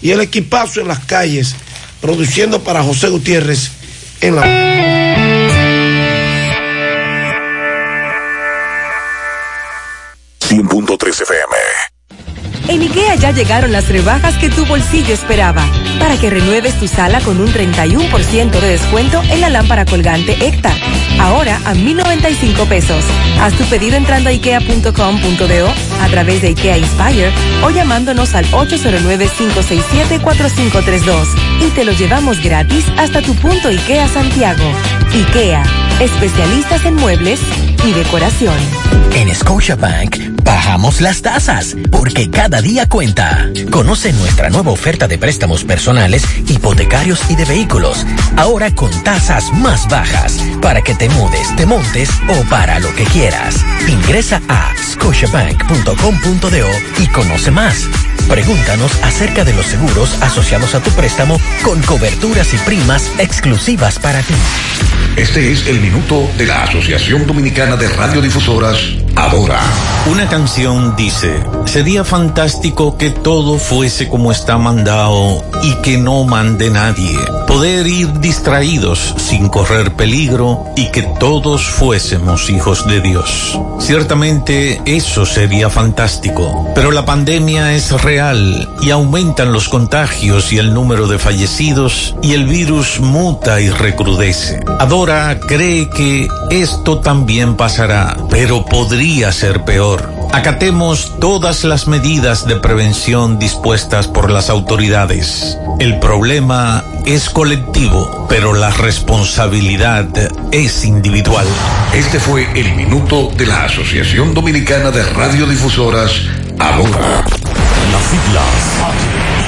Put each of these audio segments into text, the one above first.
y el equipazo en las calles, produciendo para José Gutiérrez en la... 100.3 FM. En IKEA ya llegaron las rebajas que tu bolsillo esperaba para que renueves tu sala con un 31% de descuento en la lámpara colgante ECTA. Ahora a 1,095 pesos. Haz tu pedido entrando a ikea.com.do a través de IKEA Inspire o llamándonos al 809-567-4532 y te lo llevamos gratis hasta tu punto IKEA Santiago. IKEA, especialistas en muebles y decoración. En Scotiabank bajamos las tasas porque cada día cuenta. Conoce nuestra nueva oferta de préstamos personales, hipotecarios y de vehículos. Ahora con tasas más bajas para que te mudes, te montes o para lo que quieras. Ingresa a scotiabank.com.do y conoce más. Pregúntanos acerca de los seguros asociados a tu préstamo con coberturas y primas exclusivas para ti. Este es el minuto de la Asociación Dominicana de Radiodifusoras, Adora. Una canción dice, sería fantástico que todo fuese como está mandado y que no mande nadie. Poder ir distraídos sin correr peligro y que todos fuésemos hijos de Dios. Ciertamente eso sería fantástico, pero la pandemia es real y aumentan los contagios y el número de fallecidos y el virus muta y recrudece. Adora cree que esto también pasará, pero podría ser peor. Acatemos todas las medidas de prevención dispuestas por las autoridades. El problema es colectivo, pero la responsabilidad es individual. Este fue el minuto de la Asociación Dominicana de Radiodifusoras, Adora. Las siglas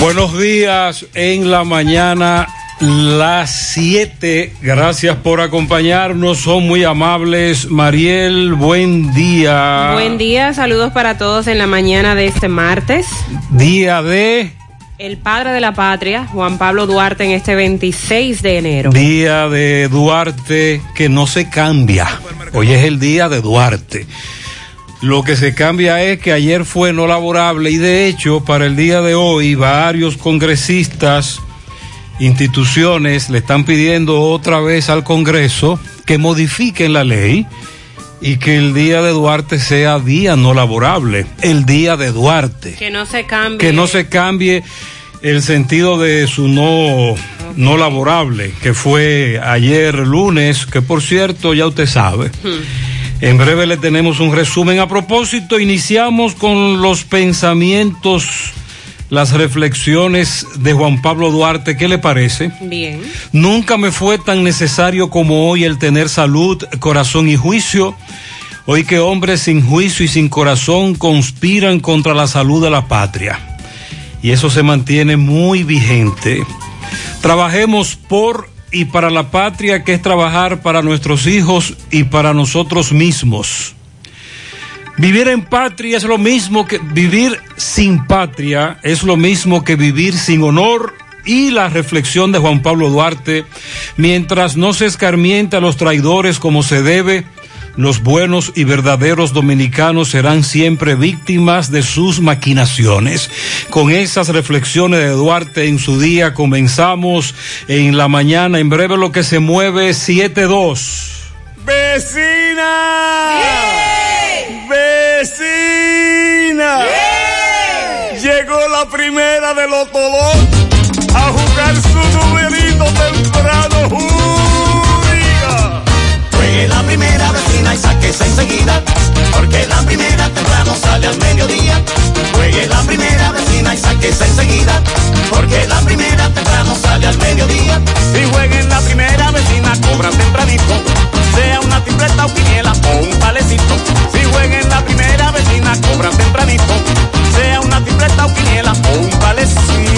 Buenos días en la mañana, las 7. Gracias por acompañarnos, son muy amables. Mariel, buen día. Buen día, saludos para todos en la mañana de este martes. Día de... El padre de la patria, Juan Pablo Duarte, en este 26 de enero. Día de Duarte que no se cambia. Hoy es el día de Duarte. Lo que se cambia es que ayer fue no laborable y de hecho para el día de hoy varios congresistas, instituciones le están pidiendo otra vez al Congreso que modifiquen la ley y que el día de Duarte sea día no laborable, el día de Duarte. Que no se cambie. Que no se cambie el sentido de su no, no laborable, que fue ayer lunes, que por cierto ya usted sabe. Hmm. En breve le tenemos un resumen. A propósito, iniciamos con los pensamientos, las reflexiones de Juan Pablo Duarte. ¿Qué le parece? Bien. Nunca me fue tan necesario como hoy el tener salud, corazón y juicio. Hoy que hombres sin juicio y sin corazón conspiran contra la salud de la patria. Y eso se mantiene muy vigente. Trabajemos por y para la patria, que es trabajar para nuestros hijos y para nosotros mismos. Vivir en patria es lo mismo que vivir sin patria, es lo mismo que vivir sin honor y la reflexión de Juan Pablo Duarte, mientras no se escarmienta a los traidores como se debe, los buenos y verdaderos dominicanos serán siempre víctimas de sus maquinaciones. Con esas reflexiones de Duarte en su día comenzamos en la mañana. En breve lo que se mueve 7-2. ¡Vecina! ¡Vecina! Llegó la primera de los empieza enseguida, porque la primera temprano sale al mediodía. Juegue la primera vecina y sáquese enseguida, porque la primera temprano sale al mediodía. Si jueguen la primera vecina, cobran tempranito, sea una timbreta o quiniela o un palecito. Si jueguen la primera vecina, cobran tempranito, sea una timbreta o quiniela o un palecito.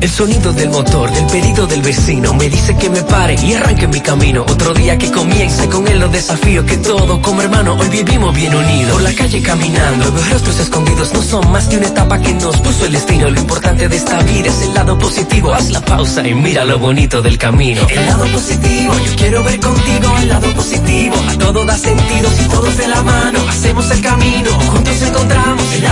El sonido del motor, del pedido del vecino, me dice que me pare y arranque mi camino. Otro día que comience con él los desafíos que todo como hermano hoy vivimos bien unidos. Por la calle caminando, los rostros escondidos no son más que una etapa que nos puso el destino. Lo importante de esta vida es el lado positivo. Haz la pausa y mira lo bonito del camino. El lado positivo, yo quiero ver contigo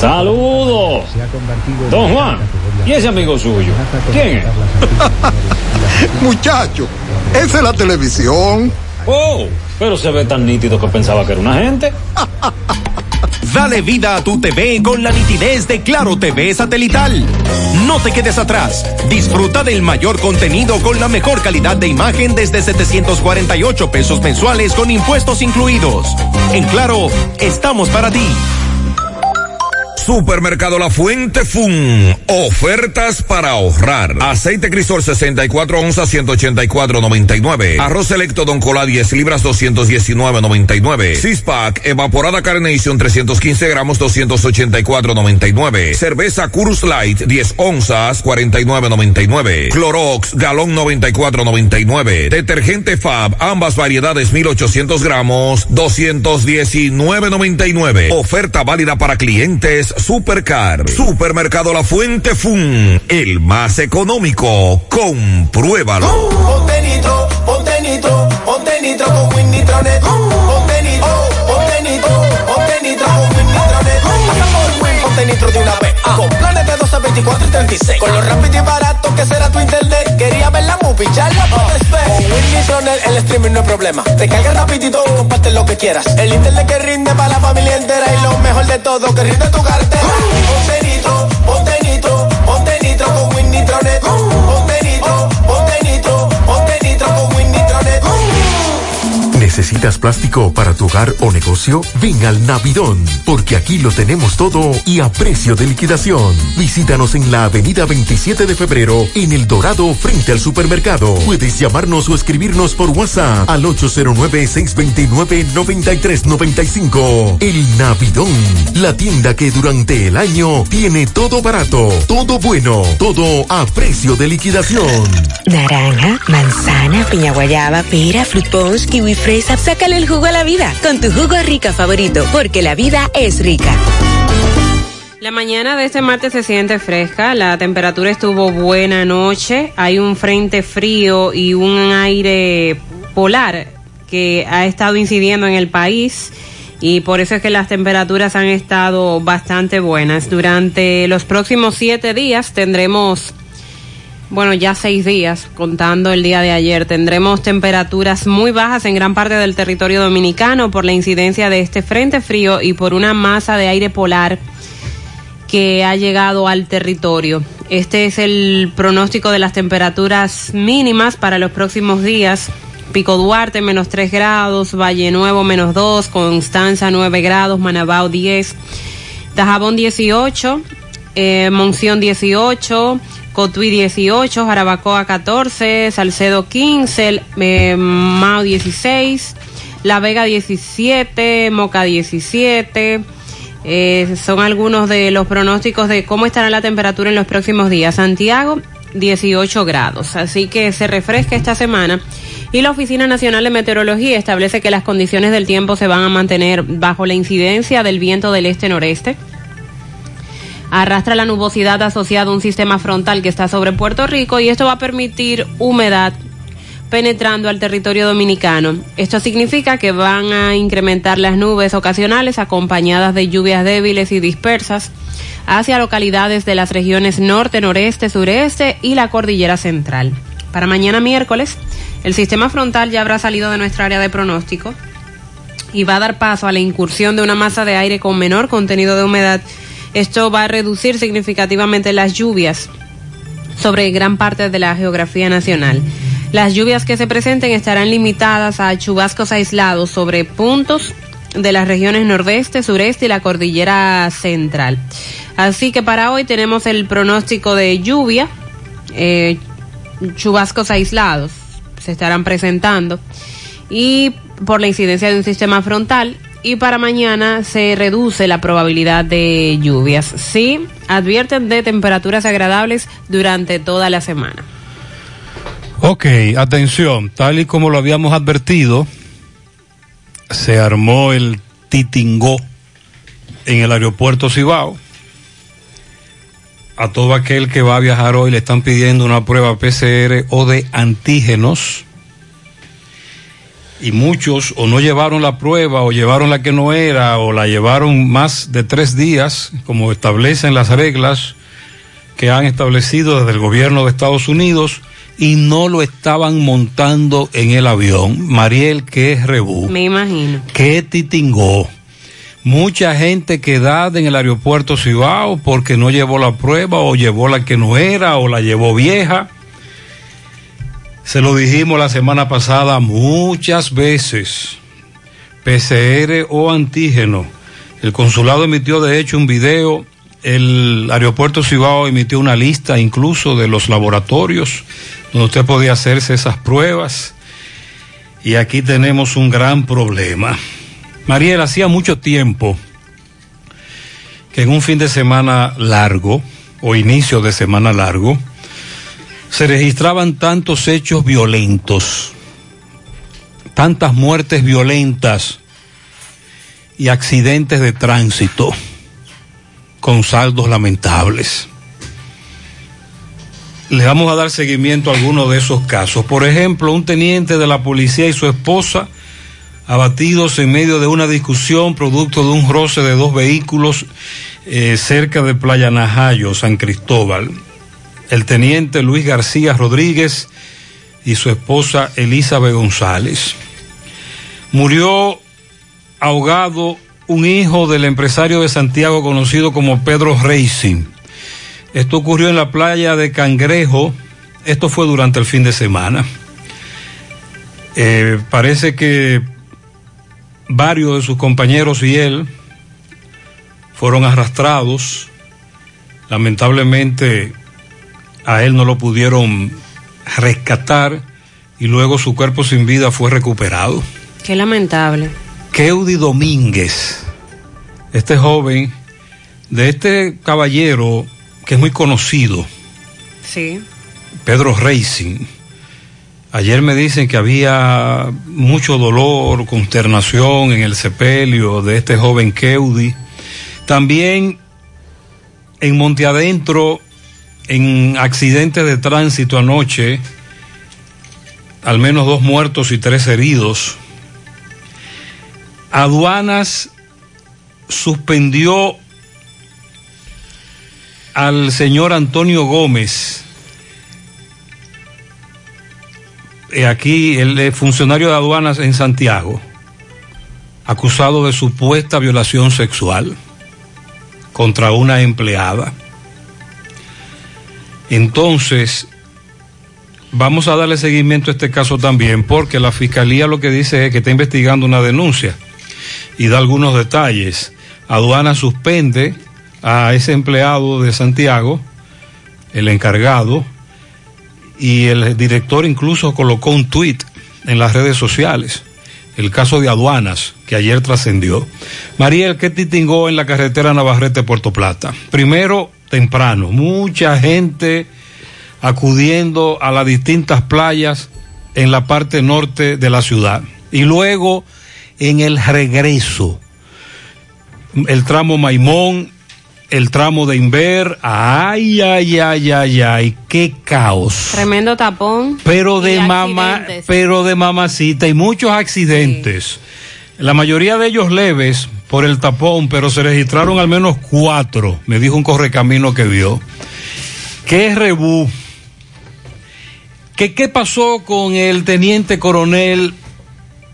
Saludos. Don Juan, ¿y ese amigo suyo? ¿Quién es? Muchacho, esa es la televisión. Oh, pero se ve tan nítido que pensaba que era una gente. Dale vida a tu TV con la nitidez de Claro TV satelital. No te quedes atrás. Disfruta del mayor contenido con la mejor calidad de imagen desde 748 pesos mensuales con impuestos incluidos. En Claro, estamos para ti. Supermercado La Fuente Fun. Ofertas para ahorrar. Aceite Crisol 64 onzas 184.99. Arroz selecto Don Cola 10 libras 219.99. Sixpack evaporada Carnation 315 gramos 284.99. Cerveza Curus Light 10 onzas 49.99. Clorox galón 94.99. Detergente Fab ambas variedades 1800 gramos 219.99. Oferta válida para clientes Supercar. Supermercado La Fuente Fun. El más económico. Compruébalo. Con de una vez. Ah. Con planes de 12, 24 y 36. Con lo rápido y barato que será tu internet. Quería ver la movie, charla por ah. Con Winnie el streaming no hay problema. Te cargas rapidito comparte lo que quieras. El internet que rinde para la familia entera. Y lo mejor de todo, que rinde tu cartera. Ah. Ponte nitro, ponte nitro, ponte nitro con Winnie ¿Necesitas plástico para tu hogar o negocio? Ven al Navidón, porque aquí lo tenemos todo y a precio de liquidación. Visítanos en la avenida 27 de febrero, en El Dorado, frente al supermercado. Puedes llamarnos o escribirnos por WhatsApp al 809-629-9395. El Navidón, la tienda que durante el año tiene todo barato, todo bueno, todo a precio de liquidación. Naranja, manzana, piña guayaba, pera, fruit punch, kiwi fresa. Sácale el jugo a la vida con tu jugo rica favorito, porque la vida es rica. La mañana de este martes se siente fresca, la temperatura estuvo buena anoche, hay un frente frío y un aire polar que ha estado incidiendo en el país y por eso es que las temperaturas han estado bastante buenas. Durante los próximos siete días tendremos, bueno, ya seis días, contando el día de ayer, tendremos temperaturas muy bajas en gran parte del territorio dominicano por la incidencia de este frente frío y por una masa de aire polar que ha llegado al territorio. Este es el pronóstico de las temperaturas mínimas para los próximos días. Pico Duarte menos 3 grados, Valle Nuevo menos 2, Constanza 9 grados, Manabao 10, Tajabón 18, eh, Monción 18, Cotuí 18, Jarabacoa 14, Salcedo 15, eh, Mao 16, La Vega 17, Moca 17. Eh, son algunos de los pronósticos de cómo estará la temperatura en los próximos días. Santiago 18 grados, así que se refresca esta semana y la Oficina Nacional de Meteorología establece que las condiciones del tiempo se van a mantener bajo la incidencia del viento del este-noreste. Arrastra la nubosidad asociada a un sistema frontal que está sobre Puerto Rico y esto va a permitir humedad penetrando al territorio dominicano. Esto significa que van a incrementar las nubes ocasionales acompañadas de lluvias débiles y dispersas hacia localidades de las regiones norte, noreste, sureste y la cordillera central. Para mañana miércoles, el sistema frontal ya habrá salido de nuestra área de pronóstico y va a dar paso a la incursión de una masa de aire con menor contenido de humedad. Esto va a reducir significativamente las lluvias sobre gran parte de la geografía nacional. Las lluvias que se presenten estarán limitadas a chubascos aislados sobre puntos de las regiones nordeste, sureste y la cordillera central. Así que para hoy tenemos el pronóstico de lluvia, eh, chubascos aislados se estarán presentando y por la incidencia de un sistema frontal y para mañana se reduce la probabilidad de lluvias. Sí, advierten de temperaturas agradables durante toda la semana. Ok, atención, tal y como lo habíamos advertido, se armó el titingó en el aeropuerto Cibao. A todo aquel que va a viajar hoy le están pidiendo una prueba PCR o de antígenos. Y muchos o no llevaron la prueba o llevaron la que no era o la llevaron más de tres días, como establecen las reglas que han establecido desde el gobierno de Estados Unidos y no lo estaban montando en el avión. Mariel, qué rebú. Me imagino. Qué titingó. Mucha gente quedada en el aeropuerto Cibao porque no llevó la prueba o llevó la que no era o la llevó vieja. Se lo dijimos la semana pasada muchas veces. PCR o antígeno. El consulado emitió de hecho un video. El aeropuerto Cibao emitió una lista incluso de los laboratorios donde usted podía hacerse esas pruebas. Y aquí tenemos un gran problema. Mariel, hacía mucho tiempo que en un fin de semana largo, o inicio de semana largo, se registraban tantos hechos violentos, tantas muertes violentas y accidentes de tránsito con saldos lamentables. Le vamos a dar seguimiento a algunos de esos casos. Por ejemplo, un teniente de la policía y su esposa abatidos en medio de una discusión producto de un roce de dos vehículos eh, cerca de Playa Najayo, San Cristóbal. El teniente Luis García Rodríguez y su esposa Elizabeth González. Murió ahogado un hijo del empresario de Santiago conocido como Pedro Racing. Esto ocurrió en la playa de Cangrejo. Esto fue durante el fin de semana. Eh, parece que varios de sus compañeros y él fueron arrastrados. Lamentablemente a él no lo pudieron rescatar y luego su cuerpo sin vida fue recuperado. Qué lamentable. Keudi Domínguez, este joven, de este caballero que es muy conocido, Sí. Pedro Racing. Ayer me dicen que había mucho dolor, consternación en el sepelio de este joven Keudi. También en Monte Adentro, en accidentes de tránsito anoche, al menos dos muertos y tres heridos. Aduanas suspendió al señor Antonio Gómez. Eh, aquí el funcionario de aduanas en Santiago, acusado de supuesta violación sexual contra una empleada. Entonces, vamos a darle seguimiento a este caso también, porque la fiscalía lo que dice es que está investigando una denuncia y da algunos detalles. Aduana suspende a ese empleado de Santiago, el encargado, y el director incluso colocó un tuit en las redes sociales. El caso de aduanas que ayer trascendió. Mariel, ¿qué titingó en la carretera Navarrete-Puerto Plata? Primero, temprano, mucha gente acudiendo a las distintas playas en la parte norte de la ciudad. Y luego, en el regreso, el tramo Maimón, el tramo de Inver, ay, ay, ay, ay, ay, qué caos. Tremendo tapón. Pero de mamá, pero de mamacita y muchos accidentes. La mayoría de ellos leves por el tapón, pero se registraron al menos cuatro, me dijo un correcamino que vio. Qué rebú. ¿Qué, ¿Qué pasó con el teniente coronel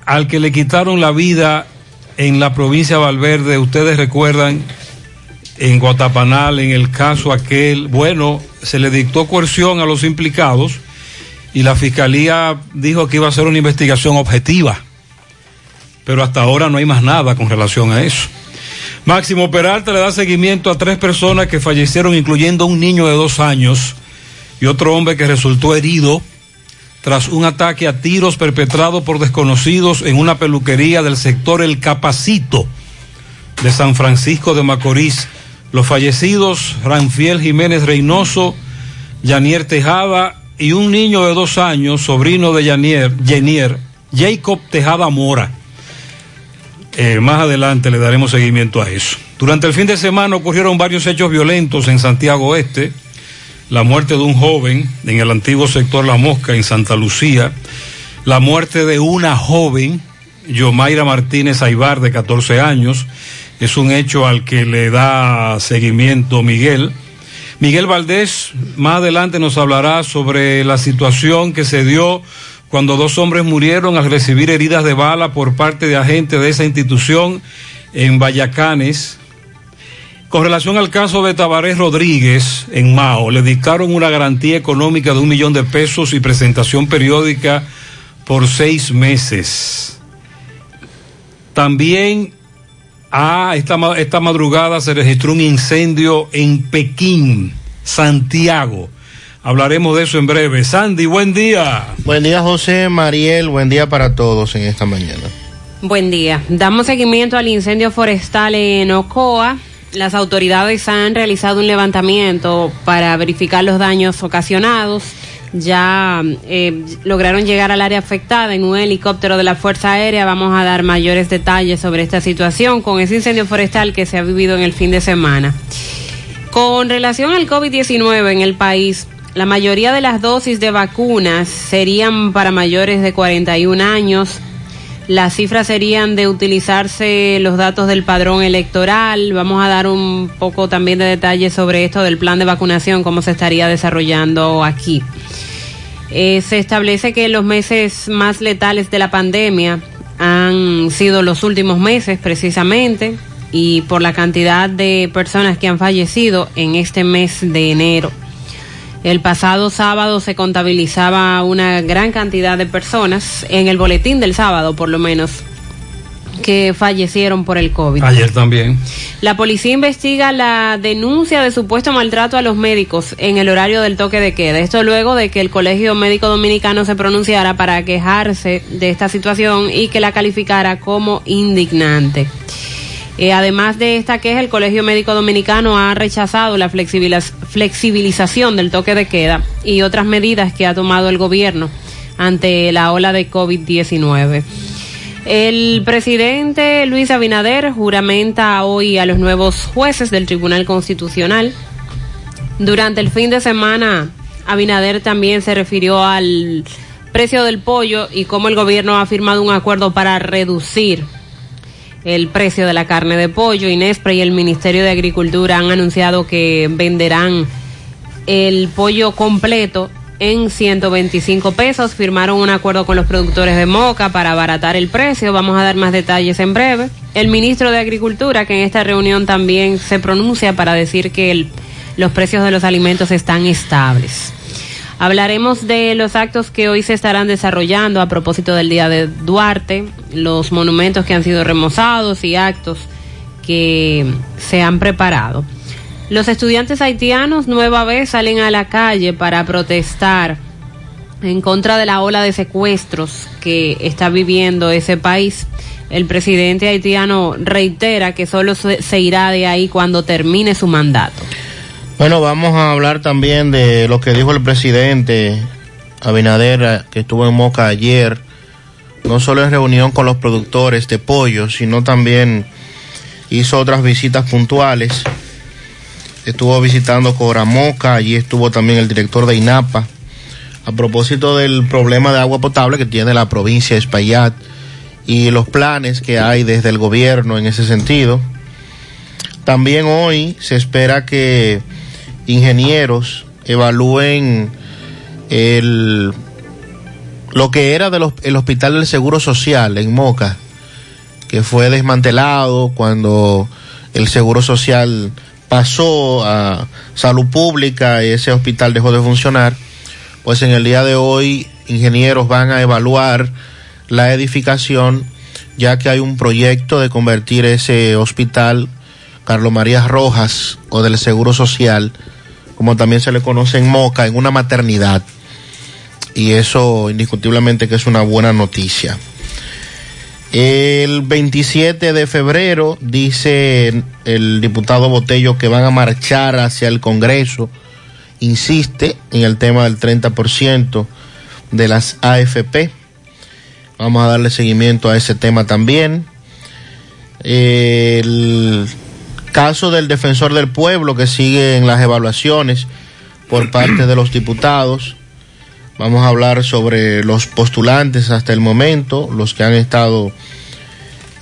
al que le quitaron la vida en la provincia de Valverde? Ustedes recuerdan en Guatapanal, en el caso aquel, bueno, se le dictó coerción a los implicados y la fiscalía dijo que iba a hacer una investigación objetiva. Pero hasta ahora no hay más nada con relación a eso. Máximo Peralta le da seguimiento a tres personas que fallecieron, incluyendo un niño de dos años y otro hombre que resultó herido tras un ataque a tiros perpetrado por desconocidos en una peluquería del sector El Capacito de San Francisco de Macorís. Los fallecidos, Ranfiel Jiménez Reynoso, Yanier Tejada y un niño de dos años, sobrino de Yanier, Yenier, Jacob Tejada Mora. Eh, más adelante le daremos seguimiento a eso. Durante el fin de semana ocurrieron varios hechos violentos en Santiago Oeste. La muerte de un joven en el antiguo sector La Mosca, en Santa Lucía. La muerte de una joven, Yomaira Martínez Aibar, de 14 años. Es un hecho al que le da seguimiento Miguel. Miguel Valdés más adelante nos hablará sobre la situación que se dio cuando dos hombres murieron al recibir heridas de bala por parte de agentes de esa institución en Vallacanes. Con relación al caso de Tabarés Rodríguez en Mao, le dictaron una garantía económica de un millón de pesos y presentación periódica por seis meses. También a esta, esta madrugada se registró un incendio en Pekín, Santiago. Hablaremos de eso en breve. Sandy, buen día. Buen día, José, Mariel, buen día para todos en esta mañana. Buen día. Damos seguimiento al incendio forestal en Ocoa. Las autoridades han realizado un levantamiento para verificar los daños ocasionados. Ya eh, lograron llegar al área afectada en un helicóptero de la Fuerza Aérea. Vamos a dar mayores detalles sobre esta situación con ese incendio forestal que se ha vivido en el fin de semana. Con relación al COVID-19 en el país, la mayoría de las dosis de vacunas serían para mayores de 41 años. Las cifras serían de utilizarse los datos del padrón electoral. Vamos a dar un poco también de detalles sobre esto del plan de vacunación, cómo se estaría desarrollando aquí. Eh, se establece que los meses más letales de la pandemia han sido los últimos meses precisamente y por la cantidad de personas que han fallecido en este mes de enero. El pasado sábado se contabilizaba una gran cantidad de personas, en el boletín del sábado por lo menos, que fallecieron por el COVID. Ayer también. La policía investiga la denuncia de supuesto maltrato a los médicos en el horario del toque de queda. Esto luego de que el Colegio Médico Dominicano se pronunciara para quejarse de esta situación y que la calificara como indignante. Eh, además de esta queja, el Colegio Médico Dominicano ha rechazado la flexibilización del toque de queda y otras medidas que ha tomado el gobierno ante la ola de COVID-19. El presidente Luis Abinader juramenta hoy a los nuevos jueces del Tribunal Constitucional. Durante el fin de semana, Abinader también se refirió al precio del pollo y cómo el gobierno ha firmado un acuerdo para reducir el precio de la carne de pollo. Inespre y el Ministerio de Agricultura han anunciado que venderán el pollo completo en 125 pesos. Firmaron un acuerdo con los productores de Moca para abaratar el precio. Vamos a dar más detalles en breve. El ministro de Agricultura, que en esta reunión también se pronuncia para decir que los precios de los alimentos están estables. Hablaremos de los actos que hoy se estarán desarrollando a propósito del Día de Duarte, los monumentos que han sido remozados y actos que se han preparado. Los estudiantes haitianos nueva vez salen a la calle para protestar en contra de la ola de secuestros que está viviendo ese país. El presidente haitiano reitera que solo se irá de ahí cuando termine su mandato. Bueno, vamos a hablar también de lo que dijo el presidente Abinader, que estuvo en Moca ayer, no solo en reunión con los productores de pollo, sino también hizo otras visitas puntuales. Estuvo visitando Moca, allí estuvo también el director de INAPA, a propósito del problema de agua potable que tiene la provincia de Espaillat y los planes que hay desde el gobierno en ese sentido. También hoy se espera que ingenieros evalúen el lo que era del el Hospital del Seguro Social en Moca, que fue desmantelado cuando el Seguro Social pasó a salud pública y ese hospital dejó de funcionar, pues en el día de hoy ingenieros van a evaluar la edificación ya que hay un proyecto de convertir ese hospital Carlos María Rojas o del Seguro Social, como también se le conoce en Moca, en una maternidad. Y eso indiscutiblemente que es una buena noticia. El 27 de febrero dice el diputado Botello que van a marchar hacia el Congreso. Insiste en el tema del 30% de las AFP. Vamos a darle seguimiento a ese tema también. El caso del defensor del pueblo que sigue en las evaluaciones por parte de los diputados. Vamos a hablar sobre los postulantes hasta el momento, los que han estado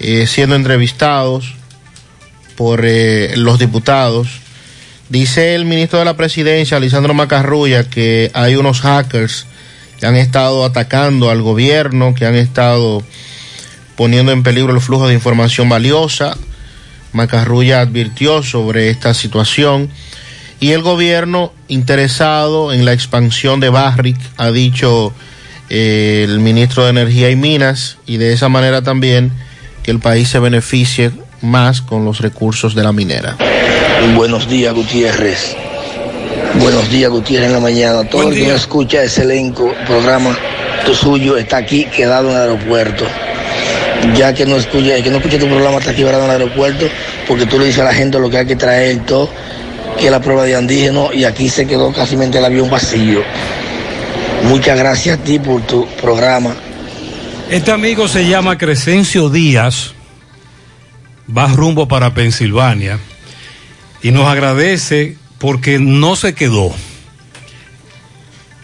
eh, siendo entrevistados por eh, los diputados. Dice el ministro de la Presidencia, Lisandro Macarrulla, que hay unos hackers que han estado atacando al gobierno, que han estado poniendo en peligro el flujo de información valiosa. Macarrulla advirtió sobre esta situación y el gobierno interesado en la expansión de Barrick, ha dicho eh, el ministro de Energía y Minas, y de esa manera también que el país se beneficie más con los recursos de la minera. Buenos días, Gutiérrez. Buenos días, Gutiérrez, en la mañana. Todo el que no escucha ese elenco, programa, tu suyo, está aquí quedado en el aeropuerto. Ya que no escucha, el que no escucha tu programa está aquí en el aeropuerto, porque tú le dices a la gente lo que hay que traer, todo, que es la prueba de andígeno, y aquí se quedó casi el avión vacío. Muchas gracias a ti por tu programa. Este amigo se llama Crescencio Díaz, va rumbo para Pensilvania y nos agradece porque no se quedó.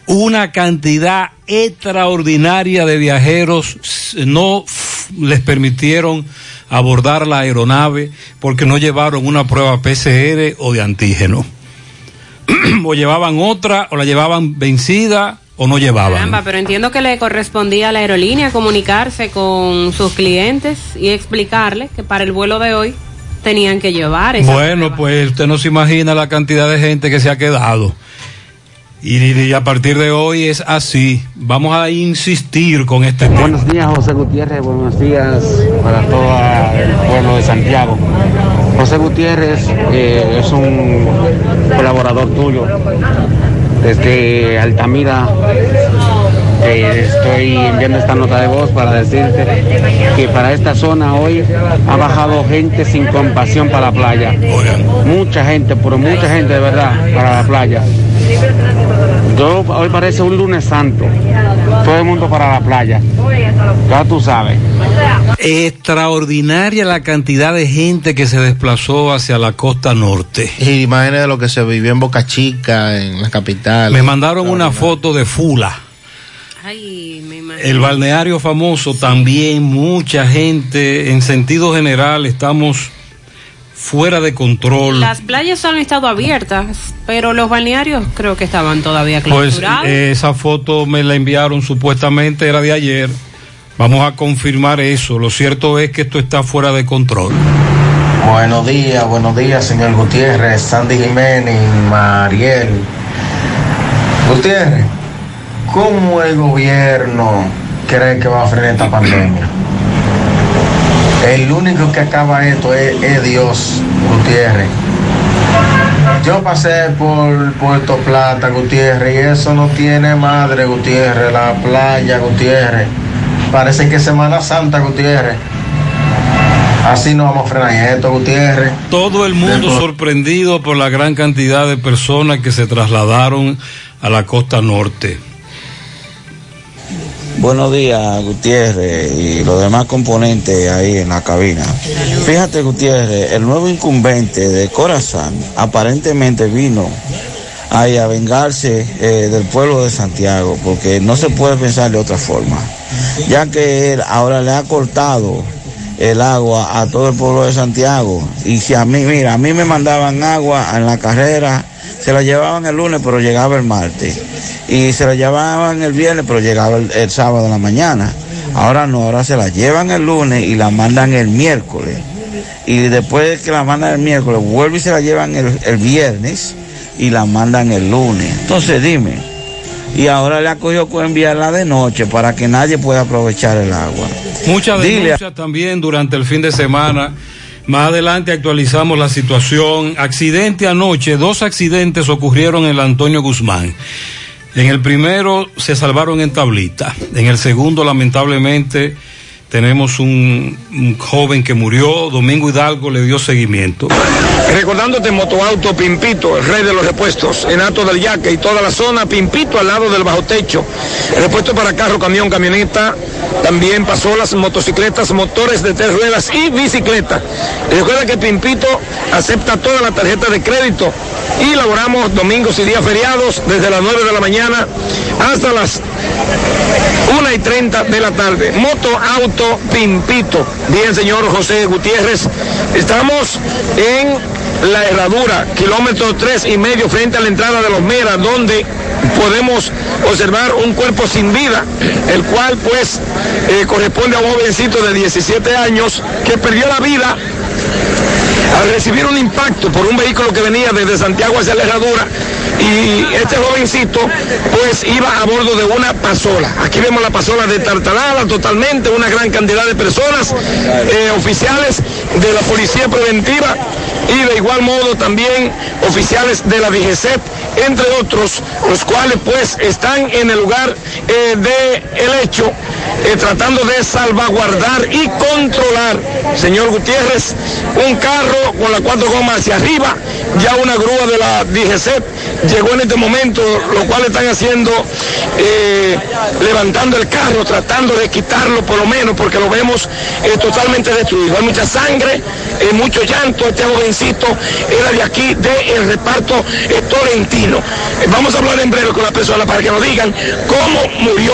Una cantidad extraordinaria de viajeros no les permitieron abordar la aeronave porque no llevaron una prueba PCR o de antígeno. o llevaban otra o la llevaban vencida o no llevaban. Caramba, pero entiendo que le correspondía a la aerolínea comunicarse con sus clientes y explicarles que para el vuelo de hoy tenían que llevar esa Bueno, pues usted no se imagina la cantidad de gente que se ha quedado. Y, y a partir de hoy es así. Vamos a insistir con este tema. Buenos días, José Gutiérrez. Buenos días para todo el pueblo de Santiago. José Gutiérrez eh, es un colaborador tuyo desde Altamira. eh, estoy enviando esta nota de voz para decirte que para esta zona hoy ha bajado gente sin compasión para la playa. Mucha gente, pero mucha gente de verdad para la playa. Yo, hoy parece un lunes santo. Todo el mundo para la playa. Ya tú sabes. Extraordinaria la cantidad de gente que se desplazó hacia la costa norte. Y imagínate lo que se vivió en Boca Chica, en la capital. Me mandaron una foto de Fula. El balneario famoso también, mucha gente, en sentido general, estamos fuera de control. Las playas han estado abiertas, pero los balnearios creo que estaban todavía Pues clausurados. eh, esa foto me la enviaron supuestamente, era de ayer. Vamos a confirmar eso. Lo cierto es que esto está fuera de control. Buenos días, buenos días, señor Gutiérrez, Sandy Jiménez, Mariel. Gutiérrez, ¿cómo el gobierno cree que va a frenar esta pandemia? El único que acaba esto es, es Dios, Gutiérrez. Yo pasé por Puerto Plata, Gutiérrez, y eso no tiene madre, Gutiérrez, la playa, Gutiérrez. Parece que es Semana Santa, Gutiérrez. Así no vamos a frenar esto, Gutiérrez. Todo el mundo sorprendido por la gran cantidad de personas que se trasladaron a la costa norte. Buenos días, Gutiérrez y los demás componentes ahí en la cabina. Fíjate, Gutiérrez, el nuevo incumbente de Corazán aparentemente vino ahí a vengarse eh, del pueblo de Santiago, porque no se puede pensar de otra forma, ya que él ahora le ha cortado el agua a todo el pueblo de Santiago. Y si a mí, mira, a mí me mandaban agua en la carrera Se la llevaban el lunes, pero llegaba el martes. Y se la llevaban el viernes, pero llegaba el, el sábado en la mañana. Ahora no, ahora se la llevan el lunes y la mandan el miércoles. Y después que la mandan el miércoles, vuelve y se la llevan el, el viernes y la mandan el lunes. Entonces dime, y ahora le ha cogido con enviarla de noche para que nadie pueda aprovechar el agua. Muchas denuncias también durante el fin de semana. Más adelante actualizamos la situación. Accidente anoche, dos accidentes ocurrieron en el Antonio Guzmán. En el primero se salvaron en tablita. En el segundo, lamentablemente, tenemos un, joven que murió. Domingo Hidalgo le dio seguimiento. Recordándote Motoauto Pimpito, el rey de los repuestos, en Alto del Yaque y toda la zona, Pimpito al lado del bajo techo. Repuesto para carro, camión, camioneta, también pasolas, motocicletas, motores de tres ruedas y bicicleta. Recuerda que Pimpito acepta toda la tarjeta de crédito y laboramos domingos y días feriados desde las 9 de la mañana hasta las 1 y 30 de la tarde. Moto Auto Pimpito. Bien, señor José Gutiérrez. Estamos en la herradura, kilómetro tres y medio frente a la entrada de los Meras, donde podemos observar un cuerpo sin vida, el cual pues eh, corresponde a un jovencito de 17 años que perdió la vida al recibir un impacto por un vehículo que venía desde Santiago hacia la herradura y este jovencito pues iba a bordo de una pasola. Aquí vemos la pasola de Tartalala totalmente, una gran cantidad de personas, eh, oficiales de la Policía Preventiva y de igual modo también oficiales de la DGCEP, entre otros, los cuales pues están en el lugar eh, del hecho, eh, tratando de salvaguardar y controlar, señor Gutiérrez, un carro con las cuatro gomas hacia arriba, ya una grúa de la DGCEP llegó en este momento, lo cual están haciendo, eh, levantando el carro, tratando de quitarlo por lo menos, porque lo vemos eh, totalmente destruido. Hay mucha sangre, mucho llanto, este jovencito era de aquí, del reparto eh, Tolentino. Vamos a hablar en breve con la persona para que nos digan cómo murió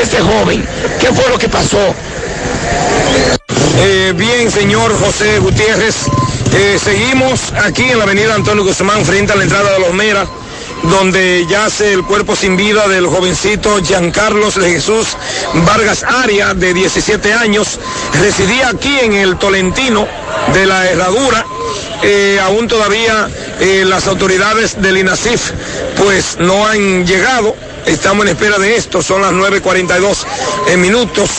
este joven, qué fue lo que pasó. Eh, bien, señor José Gutiérrez, eh, seguimos aquí en la avenida Antonio Guzmán, frente a la entrada de los Meras, donde yace el cuerpo sin vida del jovencito Giancarlos de Jesús Vargas Aria, de 17 años. Residía aquí en el Tolentino de la Herradura. Eh, aún todavía las autoridades del INASIF pues no han llegado. Estamos en espera de esto, son las 9.42 eh, minutos.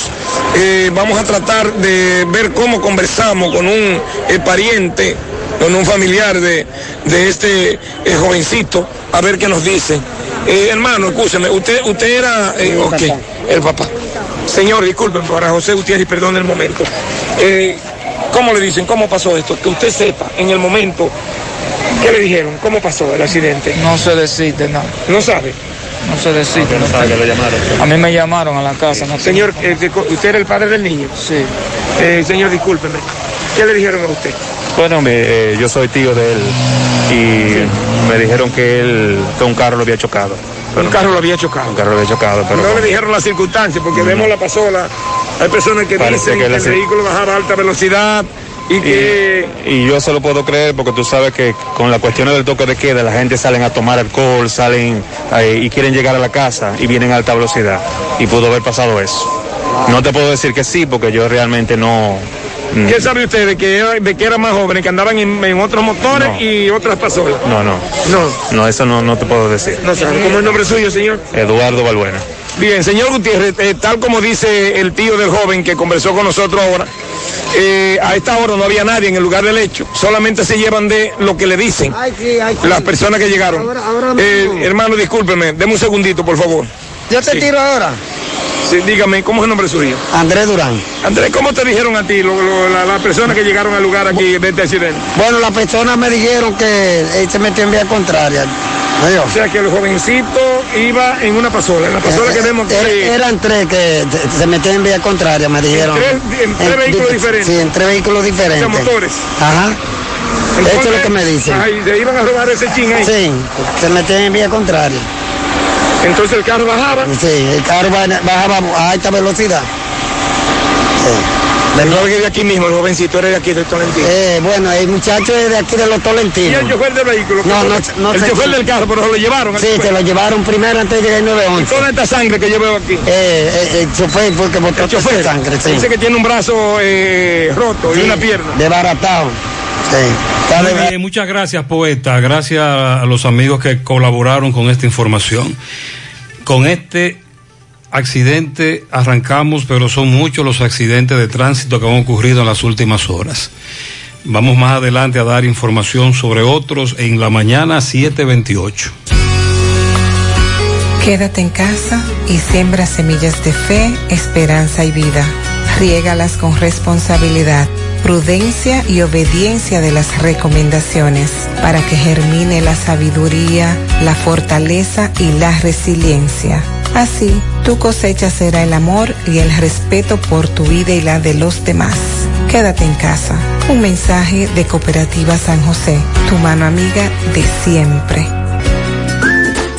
Eh, vamos a tratar de ver cómo conversamos con un eh, pariente, con un familiar de, de este eh, jovencito, a ver qué nos dice. Hermano, escúcheme, usted, usted era, eh, ok, el papá. Señor, disculpen, para José Gutiérrez, perdón el momento. ¿Cómo le dicen? ¿Cómo pasó esto? Que usted sepa en el momento. ¿Qué le dijeron? ¿Cómo pasó el accidente? No se decide, no. ¿No sabe? No se decide. No sabe que lo llamaron. A mí me llamaron a la casa. No Señor, eh, ¿usted era el padre del niño? Sí. Eh, señor, discúlpeme. ¿Qué le dijeron a usted? Bueno, me- eh, yo soy tío de él y me dijeron que él, que un carro lo había chocado. un carro lo había chocado. Un carro lo había chocado, pero no le dijeron las circunstancias, porque vemos la pasola. Hay personas que Parece dicen que el vehículo bajaba a alta velocidad y que... y yo se lo puedo creer porque tú sabes que con la cuestión del toque de queda la gente salen a tomar alcohol, salen eh, y quieren llegar a la casa y vienen a alta velocidad y pudo haber pasado eso. No te puedo decir que sí porque yo realmente no... mm, ¿Qué sabe usted de que, era- de que eran más jóvenes, que andaban en, en otros motores y otras pasolas? No, no. No. No, eso no, no te puedo decir. No sabe. ¿Cómo es el nombre suyo, señor? Eduardo Balbuena. Bien, señor Gutiérrez, eh, tal como dice el tío del joven que conversó con nosotros ahora, eh, a esta hora no había nadie en el lugar del hecho, solamente se llevan de lo que le dicen las personas que llegaron. Eh, hermano, discúlpeme, deme un segundito, por favor. Yo te Sí. tiro ahora. Sí, dígame, ¿cómo es el nombre suyo? Andrés Durán. Andrés, ¿cómo te dijeron a ti lo- lo- la- las personas que llegaron al lugar aquí de este accidente? Bueno, las personas me dijeron que él se metió en vía contraria. O sea que el jovencito iba en una pasola, en la pasola que vemos Er- aquí. Eran tres que se- metían en vía contraria, me dijeron. tres- en tres En- vehículos di- diferentes. Sí, en tres vehículos diferentes. O sea, motores. Ajá. Eso es lo que me dicen. Ay, se iban a robar ese chin ahí. Sí, se metían en vía contraria. Entonces el carro bajaba. Sí, el carro ba- bajaba a alta velocidad. El joven es de aquí mismo, el jovencito era de aquí, de Tolentino. Eh, bueno, el muchacho es de aquí de los ¿Y Tolentinos. el chofer del vehículo? No, no, no El chofer del carro, pero se lo llevaron. Sí, se lo llevaron primero antes de llegar el ¿Y 911. toda esta sangre que yo veo aquí? Eh, eh, el chofer fue el que botó El chofer sangre, sí. dice que tiene un brazo eh, roto y una pierna. Desbaratado. Sí. Muy bien, muchas gracias, poeta. Gracias a los amigos que colaboraron con esta información. Con este accidente arrancamos, pero son muchos los accidentes de tránsito que han ocurrido en las últimas horas. Vamos más adelante a dar información sobre otros en la mañana 728. Quédate en casa y siembra semillas de fe, esperanza y vida. Riégalas con responsabilidad, prudencia y obediencia de las recomendaciones para que germine la sabiduría, la fortaleza y la resiliencia. Así, tu cosecha será el amor y el respeto por tu vida y la de los demás. Quédate en casa. Un mensaje de Cooperativa San José, tu mano amiga de siempre.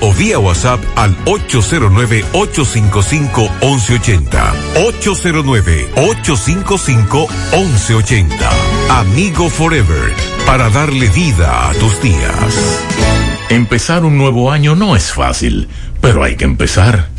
o vía WhatsApp al 809-855-1180. 809-855-1180. Amigo Forever, para darle vida a tus días. Empezar un nuevo año no es fácil, pero hay que empezar.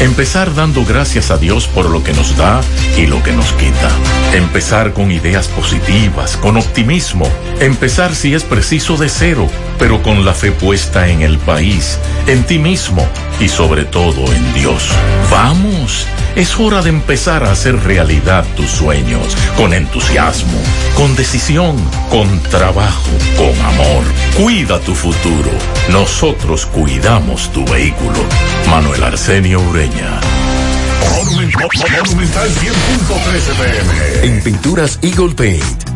Empezar dando gracias a Dios por lo que nos da y lo que nos quita. Empezar con ideas positivas, con optimismo. Empezar si es preciso de cero, pero con la fe puesta en el país, en ti mismo y sobre todo en Dios. Vamos, es hora de empezar a hacer realidad tus sueños, con entusiasmo, con decisión, con trabajo, con amor. Cuida tu futuro. Nosotros cuidamos tu vehículo. Manuel Arsenio Ureña. Monumental 100.13 pm. En Pinturas Eagle Paint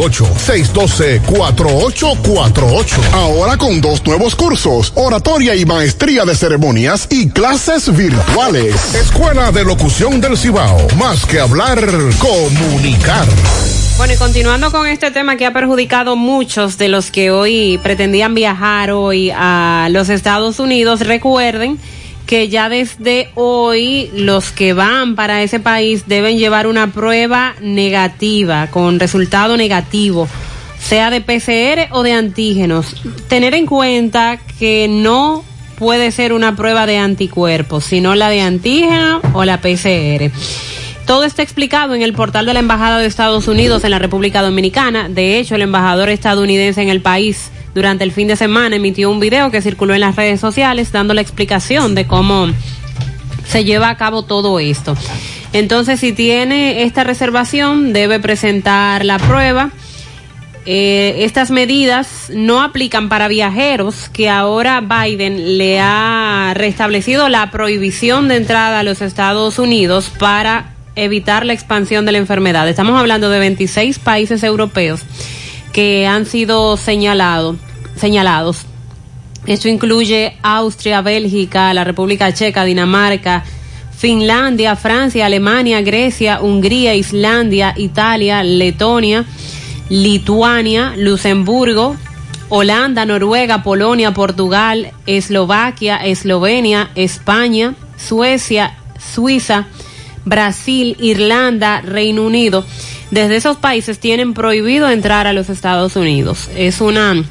612-4848. Ahora con dos nuevos cursos, oratoria y maestría de ceremonias y clases virtuales. Escuela de Locución del Cibao. Más que hablar, comunicar. Bueno, y continuando con este tema que ha perjudicado muchos de los que hoy pretendían viajar hoy a los Estados Unidos, recuerden que ya desde hoy los que van para ese país deben llevar una prueba negativa, con resultado negativo, sea de PCR o de antígenos. Tener en cuenta que no puede ser una prueba de anticuerpos, sino la de antígeno o la PCR. Todo está explicado en el portal de la Embajada de Estados Unidos en la República Dominicana. De hecho, el embajador estadounidense en el país durante el fin de semana emitió un video que circuló en las redes sociales dando la explicación de cómo se lleva a cabo todo esto. Entonces, si tiene esta reservación, debe presentar la prueba. Eh, estas medidas no aplican para viajeros que ahora Biden le ha restablecido la prohibición de entrada a los Estados Unidos para evitar la expansión de la enfermedad. Estamos hablando de 26 países europeos que han sido señalado, señalados. Esto incluye Austria, Bélgica, la República Checa, Dinamarca, Finlandia, Francia, Alemania, Grecia, Hungría, Islandia, Italia, Letonia, Lituania, Luxemburgo, Holanda, Noruega, Polonia, Portugal, Eslovaquia, Eslovenia, España, Suecia, Suiza, Brasil, Irlanda, Reino Unido. Desde esos países tienen prohibido entrar a los Estados Unidos. Es una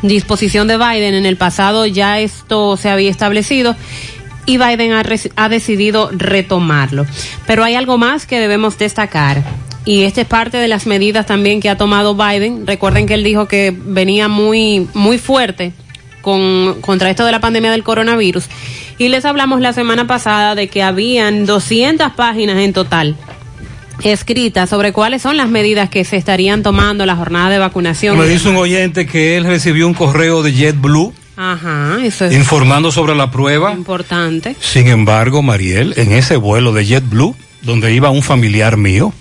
disposición de Biden. En el pasado ya esto se había establecido y Biden ha, decidido retomarlo. Pero hay algo más que debemos destacar. Y esta es parte de las medidas también que ha tomado Biden. Recuerden que él dijo que venía muy, muy fuerte con, contra esto de la pandemia del coronavirus. Y les hablamos la semana pasada de que habían 200 páginas en total escritas sobre cuáles son las medidas que se estarían tomando la jornada de vacunación. Me dice un oyente que él recibió un correo de JetBlue. Ajá, eso es informando sobre la prueba. Importante. Sin embargo, Mariel, en ese vuelo de JetBlue, donde iba un familiar mío,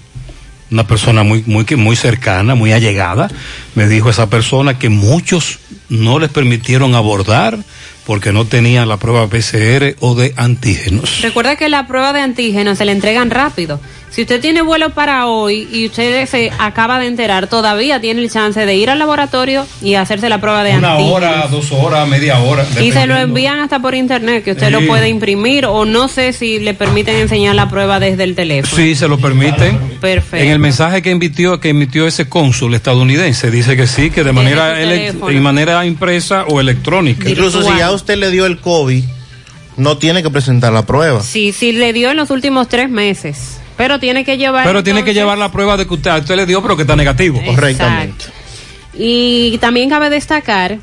una persona muy, muy, muy cercana, muy allegada, me dijo esa persona que muchos no les permitieron abordar porque no tenían la prueba PCR o de antígenos. Recuerda que la prueba de antígenos se le entregan rápido. Si usted tiene vuelo para hoy y usted se acaba de enterar, todavía tiene el chance de ir al laboratorio y hacerse la prueba de Una antígenos. hora, dos horas, media hora. Y se lo envían hasta por internet, que usted Sí. lo puede imprimir o no sé si le permiten enseñar la prueba desde el teléfono. Sí, se lo permiten. Perfecto. En el mensaje que emitió, que emitió ese cónsul estadounidense, dice que sí, que de manera, en manera impresa o electrónica. Incluso si ya usted le dio el COVID, no tiene que presentar la prueba. Sí, sí le dio en los últimos tres meses, pero tiene que llevar. Pero tiene que llevar la prueba de que usted, le dio, pero que está negativo. Exacto. Y también cabe destacar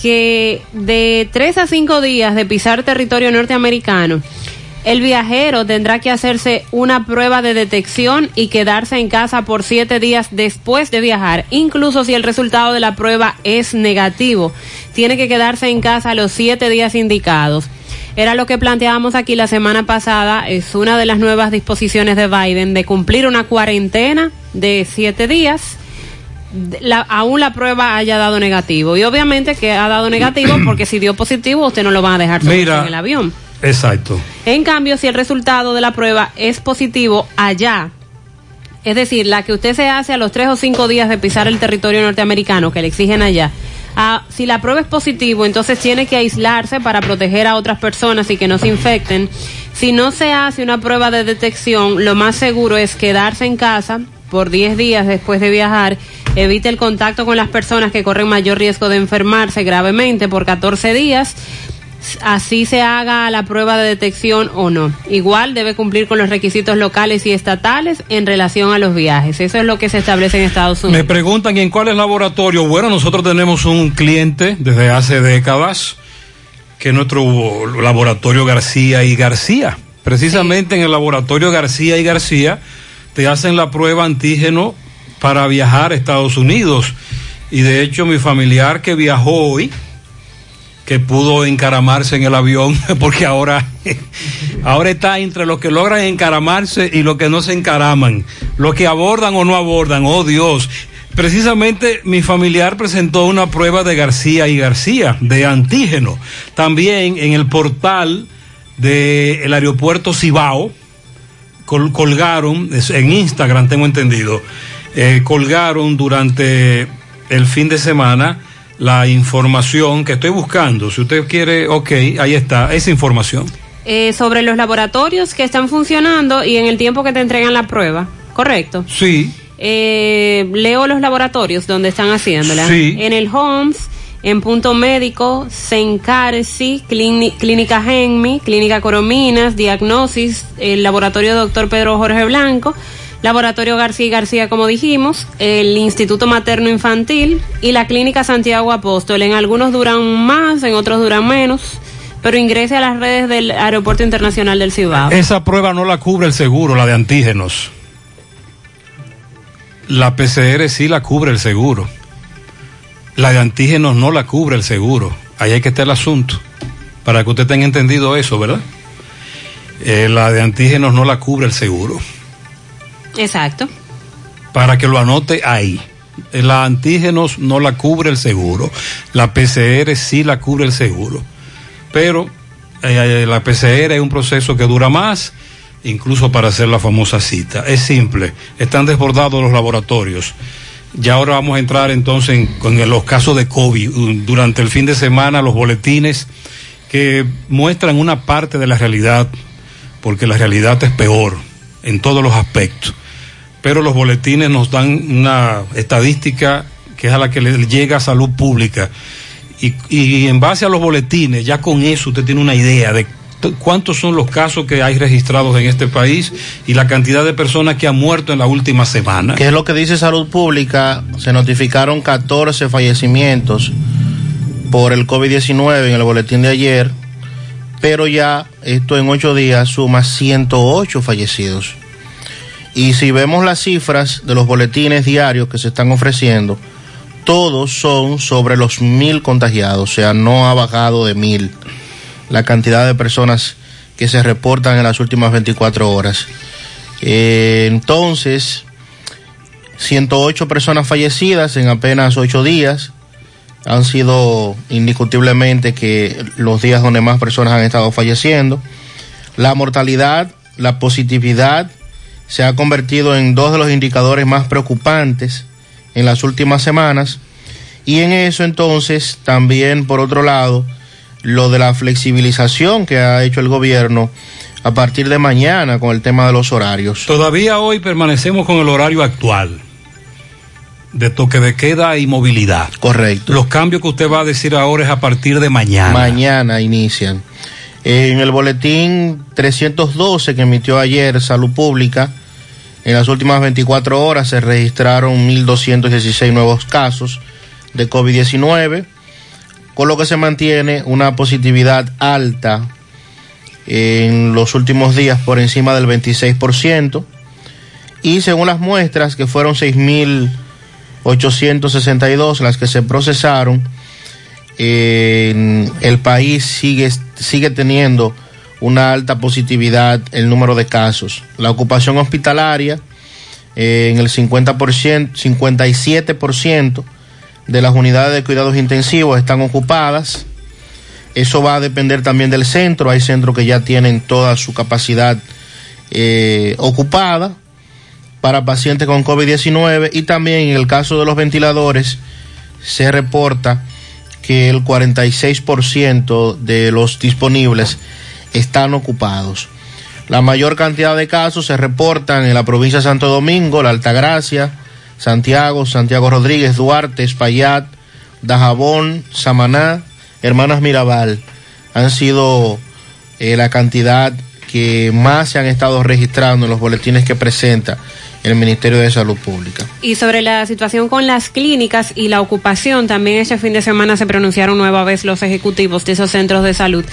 que de tres a cinco días de pisar territorio norteamericano, el viajero tendrá que hacerse una prueba de detección y quedarse en casa por siete días después de viajar, incluso si el resultado de la prueba es negativo. Tiene que quedarse en casa los siete días indicados. Era lo que planteábamos aquí la semana pasada, es una de las nuevas disposiciones de Biden de cumplir una cuarentena de siete días. La, aún la prueba haya dado negativo y obviamente que ha dado negativo porque si dio positivo usted no lo van a dejar Mira. en el avión. Exacto. En cambio, si el resultado de la prueba es positivo allá, es decir, la que usted se hace a los tres o cinco días de pisar el territorio norteamericano que le exigen allá, ah, si la prueba es positivo, entonces tiene que aislarse para proteger a otras personas y que no se infecten. Si no se hace una prueba de detección, lo más seguro es quedarse en casa por 10 días después de viajar, evite el contacto con las personas que corren mayor riesgo de enfermarse gravemente por 14 días, así se haga la prueba de detección o no. Igual debe cumplir con los requisitos locales y estatales en relación a los viajes. Eso es lo que se establece en Estados Me Unidos. preguntan ¿y en cuál es laboratorio? Bueno, nosotros tenemos un cliente desde hace décadas que es nuestro laboratorio García y García. Precisamente en el laboratorio García y García te hacen la prueba antígeno para viajar a Estados Unidos. Y de hecho mi familiar que viajó hoy, que pudo encaramarse en el avión, porque ahora, ahora está entre los que logran encaramarse y los que no se encaraman, los que abordan o no abordan, oh Dios. Precisamente mi familiar presentó una prueba de García y García, de antígeno. También en el portal del aeropuerto Cibao, col- colgaron, en Instagram tengo entendido, eh, colgaron durante el fin de semana la información que estoy buscando. Si usted quiere, ok, ahí está, esa información. Eh, sobre los laboratorios que están funcionando y en el tiempo que te entregan la prueba, ¿correcto? Sí, Eh, leo los laboratorios donde están haciéndola. Sí. En el Homs, en Punto Médico, Sencarsi, Clini- Clínica Genmi, Clínica Corominas, Diagnosis, el Laboratorio Doctor Pedro Jorge Blanco, Laboratorio García y García, como dijimos, el Instituto Materno Infantil y la Clínica Santiago Apóstol. En algunos duran más, en otros duran menos, pero ingrese a las redes del Aeropuerto Internacional del Cibao. esa prueba no la cubre el seguro, la de antígenos. La PCR sí la cubre el seguro. La de antígenos no la cubre el seguro. Ahí hay que estar el asunto. Para que usted tenga entendido eso, ¿verdad? Eh, la de antígenos no la cubre el seguro. Exacto. Para que lo anote ahí. La antígenos no la cubre el seguro. La PCR sí la cubre el seguro. Pero eh, eh, la PCR es un proceso que dura más, incluso para hacer la famosa cita. Es simple. Están desbordados los laboratorios. Ya ahora vamos a entrar entonces en- con los casos de COVID. Durante el fin de semana, los boletines que muestran una parte de la realidad, porque la realidad es peor en todos los aspectos. Pero los boletines nos dan una estadística que es a la que le llega a salud pública. Y, y en base a los boletines, ya con eso usted tiene una idea de cuántos son los casos que hay registrados en este país y la cantidad de personas que han muerto en la última semana. ¿Qué es lo que dice Salud Pública? Se notificaron 14 fallecimientos por el COVID-19 en el boletín de ayer, pero ya esto en ocho días suma 108 fallecidos. Y si vemos las cifras de los boletines diarios que se están ofreciendo, todos son sobre los mil contagiados, o sea, no ha bajado de mil la cantidad de personas que se reportan en las últimas 24 horas. Eh, entonces, 108 personas fallecidas en apenas 8 días. Han sido indiscutiblemente que los días donde más personas han estado falleciendo. La mortalidad, la positividad se ha convertido en dos de los indicadores más preocupantes en las últimas semanas. Y en eso entonces también, por otro lado, lo de la flexibilización que ha hecho el gobierno a partir de mañana con el tema de los horarios. Todavía hoy permanecemos con el horario actual de toque de queda y movilidad. Correcto. Los cambios que usted va a decir ahora es a partir de mañana. Mañana inician. En el boletín 312 que emitió ayer Salud Pública, en las últimas 24 horas se registraron 1.216 nuevos casos de COVID-19, con lo que se mantiene una positividad alta en los últimos días por encima del 26%. Y según las muestras, que fueron 6.862 las que se procesaron, en el país sigue, sigue teniendo una alta positividad el número de casos. La ocupación hospitalaria eh, en el 50%, 57% de las unidades de cuidados intensivos están ocupadas. Eso va a depender también del centro. Hay centros que ya tienen toda su capacidad eh, ocupada para pacientes con COVID-19 y también en el caso de los ventiladores se reporta que el 46% de los disponibles están ocupados. La mayor cantidad de casos se reportan en la provincia de Santo Domingo, La Altagracia, Santiago, Santiago Rodríguez, Duarte, Espaillat, Dajabón, Samaná, Hermanas Mirabal. Han sido eh, la cantidad que más se han estado registrando en los boletines que presenta el Ministerio de Salud Pública. Y sobre la situación con las clínicas y la ocupación, también este fin de semana se pronunciaron nueva vez los ejecutivos de esos centros de salud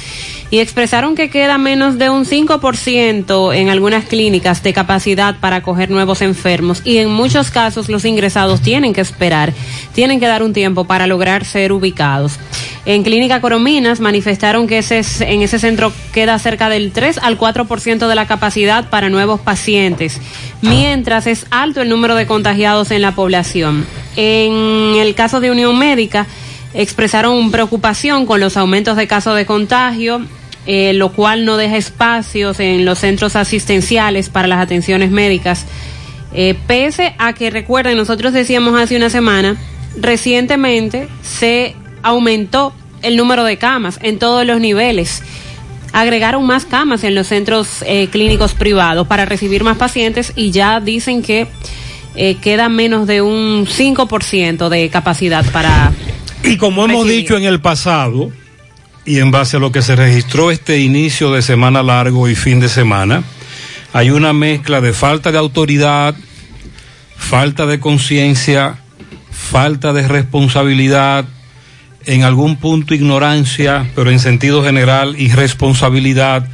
y expresaron que queda menos de un 5% en algunas clínicas de capacidad para acoger nuevos enfermos y en muchos casos los ingresados tienen que esperar, tienen que dar un tiempo para lograr ser ubicados. En Clínica Corominas manifestaron que en ese centro queda cerca del 3 al 4% de la capacidad para nuevos pacientes, mientras es alto el número de contagiados en la población. En el caso de Unión Médica, expresaron preocupación con los aumentos de casos de contagio, eh, lo cual no deja espacios en los centros asistenciales para las atenciones médicas. Eh, pese a que recuerden, nosotros decíamos hace una semana, recientemente se aumentó el número de camas en todos los niveles. Agregaron más camas en los centros eh, clínicos privados para recibir más pacientes y ya dicen que eh, queda menos de un 5% de capacidad para... Y como hemos recibir. dicho en el pasado, y en base a lo que se registró este inicio de semana largo y fin de semana, hay una mezcla de falta de autoridad, falta de conciencia, falta de responsabilidad, en algún punto ignorancia, pero en sentido general irresponsabilidad,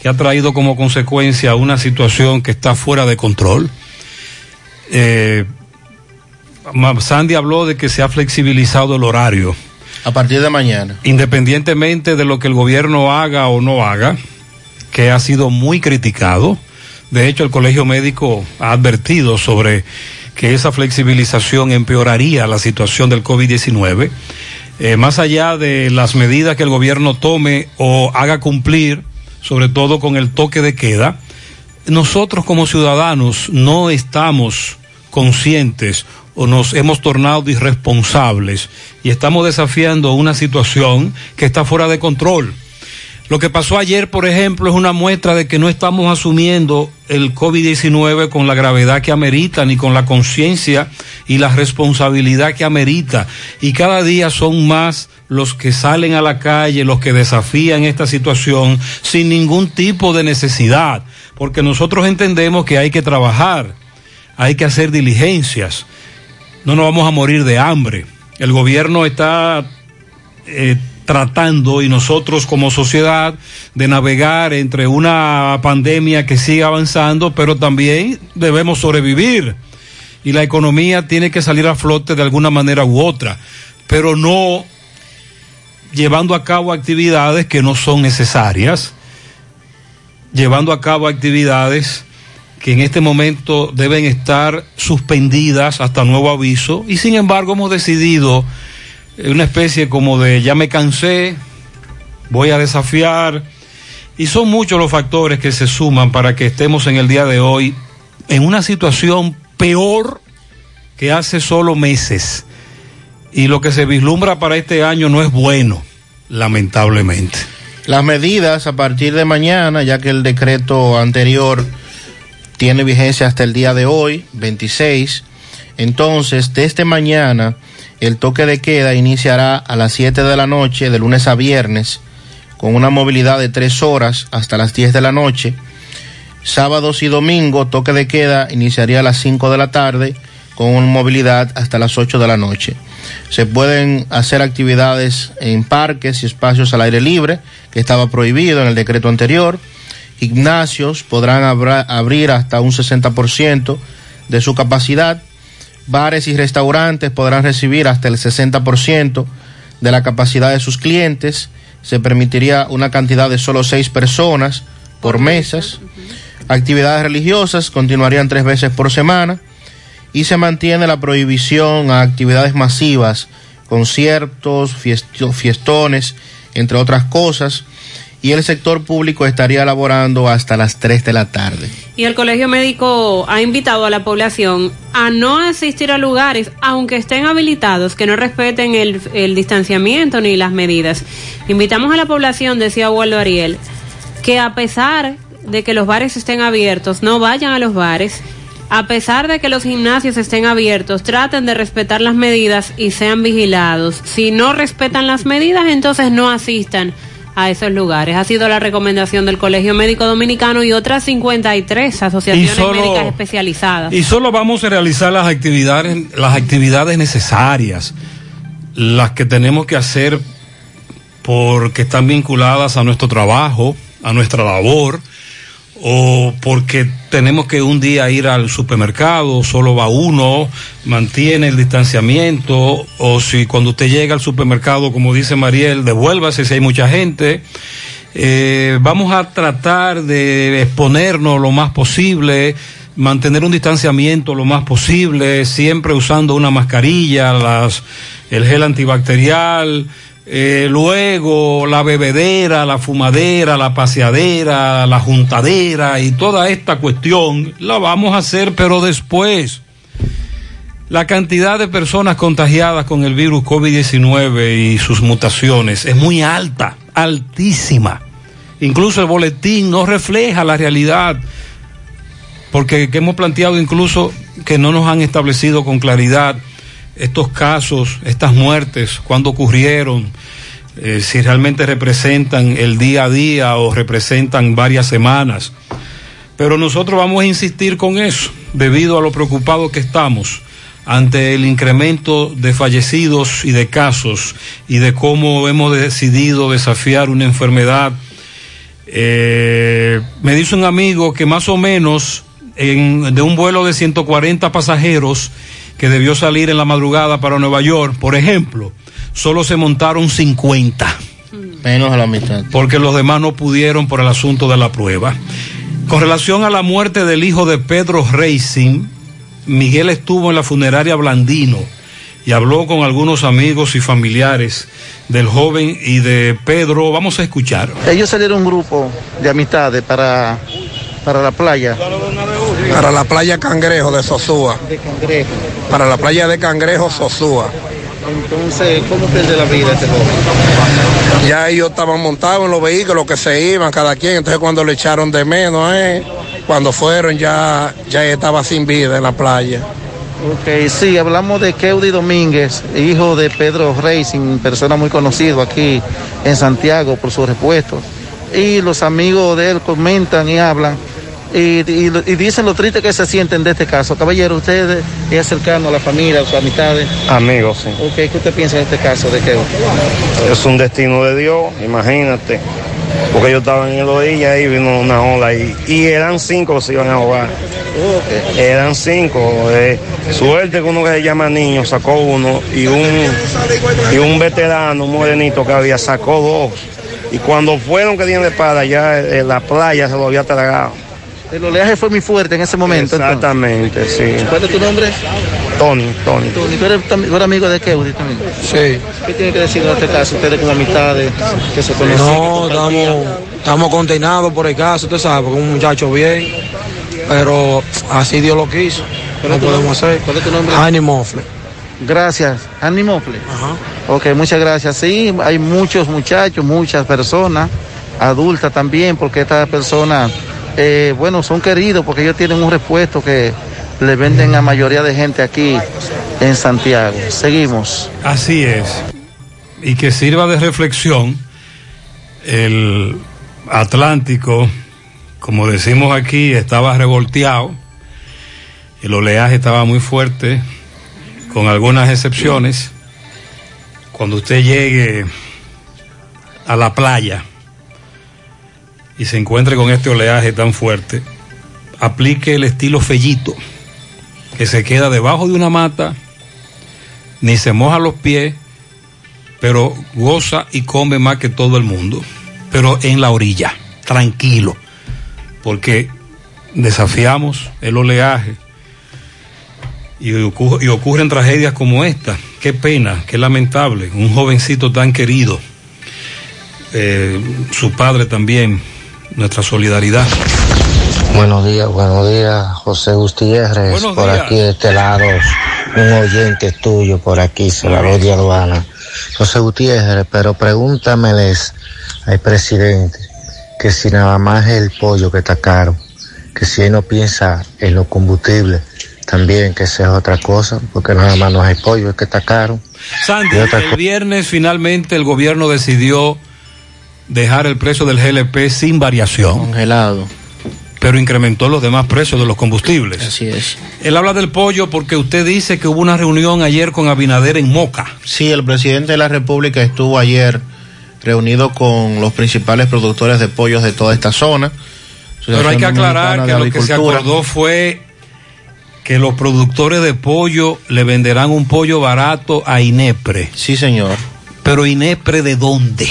que ha traído como consecuencia una situación que está fuera de control. Eh, Sandy habló de que se ha flexibilizado el horario. A partir de mañana. Independientemente de lo que el gobierno haga o no haga, que ha sido muy criticado. De hecho, el Colegio Médico ha advertido sobre que esa flexibilización empeoraría la situación del COVID-19. Eh, más allá de las medidas que el gobierno tome o haga cumplir, sobre todo con el toque de queda, nosotros como ciudadanos no estamos conscientes o nos hemos tornado irresponsables y estamos desafiando una situación que está fuera de control. Lo que pasó ayer, por ejemplo, es una muestra de que no estamos asumiendo el COVID-19 con la gravedad que amerita, ni con la conciencia y la responsabilidad que amerita. Y cada día son más los que salen a la calle, los que desafían esta situación sin ningún tipo de necesidad, porque nosotros entendemos que hay que trabajar, hay que hacer diligencias, no nos vamos a morir de hambre. El gobierno está eh, tratando y nosotros como sociedad de navegar entre una pandemia que sigue avanzando, pero también debemos sobrevivir. Y la economía tiene que salir a flote de alguna manera u otra, pero no llevando a cabo actividades que no son necesarias, llevando a cabo actividades que en este momento deben estar suspendidas hasta nuevo aviso y sin embargo hemos decidido una especie como de ya me cansé, voy a desafiar y son muchos los factores que se suman para que estemos en el día de hoy en una situación peor que hace solo meses y lo que se vislumbra para este año no es bueno, lamentablemente. Las medidas a partir de mañana, ya que el decreto anterior tiene vigencia hasta el día de hoy, 26. Entonces, desde mañana, el toque de queda iniciará a las 7 de la noche, de lunes a viernes, con una movilidad de 3 horas hasta las 10 de la noche. Sábados y domingo, toque de queda iniciaría a las 5 de la tarde, con una movilidad hasta las 8 de la noche. Se pueden hacer actividades en parques y espacios al aire libre, que estaba prohibido en el decreto anterior. Gimnasios podrán abrir hasta un 60% de su capacidad. Bares y restaurantes podrán recibir hasta el 60% de la capacidad de sus clientes. Se permitiría una cantidad de solo seis personas por mesas. Actividades religiosas continuarían tres veces por semana y se mantiene la prohibición a actividades masivas, conciertos, fiesto- fiestones, entre otras cosas, y el sector público estaría laborando hasta las 3 de la tarde. Y el Colegio Médico ha invitado a la población a no asistir a lugares, aunque estén habilitados, que no respeten el, el distanciamiento ni las medidas. Invitamos a la población, decía Waldo Ariel, que a pesar de que los bares estén abiertos, no vayan a los bares. A pesar de que los gimnasios estén abiertos, traten de respetar las medidas y sean vigilados. Si no respetan las medidas, entonces no asistan a esos lugares. Ha sido la recomendación del Colegio Médico Dominicano y otras 53 asociaciones solo- médicas especializadas. Y solo vamos a realizar las actividades, las actividades necesarias, las que tenemos que hacer porque están vinculadas a nuestro trabajo, a nuestra labor, o porque tenemos que un día ir al supermercado, solo va uno, mantiene el distanciamiento, o si cuando usted llega al supermercado, como dice Mariel, devuélvase si hay mucha gente. Eh, vamos a tratar de exponernos lo más posible, mantener un distanciamiento lo más posible, siempre usando una mascarilla, las, el gel antibacterial, eh, luego la bebedera, la fumadera, la paseadera, la juntadera y toda esta cuestión la vamos a hacer, pero después. La cantidad de personas contagiadas con el virus COVID-19 y sus mutaciones es muy alta, altísima. Incluso el boletín no refleja la realidad, porque que hemos planteado incluso que no nos han establecido con claridad estos casos, estas muertes, cuándo ocurrieron, eh, si realmente representan el día a día o representan varias semanas. Pero nosotros vamos a insistir con eso, debido a lo preocupados que estamos ante el incremento de fallecidos y de casos y de cómo hemos decidido desafiar una enfermedad. Eh, me dice un amigo que más o menos en- de un vuelo de 140 pasajeros que debió salir en la madrugada para Nueva York, por ejemplo, solo se montaron 50. Menos a la mitad. Porque los demás no pudieron por el asunto de la prueba. Con relación a la muerte del hijo de Pedro Racing, Miguel estuvo en la funeraria Blandino y habló con algunos amigos y familiares del joven y de Pedro. Vamos a escuchar. Ellos salieron un grupo de amistades para, para la playa. Para la playa Cangrejo de Sosúa. De Cangrejo. Para la playa de Cangrejo, Sosúa. Entonces, ¿cómo pierde la vida este joven? Ya ellos estaban montados en los vehículos que se iban cada quien. Entonces cuando le echaron de menos, eh, cuando fueron ya, ya estaba sin vida en la playa. Ok, sí, hablamos de Keudi Domínguez, hijo de Pedro Racing, persona muy conocido aquí en Santiago por sus repuestos. Y los amigos de él comentan y hablan y, y- y dicen lo triste que se sienten de este caso. Caballero, usted es cercano a la familia, a sus amistades. Amigos, sí. Ok, ¿qué usted piensa de este caso de Keudi? Es un destino de Dios, imagínate. Porque yo estaba en el orilla y vino una ola y, y eran cinco los que se iban a ahogar. Eran cinco. eh, suerte que uno que se llama niño sacó uno y un, y un veterano un morenito que había sacó dos. Y cuando fueron que dieron de para ya eh, la playa se lo había tragado. El oleaje fue muy fuerte en ese momento. Exactamente, sí. ¿Cuál es tu nombre? Tony, Tony. Tony, ¿tú eres, tú eres amigo de Keudi también? Sí. ¿Qué tiene que decir de este caso? Ustedes como amistades que se conocen. No, estamos, estamos condenados por el caso, usted sabe, porque un muchacho bien, pero así Dios lo quiso. ¿Cuál No podemos nombre? hacer. ¿Cuál es tu nombre? Mofle. Gracias. Annie Mofle. Ok, muchas gracias. Sí, hay muchos muchachos, muchas personas, adultas también, porque estas personas, eh, bueno, son queridos porque ellos tienen un repuesto que le venden a mayoría de gente aquí en Santiago. Seguimos. Así es. Y que sirva de reflexión el Atlántico, como decimos aquí, estaba revolteado, el oleaje estaba muy fuerte, con algunas excepciones, cuando usted llegue a la playa y se encuentre con este oleaje tan fuerte, aplique el estilo fellito, que se queda debajo de una mata, ni se moja los pies, pero goza y come más que todo el mundo, pero en la orilla, tranquilo, porque desafiamos el oleaje y, ocurre- y ocurren tragedias como esta. Qué pena, qué lamentable, un jovencito tan querido, eh, su padre también, nuestra solidaridad. Buenos días, buenos días, José Gutiérrez, Buenos por días. aquí de este lado, un oyente tuyo por aquí, Salvador de Aduana. José Gutiérrez, pero pregúntameles al presidente que si nada más es el pollo que está caro, que si él no piensa en los combustibles, también que sea otra cosa, porque nada más no es el pollo, es que está caro. Sandy, el viernes finalmente el gobierno decidió dejar el precio del GLP sin variación. Congelado. Pero incrementó los demás precios de los combustibles. Así es. Él habla del pollo porque usted dice que hubo una reunión ayer con Abinader en Moca. Sí, el presidente de la República estuvo ayer reunido con los principales productores de pollos de toda esta zona. Pero hay que aclarar que lo que se acordó fue que los productores de pollo le venderán un pollo barato a Inepre. Sí, señor. Pero Inepre de dónde?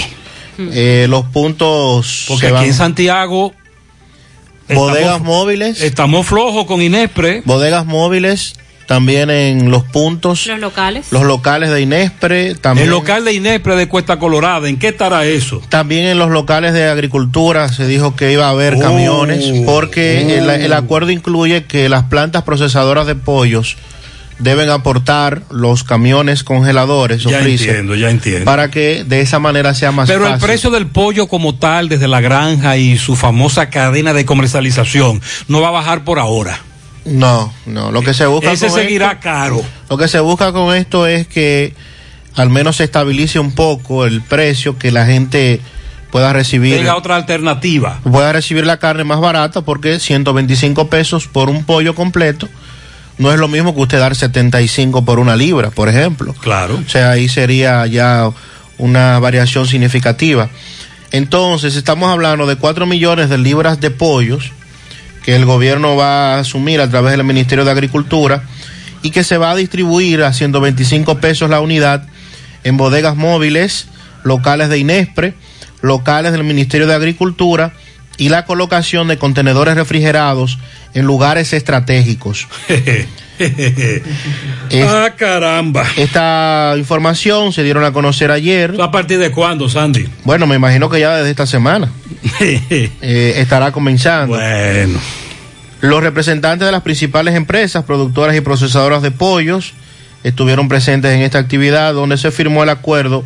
Eh, los puntos. Porque aquí van- en Santiago Bodegas estamos- móviles. Estamos flojos con Inespre. Bodegas móviles, también en los puntos. Los locales. Los locales de Inespre, también. El local de Inespre de Cuesta Colorada, ¿en qué estará eso? También en los locales de agricultura se dijo que iba a haber Oh, camiones, porque el, el acuerdo incluye que las plantas procesadoras de pollos deben aportar los camiones congeladores o Ya freezer entiendo, ya entiendo. para que de esa manera sea más Pero el precio del pollo como tal, desde la granja y su famosa cadena de comercialización, no va a bajar por ahora. No, no, lo que se busca Ese con seguirá esto- caro. Lo que se busca con esto es que al menos se estabilice un poco el precio, que la gente pueda recibir Tenga otra alternativa. pueda recibir la carne más barata porque 125 pesos por un pollo completo no es lo mismo que usted dar 75 por una libra, por ejemplo. Claro. O sea, ahí sería ya una variación significativa. Entonces, estamos hablando de 4 millones de libras de pollos que el gobierno va a asumir a través del Ministerio de Agricultura y que se va a distribuir a 125 pesos la unidad en bodegas móviles, locales de Inespre, locales del Ministerio de Agricultura y la colocación de contenedores refrigerados en lugares estratégicos. ah, caramba. Esta información se dieron a conocer ayer. ¿A partir de cuándo, Sandy? Bueno, me imagino que ya desde esta semana eh, estará comenzando. Bueno. Los representantes de las principales empresas productoras y procesadoras de pollos estuvieron presentes en esta actividad donde se firmó el acuerdo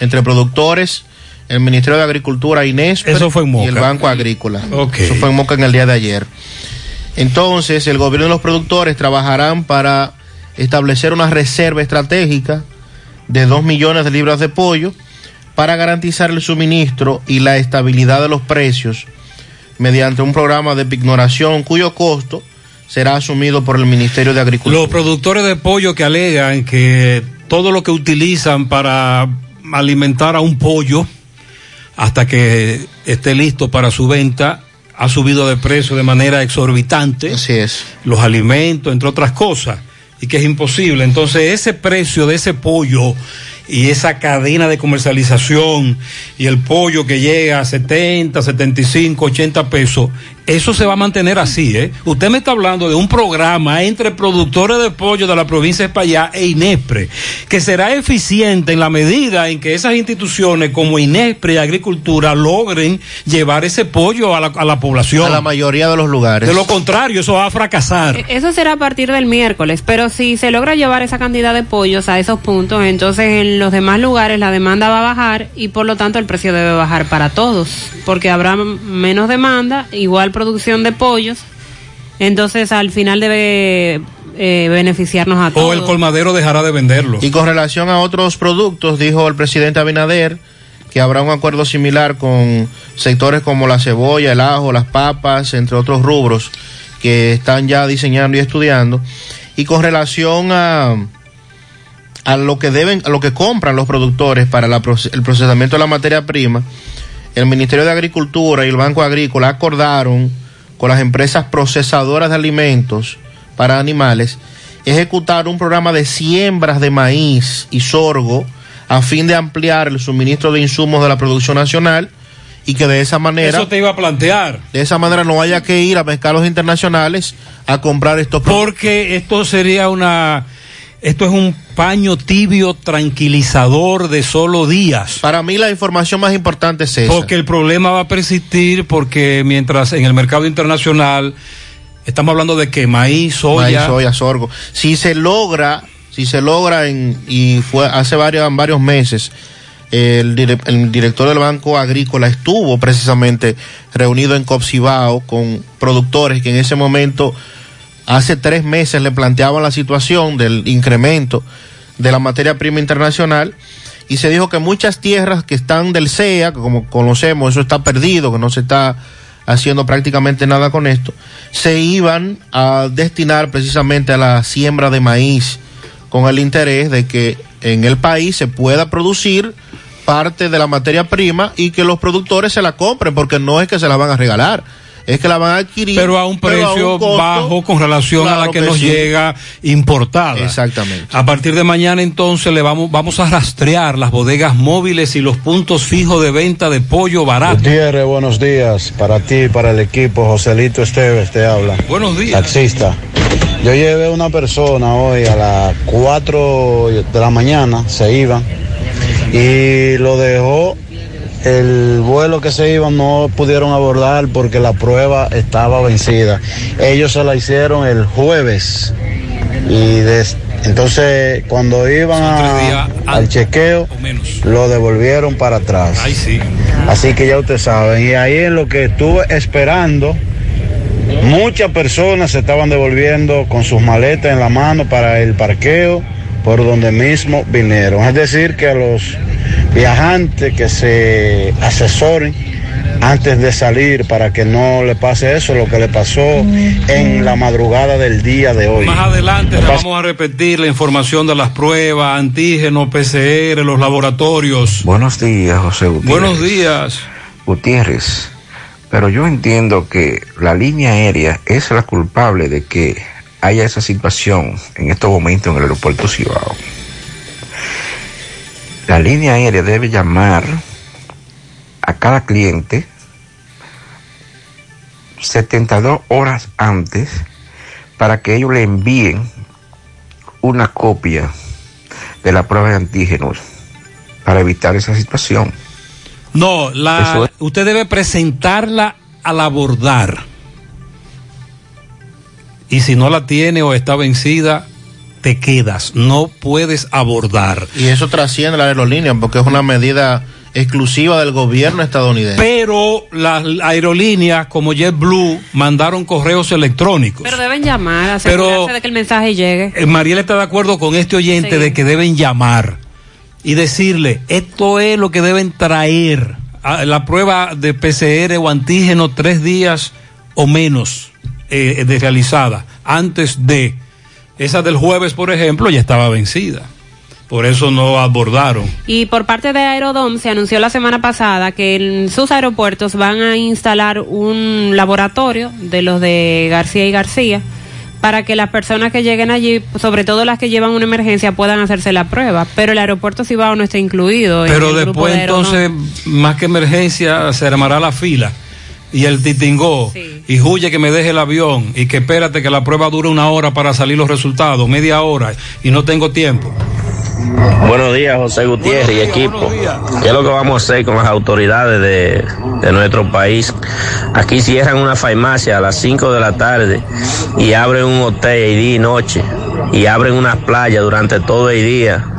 entre productores, el Ministerio de Agricultura, Inés Eso fue en y el Banco Agrícola. Ok. Eso fue en Moca en el día de ayer. Entonces, el gobierno y los productores trabajarán para establecer una reserva estratégica de 2 millones de libras de pollo para garantizar el suministro y la estabilidad de los precios mediante un programa de pignoración cuyo costo será asumido por el Ministerio de Agricultura. Los productores de pollo que alegan que todo lo que utilizan para alimentar a un pollo hasta que esté listo para su venta ha subido de precio de manera exorbitante. Así es. Los alimentos, entre otras cosas, y que es imposible. Entonces, ese precio de ese pollo y esa cadena de comercialización y el pollo que llega a 70, 75, 80 pesos, eso se va a mantener así, ¿eh? Usted me está hablando de un programa entre productores de pollo de la provincia de España e INESPRE, que será eficiente en la medida en que esas instituciones como INESPRE y Agricultura logren llevar ese pollo a la, a la población. A la mayoría de los lugares. De lo contrario, eso va a fracasar. Eh, Eso será a partir del miércoles, pero si se logra llevar esa cantidad de pollos a esos puntos, entonces en los demás lugares la demanda va a bajar y por lo tanto el precio debe bajar para todos, porque habrá menos demanda, igual producción de pollos, entonces al final debe eh, beneficiarnos a todos. O el colmadero dejará de venderlo. Y con relación a otros productos, dijo el presidente Abinader que habrá un acuerdo similar con sectores como la cebolla, el ajo, las papas, entre otros rubros que están ya diseñando y estudiando. Y con relación a, a lo que deben, a lo que compran los productores para la el procesamiento de la materia prima, el Ministerio de Agricultura y el Banco Agrícola acordaron con las empresas procesadoras de alimentos para animales ejecutar un programa de siembras de maíz y sorgo a fin de ampliar el suministro de insumos de la producción nacional y que de esa manera Eso te iba a plantear. de esa manera no haya que ir a mercados internacionales a comprar estos productos. Porque esto sería una. Esto es un paño tibio tranquilizador de solo días. Para mí la información más importante es esa. Porque el problema va a persistir porque mientras en el mercado internacional estamos hablando de que maíz, soya, Maíz, soya, sorgo. Si se logra, si se logra en, y fue hace varios, varios meses, el, dire- el director del Banco Agrícola estuvo precisamente reunido en Copsibao con productores que en ese momento, hace tres meses, le planteaban la situación del incremento de la materia prima internacional y se dijo que muchas tierras que están del CEA, que como conocemos, eso está perdido, que no se está haciendo prácticamente nada con esto, se iban a destinar precisamente a la siembra de maíz con el interés de que en el país se pueda producir parte de la materia prima y que los productores se la compren, porque no es que se la van a regalar, es que la van a adquirir. pero a un precio costo bajo con relación a la que, que nos sí. llega importada. Exactamente. A partir de mañana entonces le vamos, vamos a rastrear las bodegas móviles y los puntos fijos de venta de pollo barato. Gutiérrez, buenos días para ti, para el equipo. Joselito Esteves te habla. Buenos días. Taxista. Yo llevé una persona hoy a las 4 de la mañana, se iban, y lo dejó. El vuelo que se iban no pudieron abordar porque la prueba estaba vencida. Ellos se la hicieron el jueves y des- entonces cuando iban a- al chequeo lo devolvieron para atrás. Ay, sí. Así que ya ustedes saben. Y ahí en lo que estuve esperando, muchas personas se estaban devolviendo con sus maletas en la mano para el parqueo por donde mismo vinieron. Es decir, que a los viajantes que se asesoren antes de salir para que no le pase eso, lo que le pasó en la madrugada del día de hoy. Más adelante vamos a repetir la información de las pruebas, antígenos, PCR, los laboratorios. Buenos días, José Gutiérrez. Buenos días. Gutiérrez, pero yo entiendo que la línea aérea es la culpable de que haya esa situación en estos momentos en el aeropuerto Cibao. La línea aérea debe llamar a cada cliente 72 horas antes para que ellos le envíen una copia de la prueba de antígenos para evitar esa situación. No, la, usted debe presentarla al abordar. Y si no la tiene o está vencida, te quedas. No puedes abordar. Y eso trasciende la aerolínea porque es una medida exclusiva del gobierno estadounidense. Pero las aerolíneas como JetBlue mandaron correos electrónicos. Pero deben llamar, Pero- asegurarse de que el mensaje llegue. Eh, Mariel está de acuerdo con este oyente Sí. de que deben llamar y decirle, esto es lo que deben traer. a la prueba de PCR o antígeno tres días o menos eh, de realizada antes de esa del jueves, por ejemplo, ya estaba vencida. Por eso no abordaron. Y por parte de Aerodom se anunció la semana pasada que en sus aeropuertos van a instalar un laboratorio de los de García y García para que las personas que lleguen allí, sobre todo las que llevan una emergencia, puedan hacerse la prueba. Pero el aeropuerto Cibao no está incluido. en Pero el grupo después de entonces, más que emergencia, se armará la fila. Y el titingó, y huye que me deje el avión, y que espérate que la prueba dure una hora para salir los resultados, media hora, y no tengo tiempo. Buenos días, José Gutiérrez y equipo. ¿Qué es lo que vamos a hacer con las autoridades de, de nuestro país? Aquí cierran una farmacia a las 5 de la tarde y abren un hotel día y noche y abren unas playas durante todo el día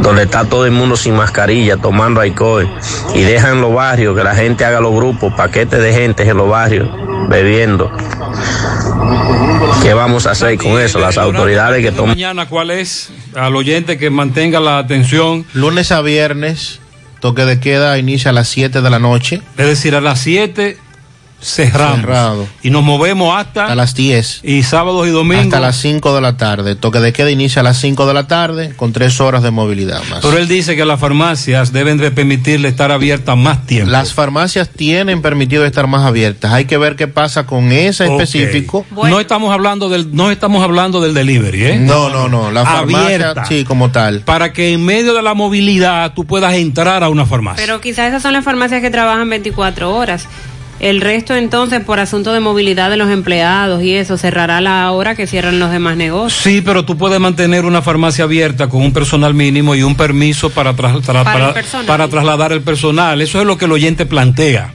donde está todo el mundo sin mascarilla tomando alcohol y dejan los barrios que la gente haga los grupos, paquetes de gente en los barrios bebiendo. ¿Qué vamos a hacer con eso? Las autoridades que toman... Mañana, ¿cuál es? Al oyente que mantenga la atención. Lunes a viernes, toque de queda inicia a las 7 de la noche. Es decir, a las 7 cerramos. Cerrado. Y nos movemos hasta a las 10. Y sábados y domingos. Hasta las 5 de la tarde. Toque de queda inicia a las 5 de la tarde con 3 horas de movilidad más. Pero él dice que las farmacias deben de permitirle estar abiertas más tiempo. Las farmacias tienen permitido estar más abiertas. Hay que ver qué pasa con ese Ok. específico. No estamos hablando del no estamos hablando del delivery, ¿eh? No, no, no. La farmacia, Abierta. sí, como tal. Para que en medio de la movilidad tú puedas entrar a una farmacia. Pero quizás esas son las farmacias que trabajan 24 horas. El resto entonces, por asunto de movilidad de los empleados y eso, cerrará la hora que cierran los demás negocios. Sí, pero tú puedes mantener una farmacia abierta con un personal mínimo y un permiso para, tras- tra- Para trasladar el personal. Eso es lo que el oyente plantea.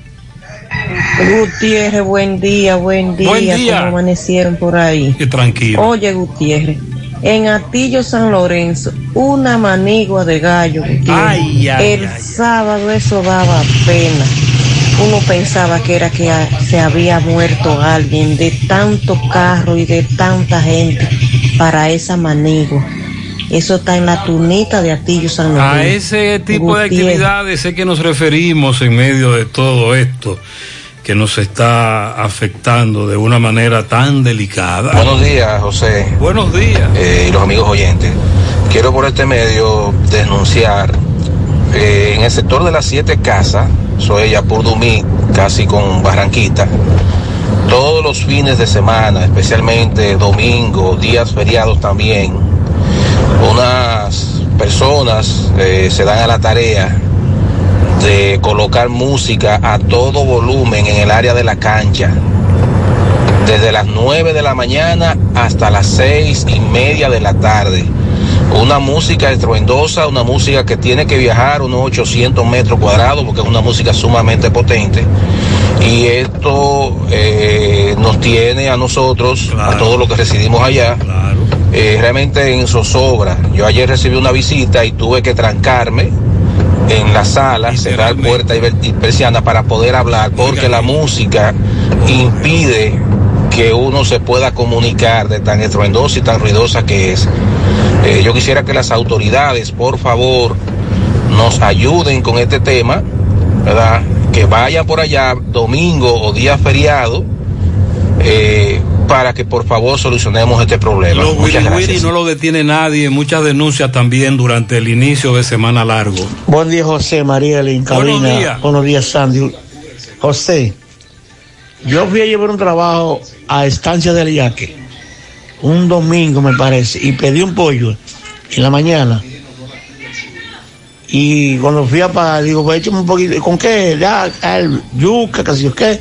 Gutiérrez, buen día, buen día. Buen día. ¿Cómo amanecieron por ahí? Y tranquilo. Oye, Gutiérrez, en Atillo San Lorenzo, una manigua de gallo. Gutiérrez. Ay, ay, El ay. sábado eso daba pena. Uno pensaba que era que se había muerto alguien de tanto carro y de tanta gente para esa manigua. Eso está en la tunita de Atillo San Lorenzo. A ese tipo de actividades es que nos referimos en medio de todo esto que nos está afectando de una manera tan delicada. Buenos días, José. Buenos días. Eh, y los amigos oyentes. Quiero por este medio denunciar eh, en el sector de las siete casas, soy por Dumí, casi con Barranquita, todos los fines de semana, especialmente domingo, días feriados también, unas personas eh, se dan a la tarea de colocar música a todo volumen en el área de la cancha desde las 9 de la mañana hasta las seis y media de la tarde. Una música estruendosa, una música que tiene que viajar unos 800 metros cuadrados porque es una música sumamente potente. Y esto eh, nos tiene a nosotros, a todos los que residimos allá, eh, realmente en zozobra. Yo ayer recibí una visita y tuve que trancarme en la sala, cerrar puerta y ver- y persiana para poder hablar, porque la música impide que uno se pueda comunicar de tan estruendosa y tan ruidosa que es. Eh, yo quisiera que las autoridades, por favor, nos ayuden con este tema, ¿verdad? Que vayan por allá domingo o día feriado eh, para que por favor solucionemos este problema. Los Muchas Willy gracias. Willy no lo detiene nadie, muchas denuncias también durante el inicio de semana largo. Buen día, José María en cabina. Buenos días. Buenos días, Sandy. José, yo fui a llevar un trabajo a Estancia del Yaque, un domingo me parece, y pedí un pollo en la mañana. Y cuando fui a pagar, digo, pues échame un poquito, ¿con qué? Ya, el yuca, casi yo qué.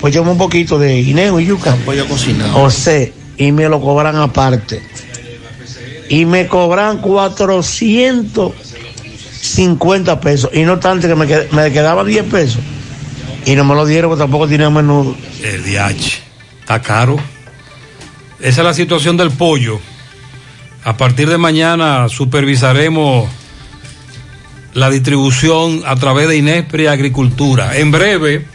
Pues échame un poquito de guineo y yuca. Pollo cocinado. José, y me lo cobran aparte. Y me cobran 450 pesos. Y no tanto que me, qued- me quedaban 10 pesos. Y no me lo dieron porque tampoco tenía menudo. El DH. Está caro. Esa es la situación del pollo. A partir de mañana supervisaremos la distribución a través de Inespre Agricultura. En breve,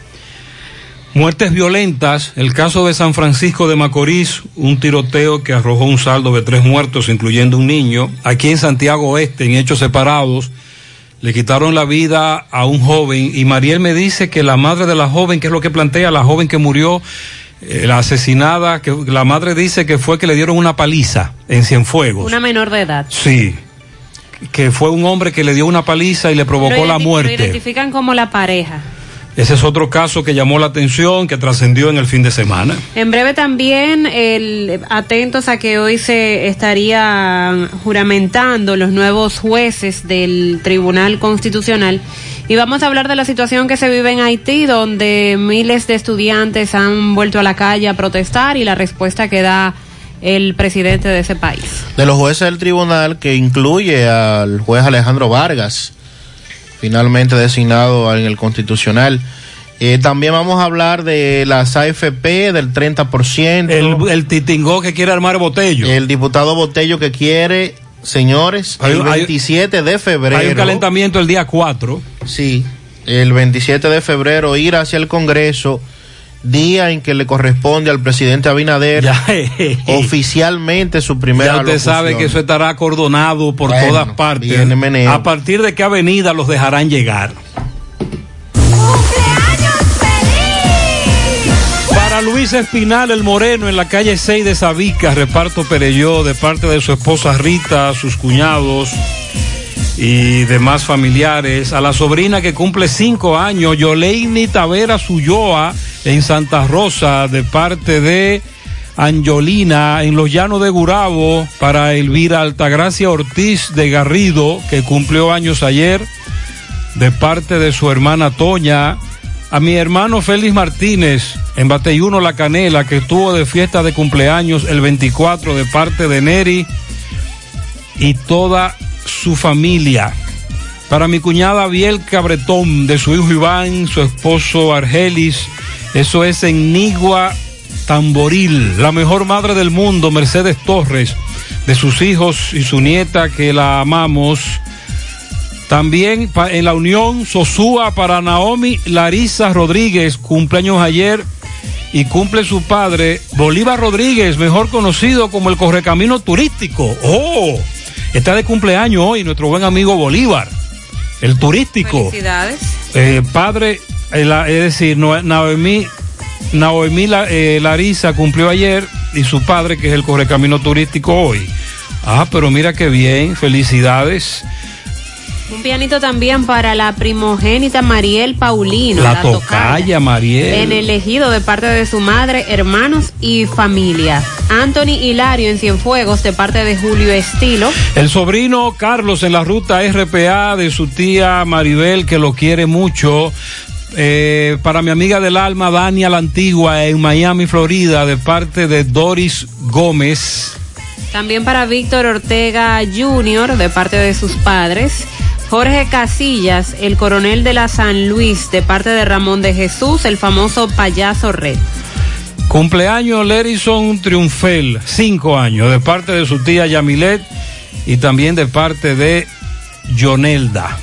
muertes violentas. El caso de San Francisco de Macorís, un tiroteo que arrojó un saldo de tres muertos, incluyendo un niño. Aquí en Santiago Oeste, en hechos separados, le quitaron la vida a un joven. Y Mariel me dice que la madre de la joven, que es lo que plantea, la joven que murió, eh, la asesinada, que la madre dice que fue que le dieron una paliza en Cienfuegos. Una menor de edad. Sí. Que fue un hombre que le dio una paliza y le provocó la Lo muerte. identifican como la pareja. Ese es otro caso que llamó la atención, que trascendió en el fin de semana. En breve también, el, atentos a que hoy se estarían juramentando los nuevos jueces del Tribunal Constitucional. Y vamos a hablar de la situación que se vive en Haití, donde miles de estudiantes han vuelto a la calle a protestar y la respuesta que da el presidente de ese país. de los jueces del tribunal que incluye al juez Alejandro Vargas, finalmente designado en el constitucional. Eh, también vamos a hablar de las AFP del 30%. El, el titingó que quiere armar Botello. El diputado Botello que quiere, señores, Hay- el hay- 27 de febrero. Hay un calentamiento el día 4. Sí, el 27 de febrero ir hacia el Congreso, día en que le corresponde al presidente Abinader oficialmente su primera Ya usted sabe que eso estará acordonado por Bueno, todas partes. A partir de qué avenida los dejarán llegar. Luis Espinal, el moreno, en la calle 6 de Sabica, reparto Pereyó, de parte de su esposa Rita, sus cuñados y demás familiares. A la sobrina que cumple cinco años, Yoleini Tavera Suyoa, en Santa Rosa, de parte de Angiolina, en los llanos de Gurabo, para Elvira Altagracia Ortiz de Garrido, que cumplió años ayer, de parte de su hermana Toña. A mi hermano Félix Martínez, en Bateyuno La Canela, que estuvo de fiesta de cumpleaños el 24 de parte de Neri y toda su familia. Para mi cuñada Biel Cabretón, de su hijo Iván, su esposo Argelis, eso es en Nigua, Tamboril. La mejor madre del mundo, Mercedes Torres, de sus hijos y su nieta, que la amamos. También en la Unión Sosúa para Naomi Larisa Rodríguez, cumpleaños ayer. Y cumple su padre, Bolívar Rodríguez, mejor conocido como el Correcamino Turístico. ¡Oh! Está de cumpleaños hoy nuestro buen amigo Bolívar, el turístico. Felicidades. Eh, padre, es decir, Naomi, Naomi eh, Larisa cumplió ayer y su padre, que es el Correcamino Turístico, hoy. Ah, pero mira qué bien, felicidades. Un pianito también para la primogénita Mariel Paulino. La tocaya, Mariel. En el ejido de parte de su madre, hermanos y familia. Anthony Hilario en Cienfuegos de parte de Julio Estilo. El sobrino Carlos en la ruta RPA de su tía Maribel, que lo quiere mucho. Eh, para mi amiga del alma, Dania la Antigua, en Miami, Florida, de parte de Doris Gómez. También para Víctor Ortega Jr. de parte de sus padres. Jorge Casillas, el coronel de la San Luis, de parte de Ramón de Jesús, el famoso payaso red. Cumpleaños Lerison Triunfel, cinco años, de parte de su tía Yamilet y también de parte de Jonelda.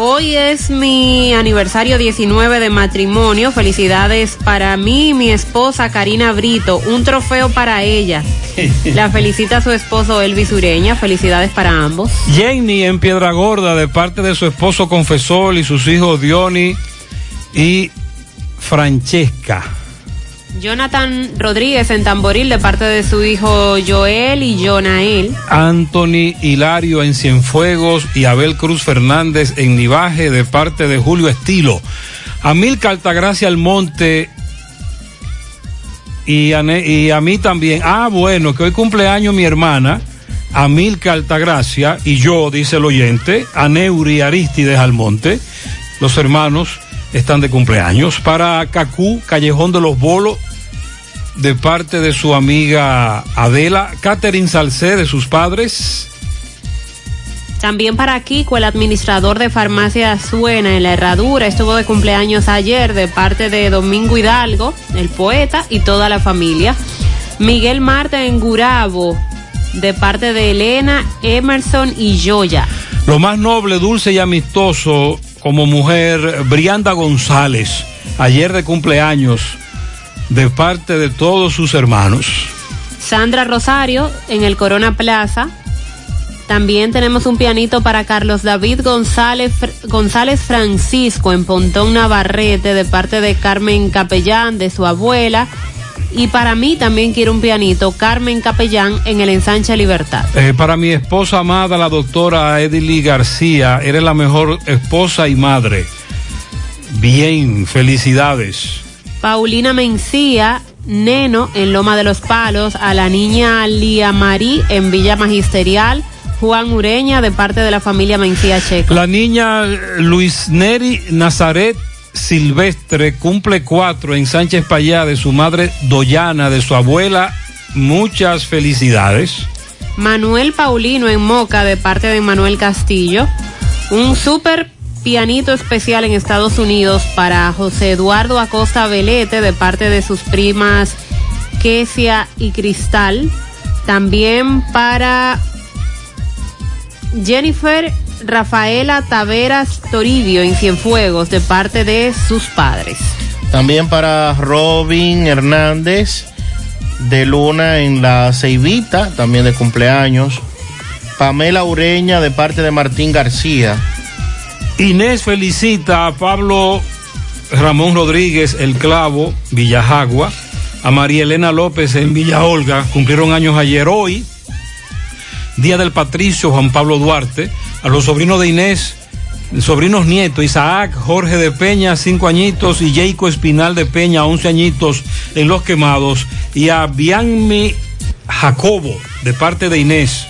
Hoy es mi aniversario 19 de matrimonio. Felicidades para mí y mi esposa Karina Brito. Un trofeo para ella. La felicita su esposo Elvis Ureña. Felicidades para ambos. Jenny en Piedra Gorda, de parte de su esposo Confesor y sus hijos Diony y Francesca. Jonathan Rodríguez en Tamboril de parte de su hijo Joel y Jonael. Anthony Hilario en Cienfuegos y Abel Cruz Fernández en Nivaje de parte de Julio Estilo. Amil Altagracia Almonte y a, y a mí también. Ah, bueno, que hoy cumpleaños mi hermana, Amilca Altagracia, y yo, dice el oyente, Aneuri Aristides Almonte. Los hermanos están de cumpleaños. Para Cacú, Callejón de los Bolos, de parte de su amiga Adela, Catherine Salcé, de sus padres. También para Kiko, el administrador de farmacia Suena en la Herradura, estuvo de cumpleaños ayer de parte de Domingo Hidalgo, el poeta y toda la familia. Miguel Marta en Gurabo, de parte de Elena, Emerson y Joya. Lo más noble, dulce y amistoso como mujer, Brianda González, ayer de cumpleaños, de parte de todos sus hermanos. Sandra Rosario en el Corona Plaza. También tenemos un pianito para Carlos David González, González Francisco en Pontón Navarrete de parte de Carmen Capellán, de su abuela. Y para mí también quiero un pianito, Carmen Capellán en el Ensanche Libertad. Eh, para mi esposa amada, la doctora Edily García, eres la mejor esposa y madre. Bien, felicidades. Paulina Mencía, Neno en Loma de los Palos, a la niña Lía Marí en Villa Magisterial, Juan Ureña de parte de la familia Mencía Checo. La niña Luis Neri Nazaret Silvestre cumple cuatro en Sánchez Payá de su madre Doyana, de su abuela. Muchas felicidades. Manuel Paulino en Moca de parte de Manuel Castillo. Un super pianito especial en Estados Unidos para José Eduardo Acosta Velete de parte de sus primas Kesia y Cristal. También para Jennifer Rafaela Taveras Toribio en Cienfuegos de parte de sus padres. También para Robin Hernández de Luna en la Ceibita, también de cumpleaños. Pamela Ureña de parte de Martín García. Inés felicita a Pablo Ramón Rodríguez, El Clavo, Villajagua. A María Elena López en Villa Olga, cumplieron años ayer hoy. Día del Patricio, Juan Pablo Duarte. A los sobrinos de Inés, sobrinos nietos, Isaac, Jorge de Peña, cinco añitos, y Jaico Espinal de Peña, once añitos en Los Quemados. Y a Bianmi Jacobo, de parte de Inés.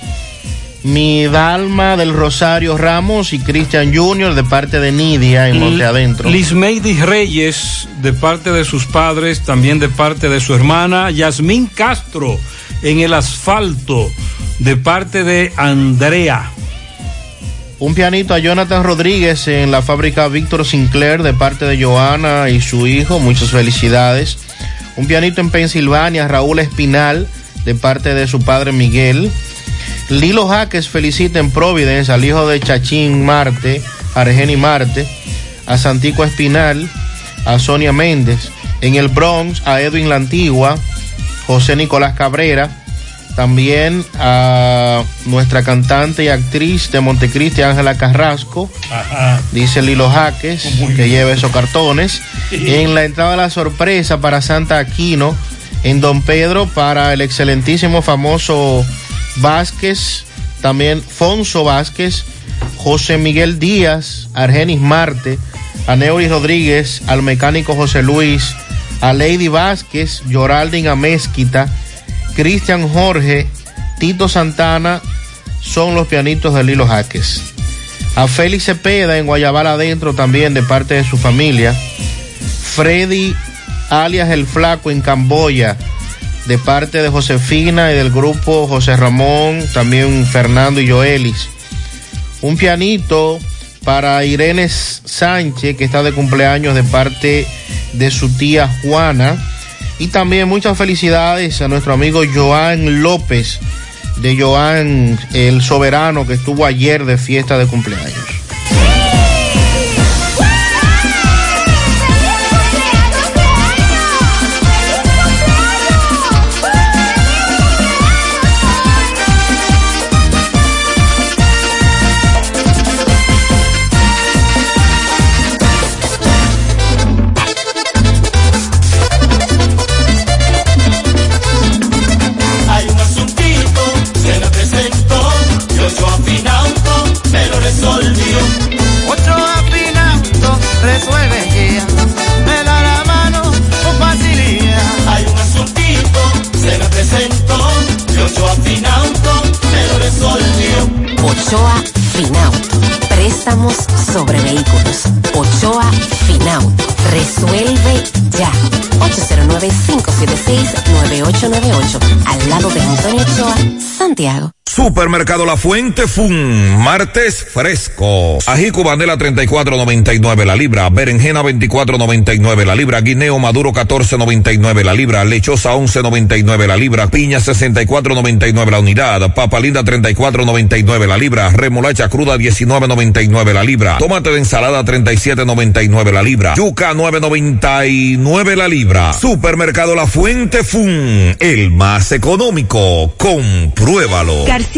Mi Dalma del Rosario Ramos y Cristian Junior de parte de Nidia en Monte Adentro. Lismeidi Reyes, de parte de sus padres, también de parte de su hermana. Yasmín Castro, en el asfalto, de parte de Andrea. Un pianito a Jonathan Rodríguez en la fábrica Víctor Sinclair de parte de Joana y su hijo. Muchas felicidades. Un pianito en Pensilvania, Raúl Espinal, de parte de su padre Miguel. Lilo Jaques felicita en Providence al hijo de Chachín Marte, Argeni Marte, a Santico Espinal, a Sonia Méndez. En el Bronx, a Edwin La Antigua, José Nicolás Cabrera. También a nuestra cantante y actriz de Montecristi, Ángela Carrasco. Dice Lilo Jaques, que lleva esos cartones. En la entrada de la sorpresa para Santa Aquino, en Don Pedro, para el excelentísimo famoso Vázquez, también Fonso Vázquez, José Miguel Díaz, Argenis Marte, a Neuri Rodríguez, al mecánico José Luis, a Lady Vázquez, Yoraldin Amezquita, Cristian Jorge, Tito Santana, son los pianitos de Lilo Jaques. A Félix Cepeda en Guayabal adentro también de parte de su familia. Freddy alias El Flaco en Camboya de parte de Josefina y del grupo José Ramón, también Fernando y Joelis. Un pianito para Irene Sánchez, que está de cumpleaños de parte de su tía Juana. Y también muchas felicidades a nuestro amigo Joan López, de Joan el Soberano, que estuvo ayer de fiesta de cumpleaños. Ochoa Finauto. Supermercado La Fuente Fun, martes fresco. Ají cubanela 34.99 la libra, berenjena 24.99 la libra, guineo maduro 14.99 la libra, lechosa 11.99 la libra, piña 64.99 la unidad, papa linda 34.99 la libra, remolacha cruda 19.99 la libra, tomate de ensalada 37.99 la libra, yuca 9.99 la libra. Supermercado La Fuente Fun, el más económico. Compruébalo. García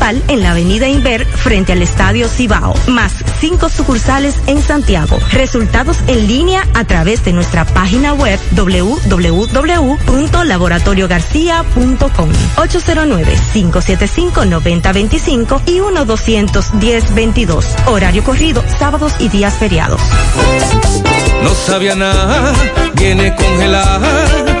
en la avenida Inver frente al Estadio Cibao, más cinco sucursales en Santiago. Resultados en línea a través de nuestra página web www.laboratoriogarcia.com 809-575-9025 y 1-210-22. Horario corrido, sábados y días feriados. No sabía nada, viene congelada.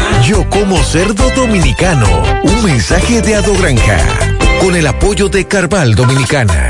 Como cerdo dominicano. Un mensaje de Ado Granja. Con el apoyo de Carval Dominicana.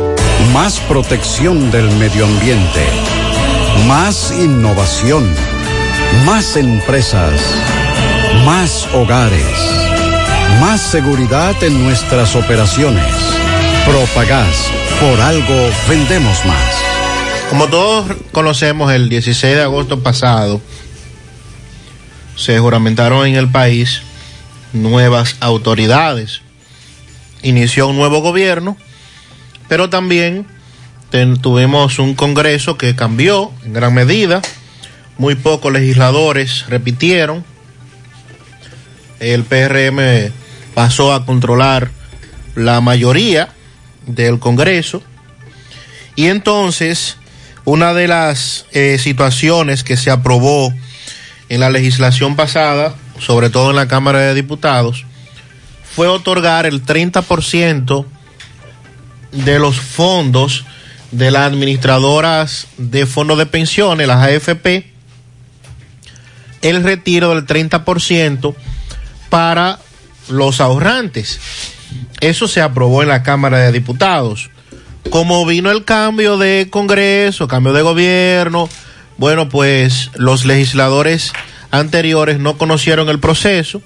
Más protección del medio ambiente. Más innovación. Más empresas. Más hogares. Más seguridad en nuestras operaciones. Propagás. Por algo vendemos más. Como todos conocemos, el 16 de agosto pasado se juramentaron en el país nuevas autoridades. Inició un nuevo gobierno, pero también tuvimos un Congreso que cambió en gran medida. Muy pocos legisladores repitieron. El PRM pasó a controlar la mayoría del Congreso. Y entonces, una de las eh, situaciones que se aprobó en la legislación pasada, sobre todo en la Cámara de Diputados, fue otorgar el 30% de los fondos de las administradoras de fondos de pensiones, las AFP, el retiro del 30% para los ahorrantes. Eso se aprobó en la Cámara de Diputados. Como vino el cambio de Congreso, cambio de gobierno, bueno, pues los legisladores anteriores no conocieron el proceso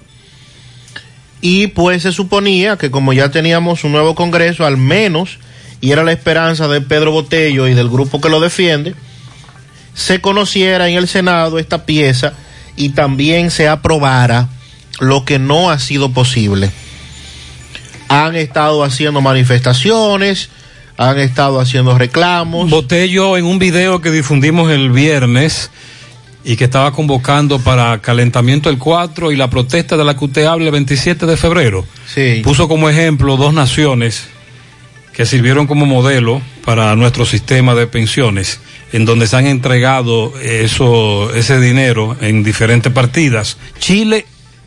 y pues se suponía que como ya teníamos un nuevo Congreso, al menos, y era la esperanza de Pedro Botello y del grupo que lo defiende, se conociera en el Senado esta pieza y también se aprobara lo que no ha sido posible. Han estado haciendo manifestaciones, han estado haciendo reclamos. Botello en un video que difundimos el viernes y que estaba convocando para calentamiento el 4 y la protesta de la que usted habla el 27 de febrero. Sí. Puso como ejemplo dos naciones que sirvieron como modelo para nuestro sistema de pensiones, en donde se han entregado eso, ese dinero en diferentes partidas, Chile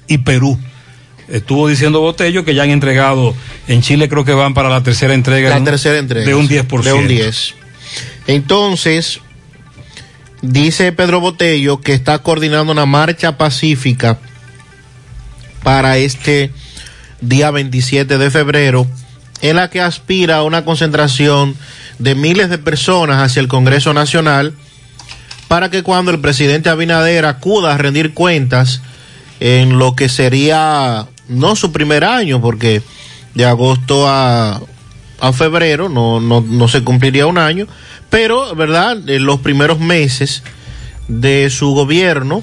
y Perú. Estuvo diciendo Botello que ya han entregado, en Chile creo que van para la tercera entrega. La tercera entrega. De un 10%. De un 10. Entonces, dice Pedro Botello que está coordinando una marcha pacífica para este día 27 de febrero, en la que aspira a una concentración de miles de personas hacia el Congreso Nacional para que cuando el presidente Abinader acuda a rendir cuentas en lo que sería no su primer año, porque de agosto a, a febrero no, no, no se cumpliría un año, pero, ¿verdad? En los primeros meses de su gobierno,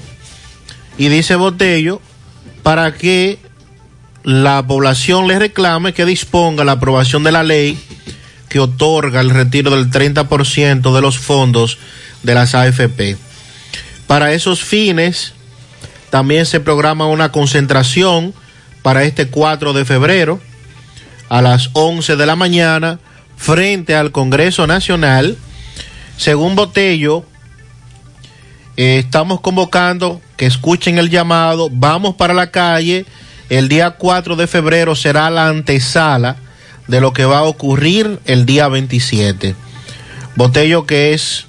y dice Botello, para que la población le reclame que disponga la aprobación de la ley que otorga el retiro del 30% de los fondos de las AFP. Para esos fines, también se programa una concentración para este 4 de febrero a las 11 de la mañana frente al Congreso Nacional. Según Botello, eh, estamos convocando que escuchen el llamado, vamos para la calle. El día 4 de febrero será la antesala de lo que va a ocurrir el día 27. Botello, que es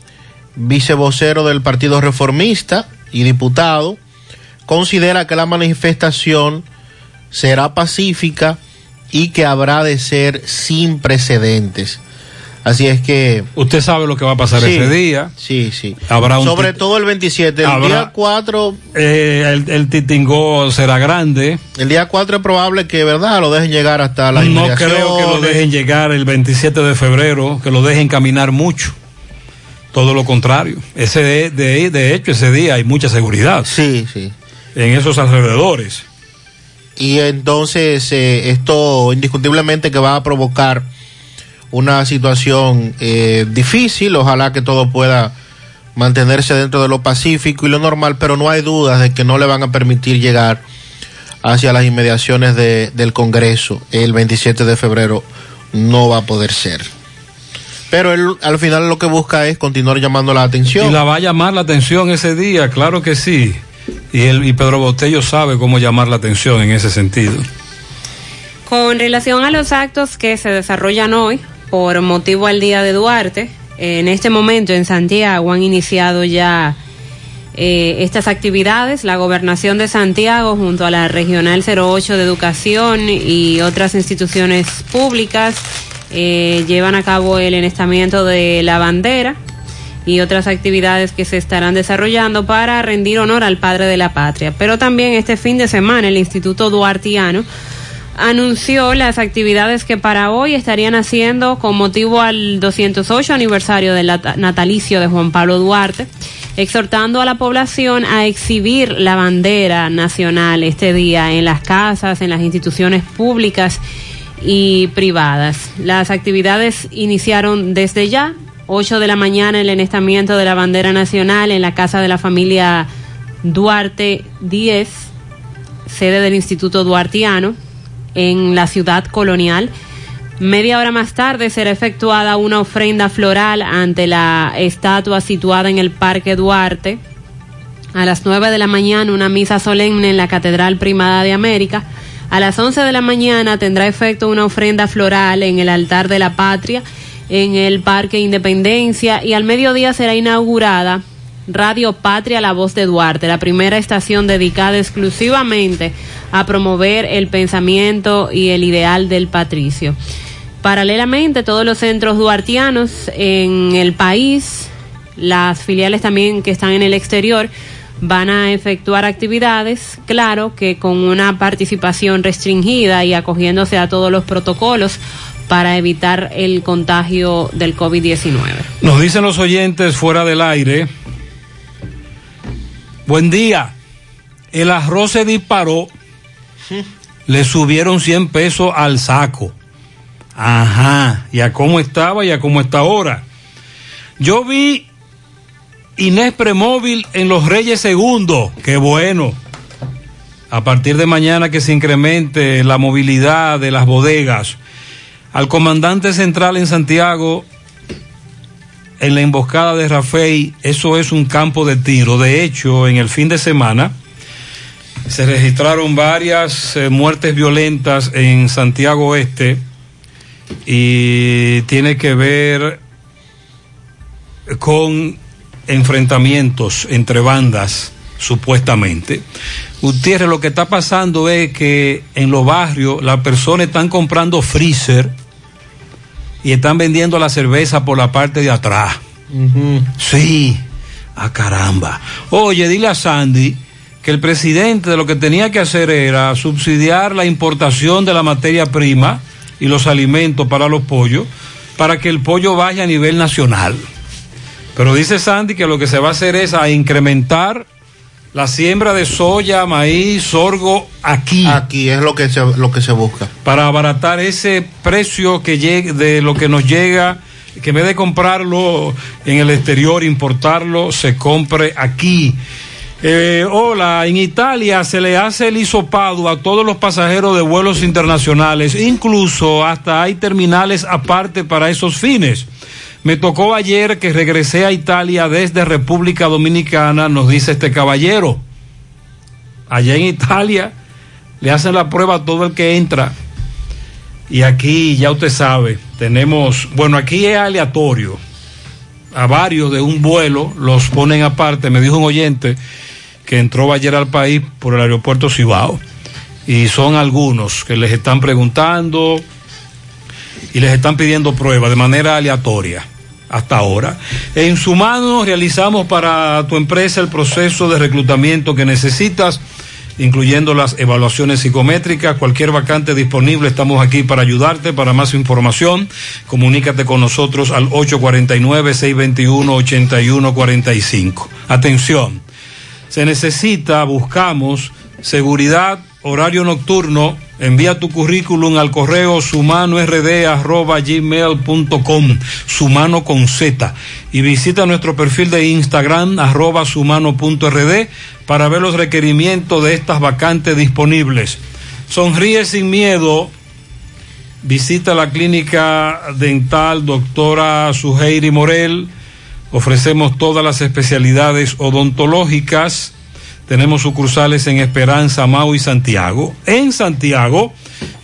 vicevocero del Partido Reformista y diputado, considera que la manifestación será pacífica y que habrá de ser sin precedentes. Así es que... Usted sabe lo que va a pasar Sí, ese día. Sí, sí. Habrá un Sobre todo el 27. El Habrá- día 4... Eh, el, el titingó será grande. El día 4 es probable que, ¿verdad?, lo dejen llegar hasta las No creo que lo dejen llegar el 27 de febrero, que lo dejen caminar mucho. Todo lo contrario. Ese de, de, de hecho, ese día hay mucha seguridad. Sí, sí. En esos alrededores. Y entonces eh, esto indiscutiblemente que va a provocar una situación eh, difícil, ojalá que todo pueda mantenerse dentro de lo pacífico y lo normal, pero no hay dudas de que no le van a permitir llegar hacia las inmediaciones de- del Congreso el 27 de febrero, no va a poder ser. Pero él al final lo que busca es continuar llamando la atención. Y la va a llamar la atención ese día, claro que sí. Y, él, y Pedro Botello sabe cómo llamar la atención en ese sentido. Con relación a los actos que se desarrollan hoy por motivo al Día de Duarte, en este momento en Santiago han iniciado ya eh, estas actividades. La gobernación de Santiago junto a la Regional 08 de Educación y otras instituciones públicas eh, llevan a cabo el enestamiento de la bandera y otras actividades que se estarán desarrollando para rendir honor al padre de la patria. Pero también este fin de semana el Instituto Duartiano anunció las actividades que para hoy estarían haciendo con motivo al 208 aniversario del nat- natalicio de Juan Pablo Duarte, exhortando a la población a exhibir la bandera nacional este día en las casas, en las instituciones públicas y privadas. Las actividades iniciaron desde ya, 8 de la mañana el enestamiento de la bandera nacional en la casa de la familia Duarte 10, sede del Instituto Duartiano, en la ciudad colonial. Media hora más tarde será efectuada una ofrenda floral ante la estatua situada en el Parque Duarte. A las 9 de la mañana una misa solemne en la Catedral Primada de América. A las 11 de la mañana tendrá efecto una ofrenda floral en el altar de la patria en el Parque Independencia y al mediodía será inaugurada Radio Patria La Voz de Duarte, la primera estación dedicada exclusivamente a promover el pensamiento y el ideal del patricio. Paralelamente, todos los centros duartianos en el país, las filiales también que están en el exterior, van a efectuar actividades, claro que con una participación restringida y acogiéndose a todos los protocolos para evitar el contagio del COVID-19. Nos dicen los oyentes fuera del aire. Buen día. El arroz se disparó. Le subieron 100 pesos al saco. Ajá. ¿Y a cómo estaba y a cómo está ahora? Yo vi Inés Premóvil en Los Reyes Segundo. Qué bueno. A partir de mañana que se incremente la movilidad de las bodegas. Al comandante central en Santiago, en la emboscada de Rafael, eso es un campo de tiro. De hecho, en el fin de semana se registraron varias eh, muertes violentas en Santiago Este y tiene que ver con enfrentamientos entre bandas, supuestamente. Gutiérrez, lo que está pasando es que en los barrios las personas están comprando freezer y están vendiendo la cerveza por la parte de atrás. Sí, a caramba. Oye, dile a Sandy que el presidente de lo que tenía que hacer era subsidiar la importación de la materia prima y los alimentos para los pollos para que el pollo vaya a nivel nacional. Pero dice Sandy que lo que se va a hacer es a incrementar la siembra de soya, maíz, sorgo aquí. Aquí es lo que se, lo que se busca. Para abaratar ese precio que llegue, de lo que nos llega, que en vez de comprarlo en el exterior, importarlo, se compre aquí. Eh, hola, en Italia se le hace el hisopado a todos los pasajeros de vuelos internacionales, incluso hasta hay terminales aparte para esos fines. Me tocó ayer que regresé a Italia desde República Dominicana, nos dice este caballero. Allá en Italia le hacen la prueba a todo el que entra. Y aquí ya usted sabe, tenemos, bueno, aquí es aleatorio. A varios de un vuelo los ponen aparte. Me dijo un oyente que entró ayer al país por el aeropuerto Cibao. Y son algunos que les están preguntando y les están pidiendo pruebas de manera aleatoria hasta ahora. En su mano realizamos para tu empresa el proceso de reclutamiento que necesitas, incluyendo las evaluaciones psicométricas, cualquier vacante disponible, estamos aquí para ayudarte. Para más información, comunícate con nosotros al 849-621-8145. Atención, se necesita, buscamos seguridad, horario nocturno, Envía tu currículum al correo sumanord.gmail.com, sumano con Z, y visita nuestro perfil de Instagram, arroba sumano.rd, para ver los requerimientos de estas vacantes disponibles. Sonríe sin miedo. Visita la clínica dental doctora Suheiri Morel. Ofrecemos todas las especialidades odontológicas tenemos sucursales en Esperanza, Mau y Santiago. En Santiago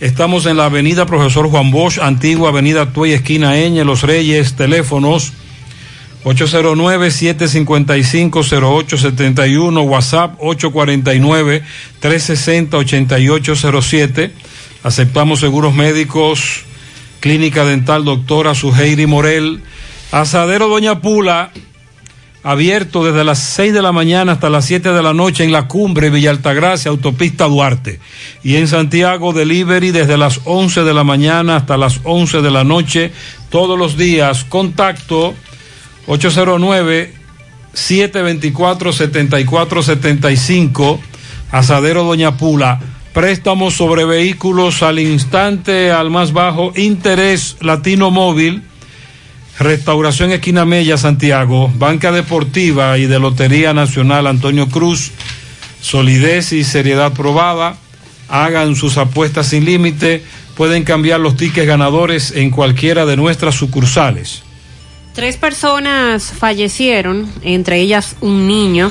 estamos en la avenida Profesor Juan Bosch, antigua avenida Tuey, esquina Eñe, Los Reyes, teléfonos 809-755-0871, WhatsApp 849-360-8807. Aceptamos seguros médicos, Clínica Dental Doctora Suheiri Morel, Asadero Doña Pula, abierto desde las 6 de la mañana hasta las 7 de la noche en la cumbre Villa Altagracia, Autopista Duarte. Y en Santiago, delivery desde las 11 de la mañana hasta las 11 de la noche, todos los días. Contacto 809-724-7475, Asadero Doña Pula. Préstamos sobre vehículos al instante, al más bajo interés, Latino Móvil Restauración Esquina Mella, Santiago, Banca Deportiva y de Lotería Nacional Antonio Cruz, solidez y seriedad probada, hagan sus apuestas sin límite, pueden cambiar los tickets ganadores en cualquiera de nuestras sucursales. Tres personas fallecieron, entre ellas un niño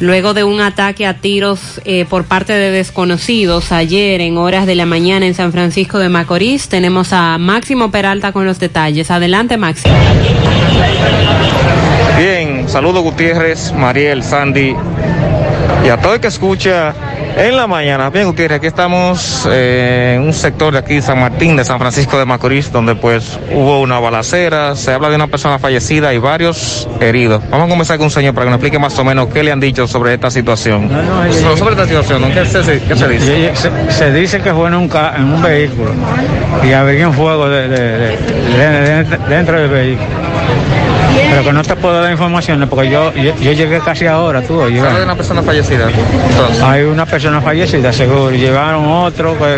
luego de un ataque a tiros eh, por parte de desconocidos ayer en horas de la mañana en San Francisco de Macorís. Tenemos a Máximo Peralta con los detalles. Adelante, Máximo. Bien, saludo Gutiérrez, Mariel, Sandy y a todo el que escucha en la mañana. Bien, Gutiérrez, aquí estamos eh, en un sector de aquí, San Martín, de San Francisco de Macorís, donde pues hubo una balacera, se habla de una persona fallecida y varios heridos. Vamos a comenzar con un señor para que nos explique más o menos qué le han dicho sobre esta situación. sobre, esta situación, ¿no? ¿Qué, se, qué se dice? Se, dice que fue en un, en un vehículo y había un fuego de, dentro del vehículo. Pero que no te puedo dar informaciones porque yo, yo, llegué casi ahora, tú. ¿Hay una persona fallecida? Hay una persona fallecida, seguro. Llevaron otro que,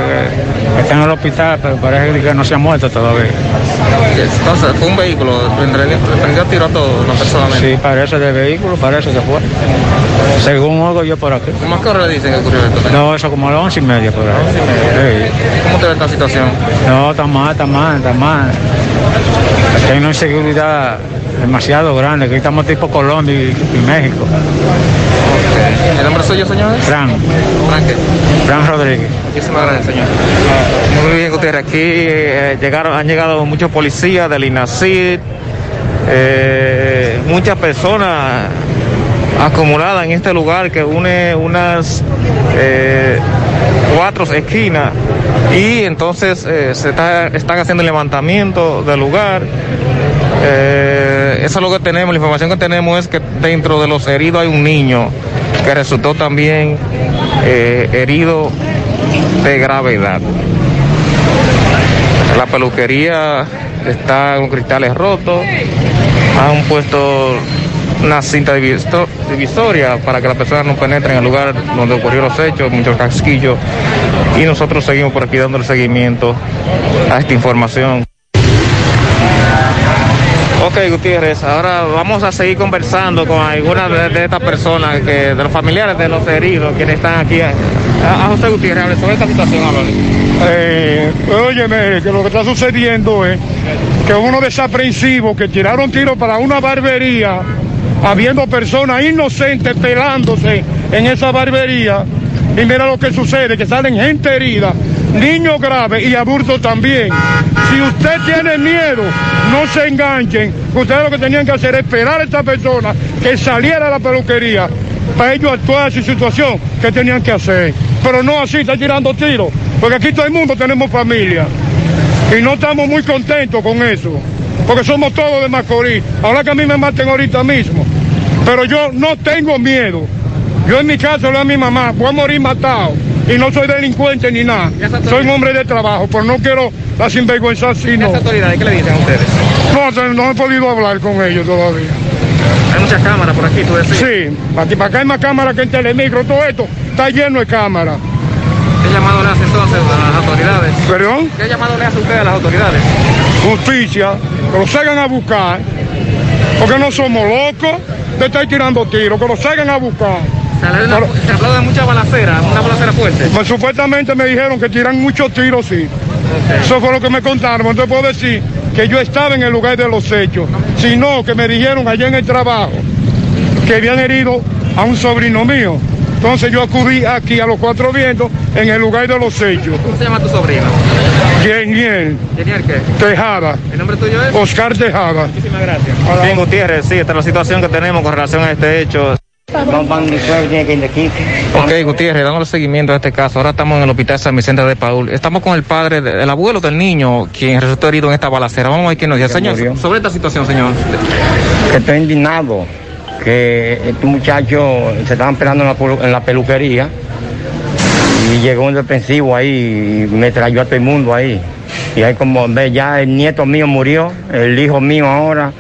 está en el hospital, pero parece que no se ha muerto todavía. Entonces, fue un vehículo, prendió tiro a todo, no personalmente. Sí, parece de vehículo, parece que fue. Según algo yo por aquí. ¿Cómo qué hora dicen que ocurrió esto? No, eso como a las once y media por ahí. ¿Cómo te ve esta situación? No, está mal, está mal, está mal. Hay una inseguridad demasiado grande, que estamos tipo Colombia y, y México. ¿El nombre suyo, señor? Fran, Fran, ¿qué? Fran Rodríguez. Muchísimas gracias, señor. Muy bien, Gutiérrez. Aquí eh, llegaron, han llegado muchos policías del INACID, eh, muchas personas acumuladas en este lugar que une unas eh, cuatro esquinas y entonces eh, se está, están haciendo el levantamiento del lugar. Eh, eso es lo que tenemos, la información que tenemos es que dentro de los heridos hay un niño que resultó también eh, herido de gravedad. La peluquería está con cristales rotos, han puesto una cinta diviso- divisoria para que las personas no penetren en el lugar donde ocurrieron los hechos, muchos casquillos, y nosotros seguimos por aquí dándole seguimiento a esta información. Ok, Gutiérrez, ahora vamos a seguir conversando con algunas de, de estas personas, que, de los familiares de los heridos, quienes están aquí. A, a José Gutiérrez, hable sobre esta situación. Eh, óyeme, que lo que está sucediendo es que uno desaprensivos que tiraron tiros para una barbería, habiendo personas inocentes pelándose en esa barbería, y mira lo que sucede, que salen gente herida, niños graves y adultos también. Si usted tiene miedo, no se enganchen. Ustedes lo que tenían que hacer es esperar a esta persona que saliera de la peluquería para ellos actuar su situación que tenían que hacer. Pero no así, está tirando tiros. Porque aquí todo el mundo tenemos familia. Y no estamos muy contentos con eso. Porque somos todos de Macorís. Ahora que a mí me maten ahorita mismo. Pero yo no tengo miedo. Yo en mi casa le a mi mamá, voy a morir matado. Y no soy delincuente ni nada. Soy un hombre de trabajo, pero no quiero la sinvergüenza así, no. ¿Las autoridades qué le dicen a ustedes? No, no he podido hablar con ellos todavía. Hay muchas cámaras por aquí, tú decías. Sí, aquí para acá hay más cámaras que en Telemicro, todo esto está lleno de cámaras. ¿Qué llamado le hace entonces a las autoridades? ¿Perdón? ¿Qué llamado le hace usted a las autoridades? Justicia, que los hagan a buscar, porque no somos locos de estar tirando tiros, que los hagan a buscar. Se habla de, una- se de mucha balacera, una balacera fuerte. Pues supuestamente me dijeron que tiran muchos tiros, sí. Eso fue lo que me contaron. Entonces puedo decir que yo estaba en el lugar de los hechos, sino que me dijeron allá en el trabajo que habían herido a un sobrino mío. Entonces yo acudí aquí a los cuatro vientos en el lugar de los hechos. ¿Cómo se llama tu sobrino? Geniel, ¿Genial qué? Tejada, ¿El nombre tuyo es? Oscar Tejada. Muchísimas gracias. Bien, Gutiérrez, sí, esta es la situación que tenemos con relación a este hecho. Ok, Gutiérrez, damos seguimiento a este caso. Ahora estamos en el hospital San Vicente de Paul. Estamos con el padre, de- el abuelo del niño, quien resultó herido en esta balacera. Vamos a ver qué nos dice. Señor, murió. sobre esta situación, señor. que estoy indignado que estos muchachos se estaban esperando en la, pelu- en la peluquería y llegó un defensivo ahí y me trayó a todo el mundo ahí. Y ahí como ve, ya el nieto mío murió, el hijo mío ahora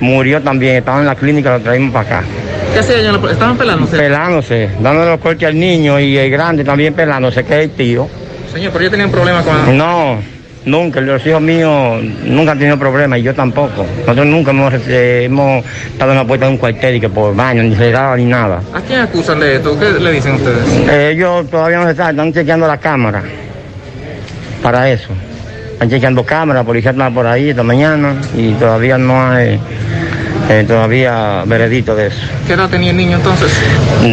murió también, estaba en la clínica, lo traímos para acá. ¿Qué hacían? en la- ¿Estaban pelándose? Pelándose, dándole los cortes al niño y el grande también pelándose, que es el tío. Señor, pero yo tenía un problema con... No, nunca, los hijos míos nunca han tenido problemas y yo tampoco. Nosotros nunca hemos, eh, hemos estado en la puerta de un cuartel y que por baño, ni cerrado ni nada. ¿A quién acusan de esto? ¿Qué le dicen ustedes? Eh, ellos todavía no se saben, están chequeando la cámara para eso. Están chequeando cámara, la policía está por ahí esta mañana y todavía no hay eh, todavía veredicto de eso. ¿Qué edad tenía el niño entonces?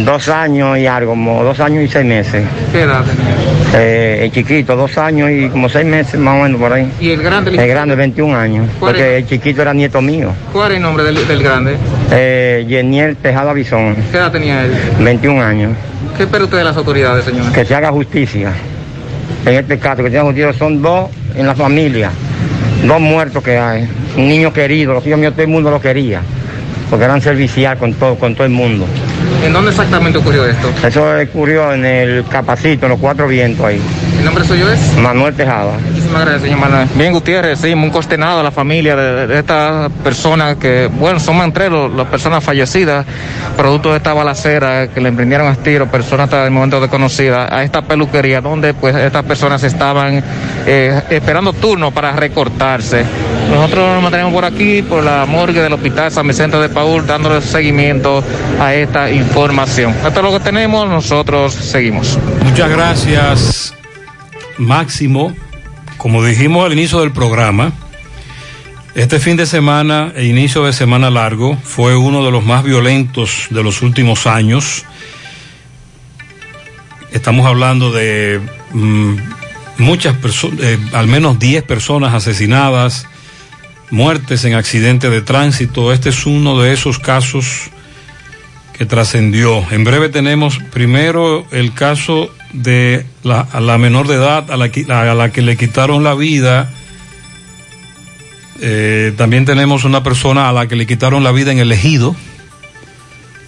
Dos años y algo, como dos años y seis meses. ¿Qué edad tenía? Eh, el chiquito, dos años y como seis meses más o menos por ahí. ¿Y el grande? El grande, 21 años, ¿Cuál porque el chiquito era nieto mío. ¿Cuál era el nombre del, del grande? Eh, Yeniel Tejada Bison, ¿Qué edad tenía él? 21 años. ¿Qué espera usted de las autoridades, señor? Que se haga justicia. En este caso, que se haga justicia, son dos en la familia, dos muertos que hay. Un niño querido, los hijos míos, todo el mundo lo quería, porque eran servicial con todo, con todo el mundo. ¿En dónde exactamente ocurrió esto? Eso ocurrió en el Capacito, en los cuatro vientos ahí. ¿El nombre suyo es? Manuel Tejada. Muchísimas gracias, señor Manuel. Bien, Gutiérrez, sí, muy consternado a la familia de, de estas personas que, bueno, son más entre los- las personas fallecidas, producto de esta balacera que le emprendieron a tiro, personas hasta el momento desconocidas, a esta peluquería donde pues estas personas estaban eh, esperando turno para recortarse. Nosotros nos mantenemos por aquí, por la morgue del Hospital San Vicente de Paul, dándole seguimiento a esta información. Esto es lo que tenemos, nosotros seguimos. Muchas gracias, Máximo. Como dijimos al inicio del programa, Este fin de semana e inicio de semana largo fue uno de los más violentos de los últimos años. Estamos hablando de mm, muchas personas, al menos 10 personas asesinadas, muertes en accidentes de tránsito. Este es uno de esos casos que trascendió. En breve tenemos primero el caso de la, a la menor de edad a la, que- le quitaron la vida. Eh, también tenemos una persona a la que le quitaron la vida en el ejido.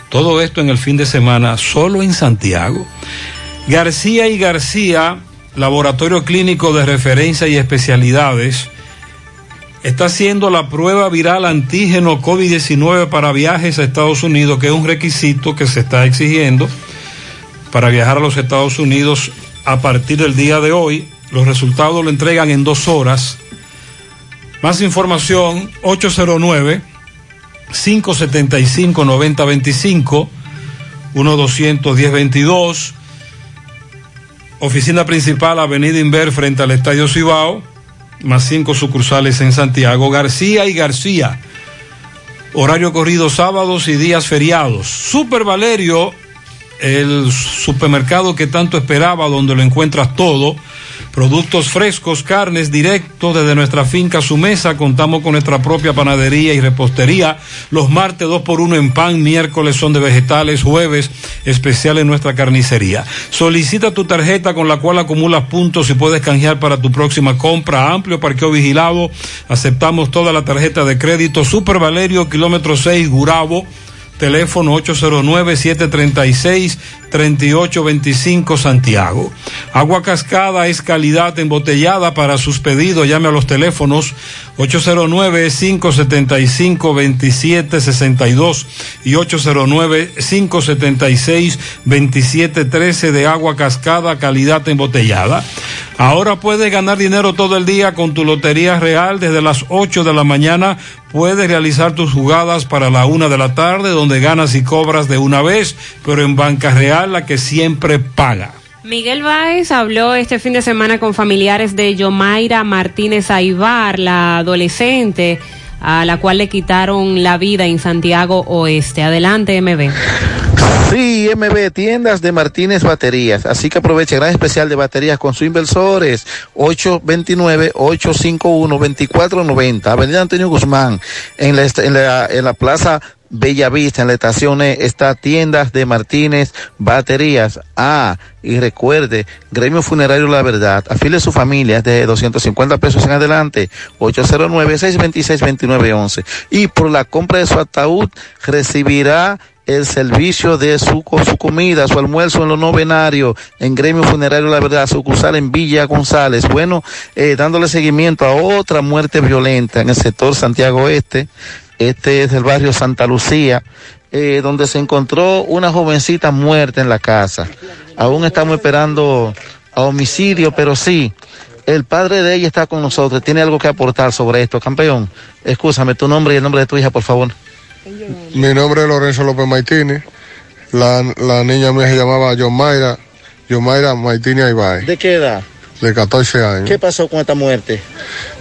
Todo esto en el fin de semana, solo en Santiago. García y García, Laboratorio Clínico de Referencia y Especialidades, está haciendo la prueba viral antígeno COVID-19 para viajes a Estados Unidos, que es un requisito que se está exigiendo para viajar a los Estados Unidos a partir del día de hoy. Los resultados lo entregan en dos horas. Más información, 809 575 9025 1-210-22. Oficina principal, Avenida Inver, frente al Estadio Cibao, más cinco sucursales en Santiago. García y García. Horario corrido sábados y días feriados. Super Valerio, el supermercado que tanto esperaba, donde lo encuentras todo. Productos frescos, carnes directos desde nuestra finca a su mesa. Contamos con nuestra propia panadería y repostería. Los martes dos por uno en pan, miércoles son de vegetales, jueves especial en nuestra carnicería. Solicita tu tarjeta con la cual acumulas puntos y puedes canjear para tu próxima compra. Amplio parqueo vigilado. Aceptamos toda la tarjeta de crédito. Super Valerio, kilómetro 6, Gurabo. Teléfono 809-736-3825 Santiago. Agua cascada es calidad embotellada. Para sus pedidos llame a los teléfonos 809-575-2762 y 809-576-2713 de agua cascada calidad embotellada. Ahora puedes ganar dinero todo el día con tu Lotería Real desde las 8 de la mañana. Puedes realizar tus jugadas para la una de la tarde donde ganas y cobras de una vez, pero en Banca Real la que siempre paga. Miguel Báez habló este fin de semana con familiares de Yomaira Martínez Aibar, la adolescente a la cual le quitaron la vida en Santiago Oeste. Adelante, MB. Sí, MB, tiendas de Martínez Baterías. Así que aprovecha gran especial de baterías con sus inversores. 829-851-2490. Avenida Antonio Guzmán, en la, en la, en la plaza Bellavista, en la estación E, está tiendas de Martínez Baterías. Ah, y recuerde, Gremio Funerario La Verdad. Afile su familia de 250 pesos en adelante. 809-626-2911. Y por la compra de su ataúd recibirá el servicio de su, su comida, su almuerzo en lo novenario, en Gremio Funerario La Verdad, sucursal en Villa González. Bueno, eh, dándole seguimiento a otra muerte violenta en el sector Santiago Este. Este es el barrio Santa Lucía, eh, donde se encontró una jovencita muerta en la casa. Aún estamos esperando a homicidio, pero sí, el padre de ella está con nosotros. Tiene algo que aportar sobre esto. Campeón, escúchame, tu nombre y el nombre de tu hija, por favor. Mi nombre es Lorenzo López Maitini. La, la niña mía se llamaba Yomaira, Yomaira Maitini Aibay, ¿De qué edad? De 14 años. ¿Qué pasó con esta muerte?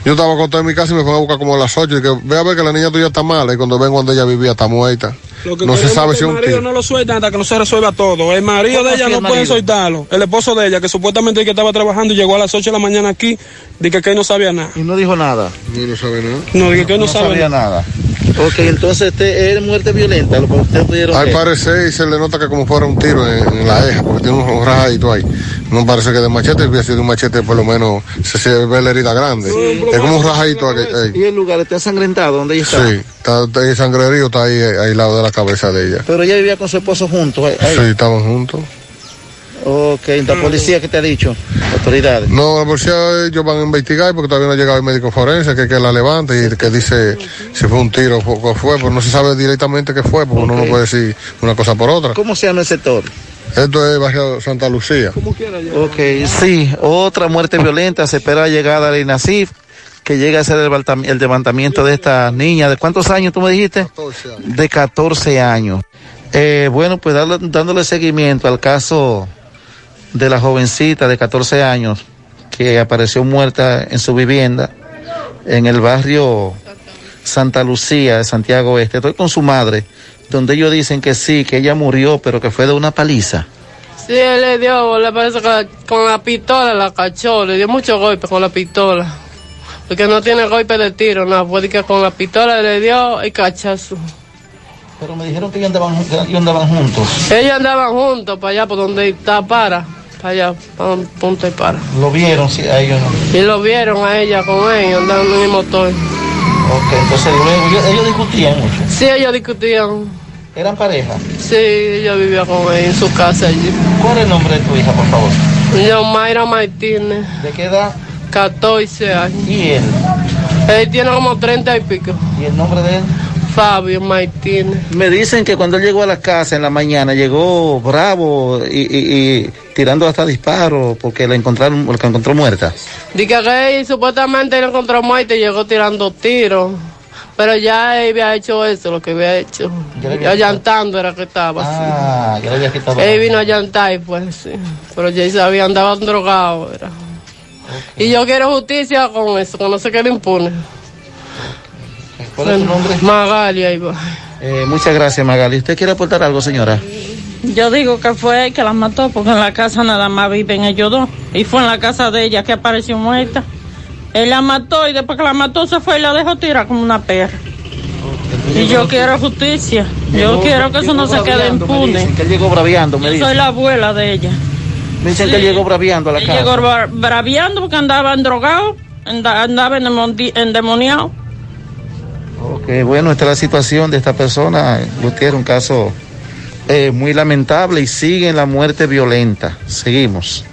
Yo estaba acostado en mi casa y me fue a buscar como a las 8 y que ve a ver que la niña tuya está mala y cuando ven cuando ella vivía está muerta. Lo que No se sabe es si es un el marido no lo sueltan hasta que no se resuelva todo. El marido ¿Cómo de ella no el marido? soltarlo. El esposo de ella, que supuestamente que estaba trabajando y llegó a las 8 de la mañana aquí, dije que él no sabía nada. Y no dijo nada. No, no sabe nada. No, dije que él no, sabe sabía nada. Ok, entonces este es muerte violenta, lo que ustedes pudieron Al ver. parecer se le nota que como fuera un tiro en, en la eja, porque tiene un, rajadito ahí. No parece que de machete, hubiera sido un machete por lo menos se, se ve la herida grande. Es como un rajadito aquí. ahí. Y el lugar está ensangrentado, ¿dónde ella está? Sí, está, ahí sangrerío está ahí, eh, ahí al lado de la cabeza de ella. Pero ella vivía con su esposo juntos. ahí- ahí. Sí, estaban juntos. Ok, la policía, ¿qué te ha dicho? Autoridades. No, la policía ellos van a investigar porque todavía no ha llegado el médico forense que, que la levante y que dice si fue un tiro o fue, pero no se sabe directamente qué fue, porque uno no puede decir una cosa por otra. ¿Cómo se llama el sector? Esto es barrio Santa Lucía. Ok, sí, otra muerte violenta. Se espera la llegada de INASIF, que llegue a hacer el, levantamiento de esta niña. ¿De cuántos años tú me dijiste? De 14 años. Eh, bueno, pues darle- dándole seguimiento al caso de la jovencita de 14 años que apareció muerta en su vivienda en el barrio Santa Lucía, de Santiago Este. Estoy con su madre, donde ellos dicen que sí, que ella murió, pero que fue de una paliza. Sí, él le dio, le parece que con la pistola la cachó, le dio muchos golpes con la pistola. Porque no tiene golpe de tiro, no, fue que con la pistola le dio el cachazo. Pero me dijeron que ellos andaban, ellos andaban juntos. Ellos andaban juntos para allá, por donde está para, para allá, para un punto y para. Lo vieron, sí, a ellos no. Y lo vieron a ella con él, andaban en el motor. Ok, entonces luego ellos, ellos discutían mucho. Sí, ellos discutían. ¿Eran pareja? Sí, ella vivía con él en su casa allí. ¿Cuál es el nombre de tu hija, por favor? Yo, Mayra Martínez. ¿De qué edad? 14 años. ¿Y él? Él tiene como 30 y pico. ¿Y el nombre de él? Fabio Martínez. Me dicen que cuando él llegó a la casa en la mañana llegó bravo y, y- y tirando hasta disparos porque la encontraron, porque la encontró muerta. Dice que él supuestamente lo encontró muerto y llegó tirando tiros. Pero ya él había hecho eso, lo que había hecho. Ya había Allantando era que estaba. Ah, ya le había quitado. Él vino a llantar y pues sí. Pero ya sabía, andaba drogado. Era. Y yo quiero justicia con eso, que no se quede impune. ¿Cuál es tu nombre? Magali, ahí va. Eh, muchas gracias, Magali. ¿Usted quiere aportar algo, señora? Yo digo que fue él que la mató porque en la casa nada más viven ellos dos. Y fue en la casa de ella que apareció muerta. Él la mató y después que la mató se fue y la dejó tirar como una perra. Y yo quiero justicia. Yo Llegó- quiero que eso no se quede impune. dicen que él llegó braviando, me Yo soy la abuela de ella. Me dicen Sí. que él llegó braviando a la casa. llegó bra- braviando porque andaba drogado, anda- andaba endemoni- endemoniado. Ok, bueno, esta es la situación de esta persona, Gutiérrez, un caso eh, muy lamentable y sigue en la muerte violenta. Seguimos.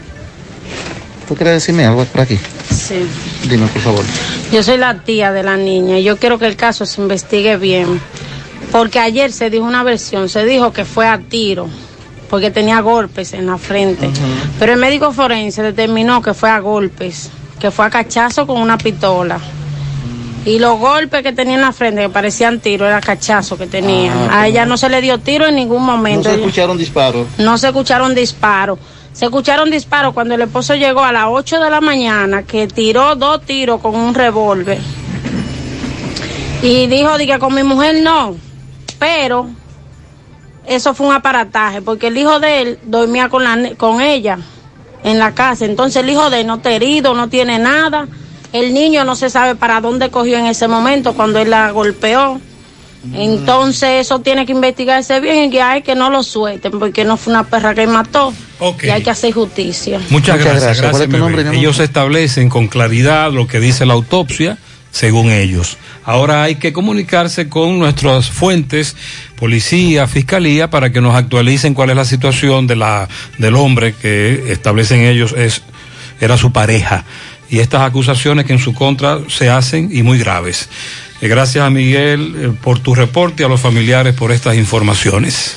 ¿Tú quieres decirme algo por aquí? Sí. Dime, por favor. Yo soy la tía de la niña y yo quiero que el caso se investigue bien. Porque ayer se dijo una versión, se dijo que fue a tiro, porque tenía golpes en la frente. Pero el médico forense determinó que fue a golpes, que fue a cachazo con una pistola. Y los golpes que tenía en la frente, que parecían tiros, era cachazo que tenía. Ah, a ella no se le dio tiro en ningún No momento. se escucharon disparos. No se escucharon disparos. Se escucharon disparos cuando el esposo llegó a las 8 de la mañana, que tiró dos tiros con un revólver. Y dijo, que con mi mujer no. Pero eso fue un aparataje, porque el hijo de él dormía con, la, con ella en la casa. Entonces el hijo de él no está herido, no tiene nada. El niño no se sabe para dónde cogió en ese momento cuando él la golpeó. Entonces eso tiene que investigarse bien y que hay que no lo suelten porque no fue una perra que mató y hay que hacer justicia. Muchas, Muchas gracias. gracias. ¿Cuál es gracias tu nombre? Ellos establecen con claridad lo que dice la autopsia, según ellos. Ahora hay que comunicarse con nuestras fuentes, policía, fiscalía, para que nos actualicen cuál es la situación de la, del hombre que establecen ellos es, era su pareja. Y estas acusaciones que en su contra se hacen y muy graves. Eh, gracias a Miguel eh, por tu reporte y a los familiares por estas informaciones.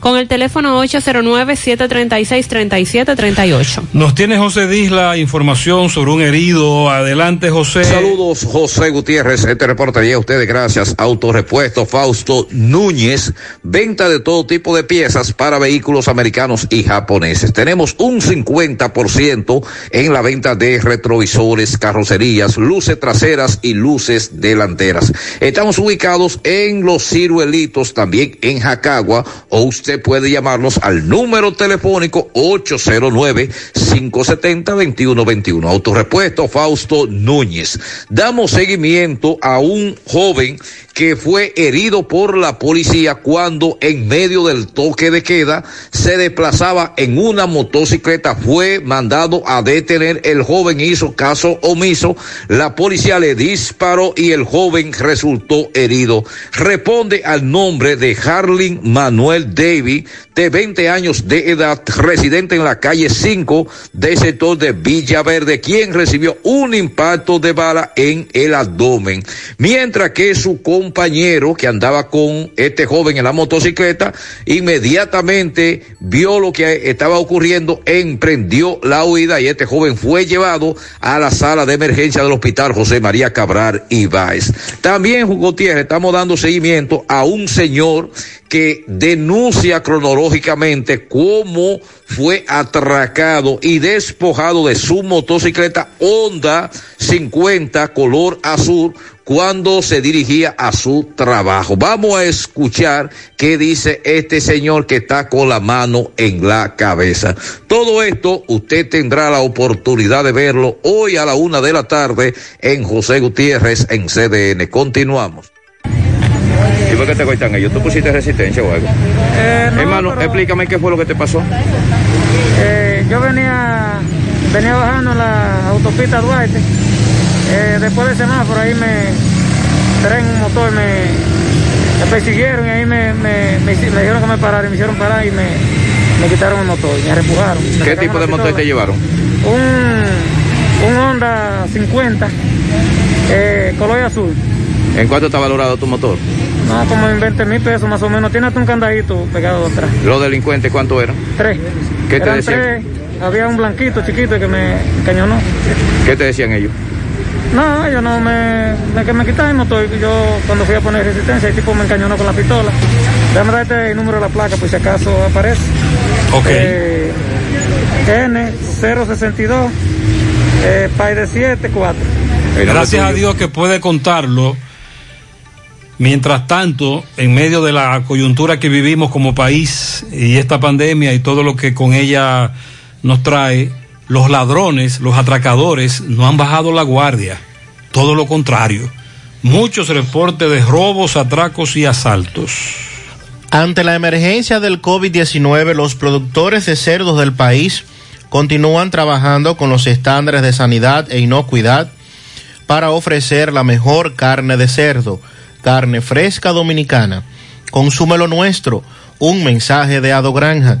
con el teléfono 809-736-3738. Nos tiene José Disla información sobre un herido. Adelante, José. Saludos, José Gutiérrez. Este reportaría a ustedes gracias. Autorepuesto Fausto Núñez. Venta de todo tipo de piezas para vehículos americanos y japoneses. Tenemos un 50% en la venta de retrovisores, carrocerías, luces traseras y luces delanteras. Estamos ubicados en Los Ciruelitos, también en Jacagua, o usted puede llamarnos al número telefónico 809-570-2121. Autorepuesto Fausto Núñez. Damos seguimiento a un joven que fue herido por la policía cuando en medio del toque de queda se desplazaba en una motocicleta. Fue mandado a detener. El joven hizo caso omiso. La policía le disparó y el joven resultó herido. Responde al nombre de Harling Manuel Davy, de 20 años de edad, residente en la calle 5 del sector de Villaverde, quien recibió un impacto de bala en el abdomen. Mientras que su compañero que andaba con este joven en la motocicleta, inmediatamente vio lo que estaba ocurriendo, emprendió la huida y este joven fue llevado a la sala de emergencia del hospital José María Cabral Ibáez. También, Gutiérrez, estamos dando seguimiento a un señor que denuncia cronológicamente cómo fue atracado y despojado de su motocicleta Honda 50 color azul cuando se dirigía a su trabajo. Vamos a escuchar qué dice este señor que está con la mano en la cabeza. Todo esto usted tendrá la oportunidad de verlo hoy a la una de la tarde en José Gutiérrez en CDN. Continuamos. ¿Y por qué te cortan ellos? ¿Tú pusiste resistencia o algo? Eh, no, Hermano, pero, explícame qué fue lo que te pasó. eh, yo venía, venía bajando la autopista Duarte. Eh, después del semáforo ahí me traen un motor, me, me persiguieron y ahí me, me, me, dijeron que me parara y me hicieron parar y me, me quitaron el motor, me reempujaron. Me ¿Qué tipo de motor te llevaron? Un, un Honda 50, eh, color azul. ¿En cuánto está valorado tu motor? No, como en 20 mil pesos más o menos. Tiene hasta un candadito pegado atrás. ¿Los delincuentes cuánto eran? Tres. ¿Qué te Eran decían? tres. Había un blanquito chiquito que me encañonó. ¿Qué te decían ellos? No, ellos no me, me, que me quitaron el motor. Yo cuando fui a poner resistencia, el tipo me encañonó con la pistola. Déjame darte el número de la placa, por si acaso aparece. Ok. Eh, N062, eh, PAI de 74. Gracias a Dios que puede contarlo. Mientras tanto, en medio de la coyuntura que vivimos como país y esta pandemia y todo lo que con ella nos trae, los ladrones, los atracadores no han bajado la guardia. Todo lo contrario. Muchos reportes de robos, atracos y asaltos. Ante la emergencia del COVID-19, los productores de cerdos del país continúan trabajando con los estándares de sanidad e inocuidad para ofrecer la mejor carne de cerdo, carne fresca dominicana. Consúmelo nuestro, un mensaje de Ado Granja,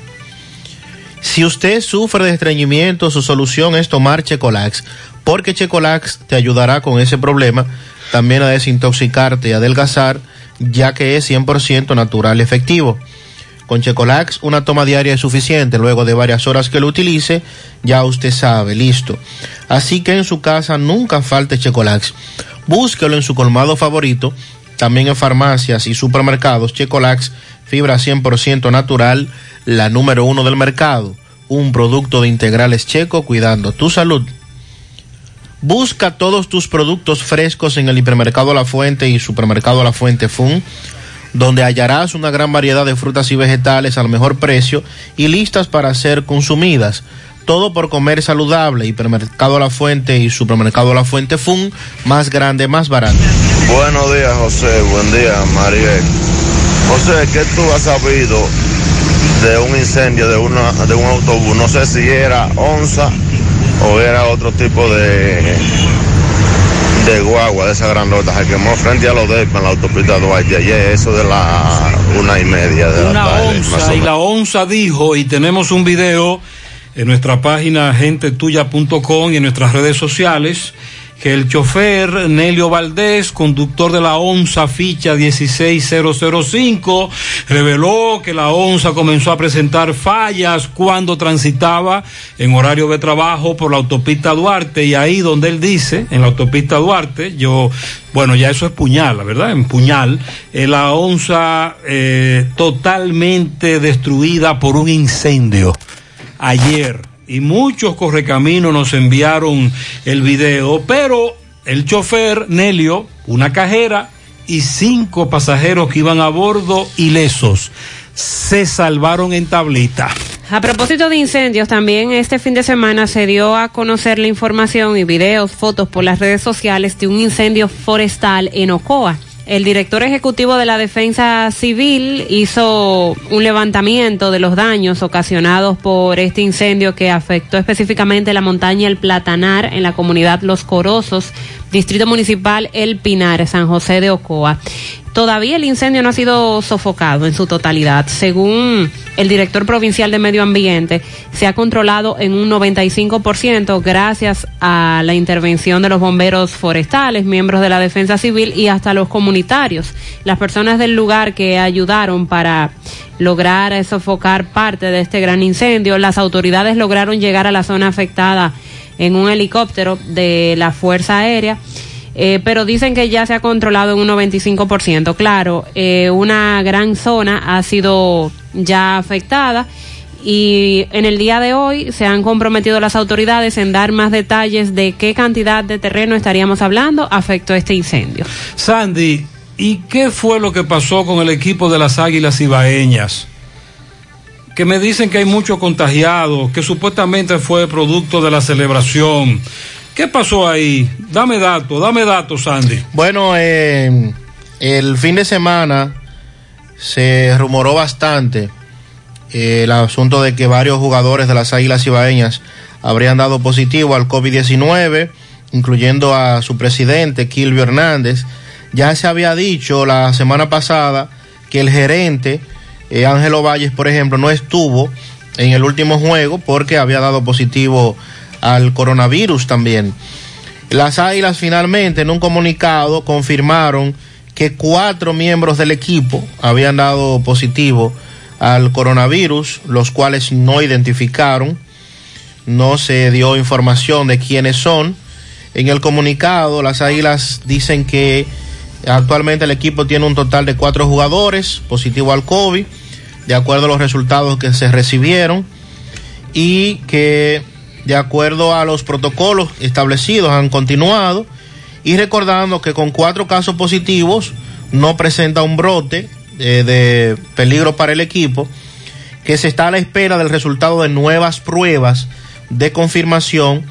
Si usted sufre de estreñimiento, su solución es tomar Checolax, porque Checolax te ayudará con ese problema, también a desintoxicarte y adelgazar, ya que es 100% natural y efectivo. Con Checolax, una toma diaria es suficiente. Luego de varias horas que lo utilice, ya usted sabe, listo. Así que en su casa nunca falte Checolax. Búsquelo en su colmado favorito, también en farmacias y supermercados. Checolax, fibra 100% natural, la número uno del mercado. Un producto de integrales checo cuidando tu salud. Busca todos tus productos frescos en el hipermercado La Fuente y supermercado La Fuente Fun, donde hallarás una gran variedad de frutas y vegetales al mejor precio y listas para ser consumidas. Todo por comer saludable. Hipermercado La Fuente y supermercado La Fuente Fun, más grande, más barato. Buenos días, José. Buen día, Mariel. José, ¿qué tú has sabido de un incendio de, una, de un autobús. No sé si era onza o era otro tipo de, de guagua, de esa grandota. Se quemó frente a los DEPA en la autopista Duarte. Ayer, eso de la una y media de Una la tarde. onza y la onza dijo, y tenemos un video en nuestra página gentetuya.com y en nuestras redes sociales, que el chofer Nelio Valdés, conductor de la onza ficha 16005, reveló que la onza comenzó a presentar fallas cuando transitaba en horario de trabajo por la autopista Duarte. Y ahí donde él dice, en la autopista Duarte, yo, bueno, ya eso es puñal, la verdad, en puñal, eh, la onza eh, totalmente destruida por un incendio ayer y muchos correcaminos nos enviaron el video, pero el chofer Nelio, una cajera y cinco pasajeros que iban a bordo ilesos se salvaron en tablita. A propósito de incendios, también este fin de semana se dio a conocer la información y videos, fotos por las redes sociales de un incendio forestal en Ocoa. El director ejecutivo de la Defensa Civil hizo un levantamiento de los daños ocasionados por este incendio que afectó específicamente la montaña El Platanar en la comunidad Los Corosos, Distrito Municipal El Pinar, San José de Ocoa. Todavía el incendio no ha sido sofocado en su totalidad. Según el director provincial de Medio Ambiente, se ha controlado en un 95% gracias a la intervención de los bomberos forestales, miembros de la Defensa Civil y hasta los comunitarios, las personas del lugar que ayudaron para lograr sofocar parte de este gran incendio. Las autoridades lograron llegar a la zona afectada en un helicóptero de la Fuerza Aérea. Eh, pero dicen que ya se ha controlado en un 95%. Claro, eh, una gran zona ha sido ya afectada y en el día de hoy se han comprometido las autoridades en dar más detalles de qué cantidad de terreno estaríamos hablando afectó este incendio. Sandy, ¿y qué fue lo que pasó con el equipo de las Águilas Ibaeñas? Que me dicen que hay muchos contagiados, que supuestamente fue producto de la celebración. ¿Qué pasó ahí? Dame datos, dame datos, Sandy. Bueno, eh, el fin de semana se rumoró bastante eh, el asunto de que varios jugadores de las Águilas Ibaeñas habrían dado positivo al COVID-19, incluyendo a su presidente, Kilvio Hernández. Ya se había dicho la semana pasada que el gerente, eh, Ángelo Valles, por ejemplo, no estuvo en el último juego porque había dado positivo al coronavirus también. Las Águilas finalmente en un comunicado confirmaron que cuatro miembros del equipo habían dado positivo al coronavirus, los cuales no identificaron, no se dio información de quiénes son. En el comunicado, las Águilas dicen que actualmente el equipo tiene un total de cuatro jugadores positivo al COVID, de acuerdo a los resultados que se recibieron, y que de acuerdo a los protocolos establecidos han continuado, y recordando que con cuatro casos positivos no presenta un brote eh, de peligro para el equipo, que se está a la espera del resultado de nuevas pruebas de confirmación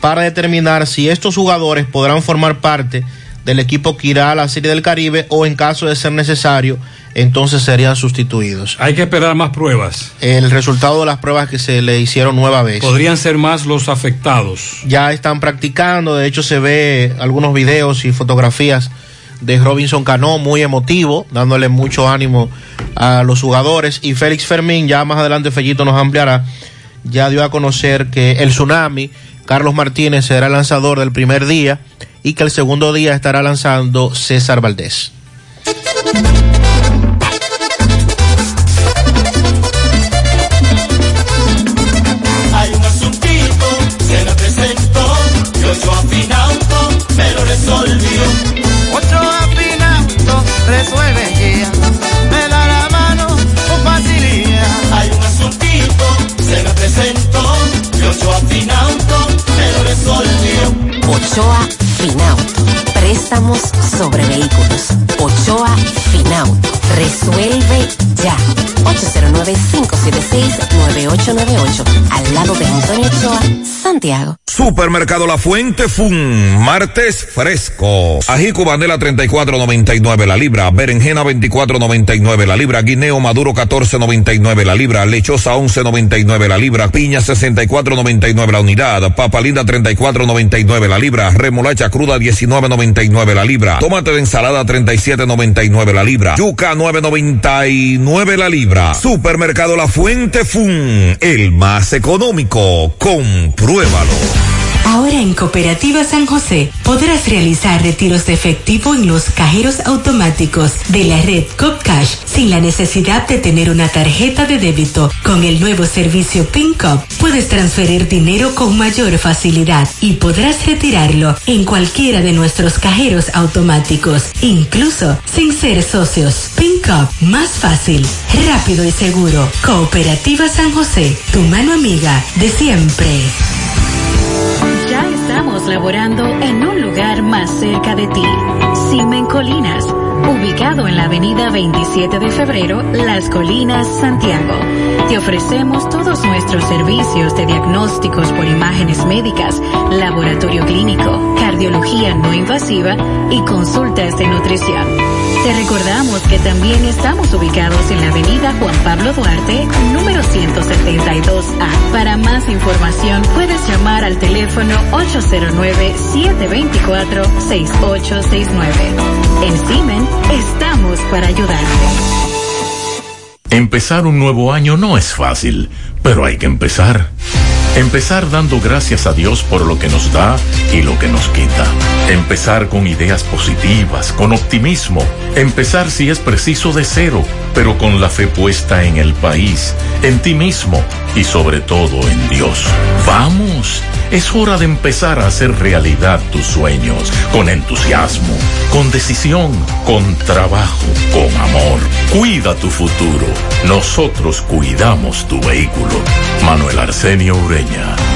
para determinar si estos jugadores podrán formar parte del equipo que irá a la Serie del Caribe o en caso de ser necesario, entonces serían sustituidos. Hay que esperar más pruebas. El resultado de las pruebas que se le hicieron nueva vez. Podrían ser más los afectados. Ya están practicando, de hecho se ve algunos videos y fotografías de Robinson Cano, muy emotivo, dándole mucho ánimo a los jugadores. Y Félix Fermín, ya más adelante Fellito nos ampliará, ya dio a conocer que el tsunami, Carlos Martínez será el lanzador del primer día y que el segundo día estará lanzando César Valdés. Hay un asuntito, se me presentó, y ocho afinauto, me lo resolvió. Ocho afinauto, resuelve ya. Me da la mano con facilidad. Hay un asuntito, se me presentó, y ocho afinauto, me lo resolvió. Ochoa now. Préstamos sobre vehículos. Ochoa Finauto. Resuelve ya. 809-576-9898. Al lado de Antonio Ochoa, Santiago. Supermercado La Fuente Fun, martes fresco. Ají cubanela 34.99 la libra, berenjena 24.99 la libra, guineo maduro 14.99 la libra, lechosa 11.99 la libra, piña 64.99 la unidad, papa linda 34.99 la libra, remolacha cruda 19.99 la libra, tomate de ensalada 37.99 la libra, yuca 9.99 la libra. Supermercado La Fuente Fun, el más económico. Compruébalo. Ahora en Cooperativa San José podrás realizar retiros de efectivo en los cajeros automáticos de la red CopCash sin la necesidad de tener una tarjeta de débito. Con el nuevo servicio PinCop puedes transferir dinero con mayor facilidad y podrás retirarlo en cualquiera de nuestros cajeros automáticos, incluso sin ser socios. PinCop, más fácil, rápido y seguro. Cooperativa San José, tu mano amiga de siempre. Laborando en un lugar más cerca de ti. Simen Colinas, ubicado en la avenida 27 de febrero, Las Colinas, Santiago. Te ofrecemos todos nuestros servicios de diagnósticos por imágenes médicas, laboratorio clínico, cardiología no invasiva y consultas de nutrición. Te recordamos que también estamos ubicados en la avenida Juan Pablo Duarte, número 172A. Para más información puedes llamar al teléfono 809-724-6869. En Simen estamos para ayudarte. Empezar un nuevo año no es fácil, pero hay que empezar. Empezar dando gracias a Dios por lo que nos da y lo que nos quita. Empezar con ideas positivas, con optimismo. Empezar si es preciso de cero, pero con la fe puesta en el país, en ti mismo y sobre todo en Dios. Vamos, es hora de empezar a hacer realidad tus sueños, con entusiasmo, con decisión, con trabajo, con amor. Cuida tu futuro. Nosotros cuidamos tu vehículo. Manuel Arsenio Ureña.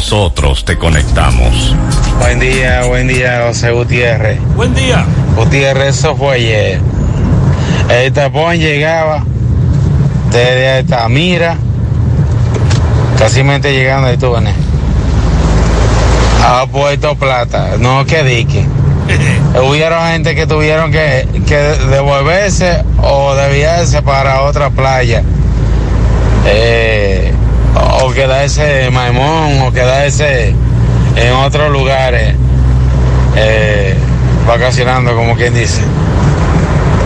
nosotros te conectamos. Buen día, buen día, José Gutiérrez. Buen día. Gutiérrez, eso fue ayer. El tapón llegaba desde Altamira, casi mente llegando túnel, a Puerto Plata, no que dique. Hubieron gente que tuvieron que, que devolverse o desviarse para otra playa. Eh, o quedarse en Maimón o quedarse en otros lugares eh, vacacionando, como quien dice.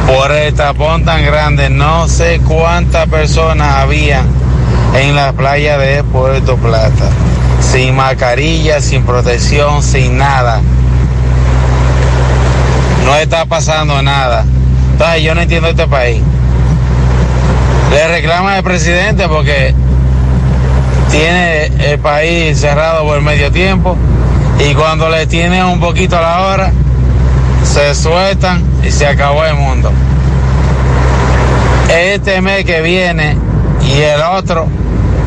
Por el tapón tan grande, no sé cuántas personas habían en la playa de Puerto Plata. Sin mascarilla, sin protección, sin nada. No está pasando nada. Entonces yo no entiendo este país. Le reclama al presidente porque tiene el país cerrado por medio tiempo y cuando le tiene un poquito a la hora, se sueltan y se acabó el mundo. Este mes que viene y el otro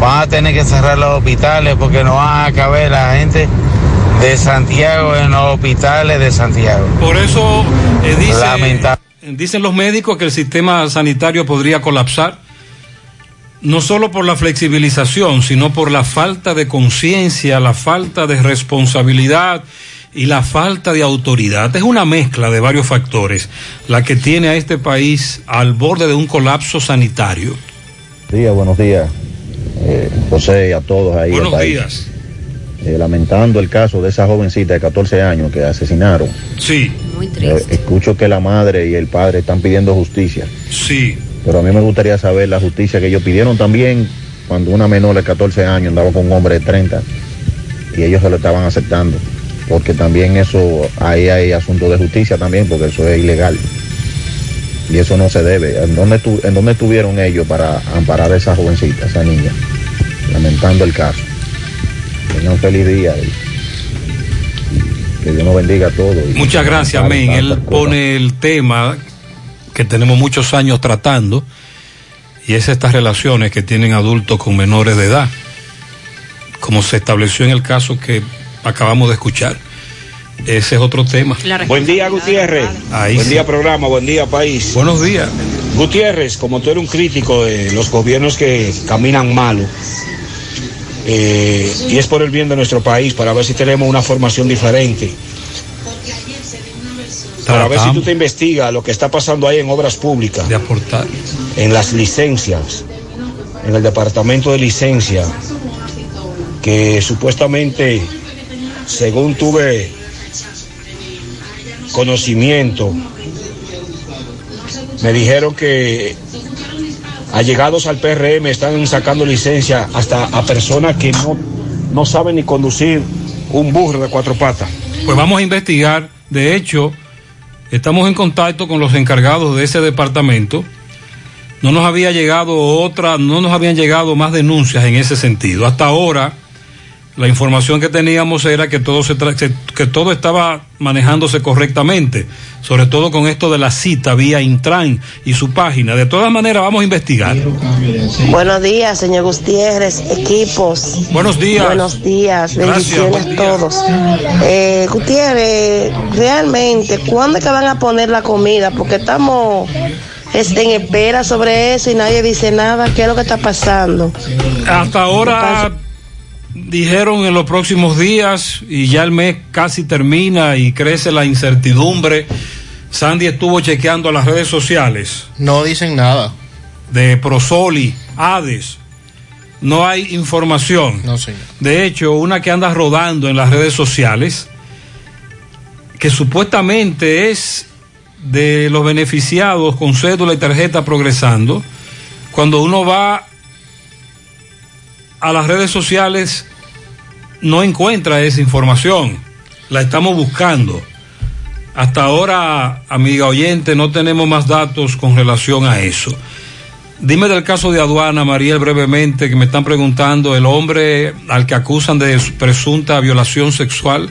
van a tener que cerrar los hospitales porque no van a caber la gente de Santiago en los hospitales de Santiago. Por eso eh, dice- dicen los médicos que el sistema sanitario podría colapsar, no solo por la flexibilización, sino por la falta de conciencia, la falta de responsabilidad y la falta de autoridad. Es una mezcla de varios factores la que tiene a este país al borde de un colapso sanitario. días, buenos días, eh, José y a todos ahí. Buenos días. Eh, lamentando el caso de esa jovencita de 14 años que asesinaron. Sí. Muy Eh, escucho que la madre y el padre están pidiendo justicia, Sí. Pero a mí me gustaría saber la justicia que ellos pidieron también cuando una menor de 14 años andaba con un hombre de 30 y ellos se lo estaban aceptando, porque también eso, ahí hay asunto de justicia también, porque eso es ilegal. Y eso no se debe. ¿En dónde, estu- ¿En dónde estuvieron ellos para amparar a esa jovencita, esa niña? Lamentando el caso. Tengan un feliz día y que Dios nos bendiga a todos. Muchas gracias, men. Él pone el tema que tenemos muchos años tratando y es estas relaciones que tienen adultos con menores de edad, como se estableció en el caso que acabamos de escuchar. Ese es otro tema. Buen día, Gutiérrez. Ahí buen sí. día, programa. Buen día, país. Buenos días. Gutiérrez, como tú eres un crítico de los gobiernos que caminan malo, eh, y es por el bien de nuestro país, para ver si tenemos una formación diferente. Para ver si tú te investigas lo que está pasando ahí en obras públicas. De aportar. En las licencias, en el departamento de licencia, que supuestamente, según tuve conocimiento, me dijeron que allegados al PRM están sacando licencia hasta a personas que no, no saben ni conducir un burro de cuatro patas. Pues vamos a investigar. De hecho, estamos en contacto con los encargados de ese departamento. No nos había llegado otra, no nos habían llegado más denuncias en ese sentido. Hasta ahora, la información que teníamos era que todo se tra- que, todo estaba manejándose correctamente, sobre todo con esto de la cita vía Intran y su página. De todas maneras, vamos a investigar. Buenos días, señor Gutiérrez, equipos. Buenos días. Buenos días, Gracias, bendiciones a todos. Eh, Gutiérrez, realmente, ¿cuándo es que van a poner la comida? Porque estamos este, en espera sobre eso y nadie dice nada. ¿Qué es lo que está pasando? Hasta ahora dijeron en los próximos días y ya el mes casi termina y crece la incertidumbre. Sandy estuvo chequeando las redes sociales. No dicen nada. De Prosoli, Hades. No hay información. No, señor. De hecho, una que anda rodando en las redes sociales, que supuestamente es de los beneficiados con cédula y tarjeta progresando, cuando uno va a las redes sociales no encuentra esa información. La estamos buscando. Hasta ahora, amiga oyente, no tenemos más datos con relación a eso. Dime del caso de aduana, Mariel, brevemente, que me están preguntando, el hombre al que acusan de presunta violación sexual,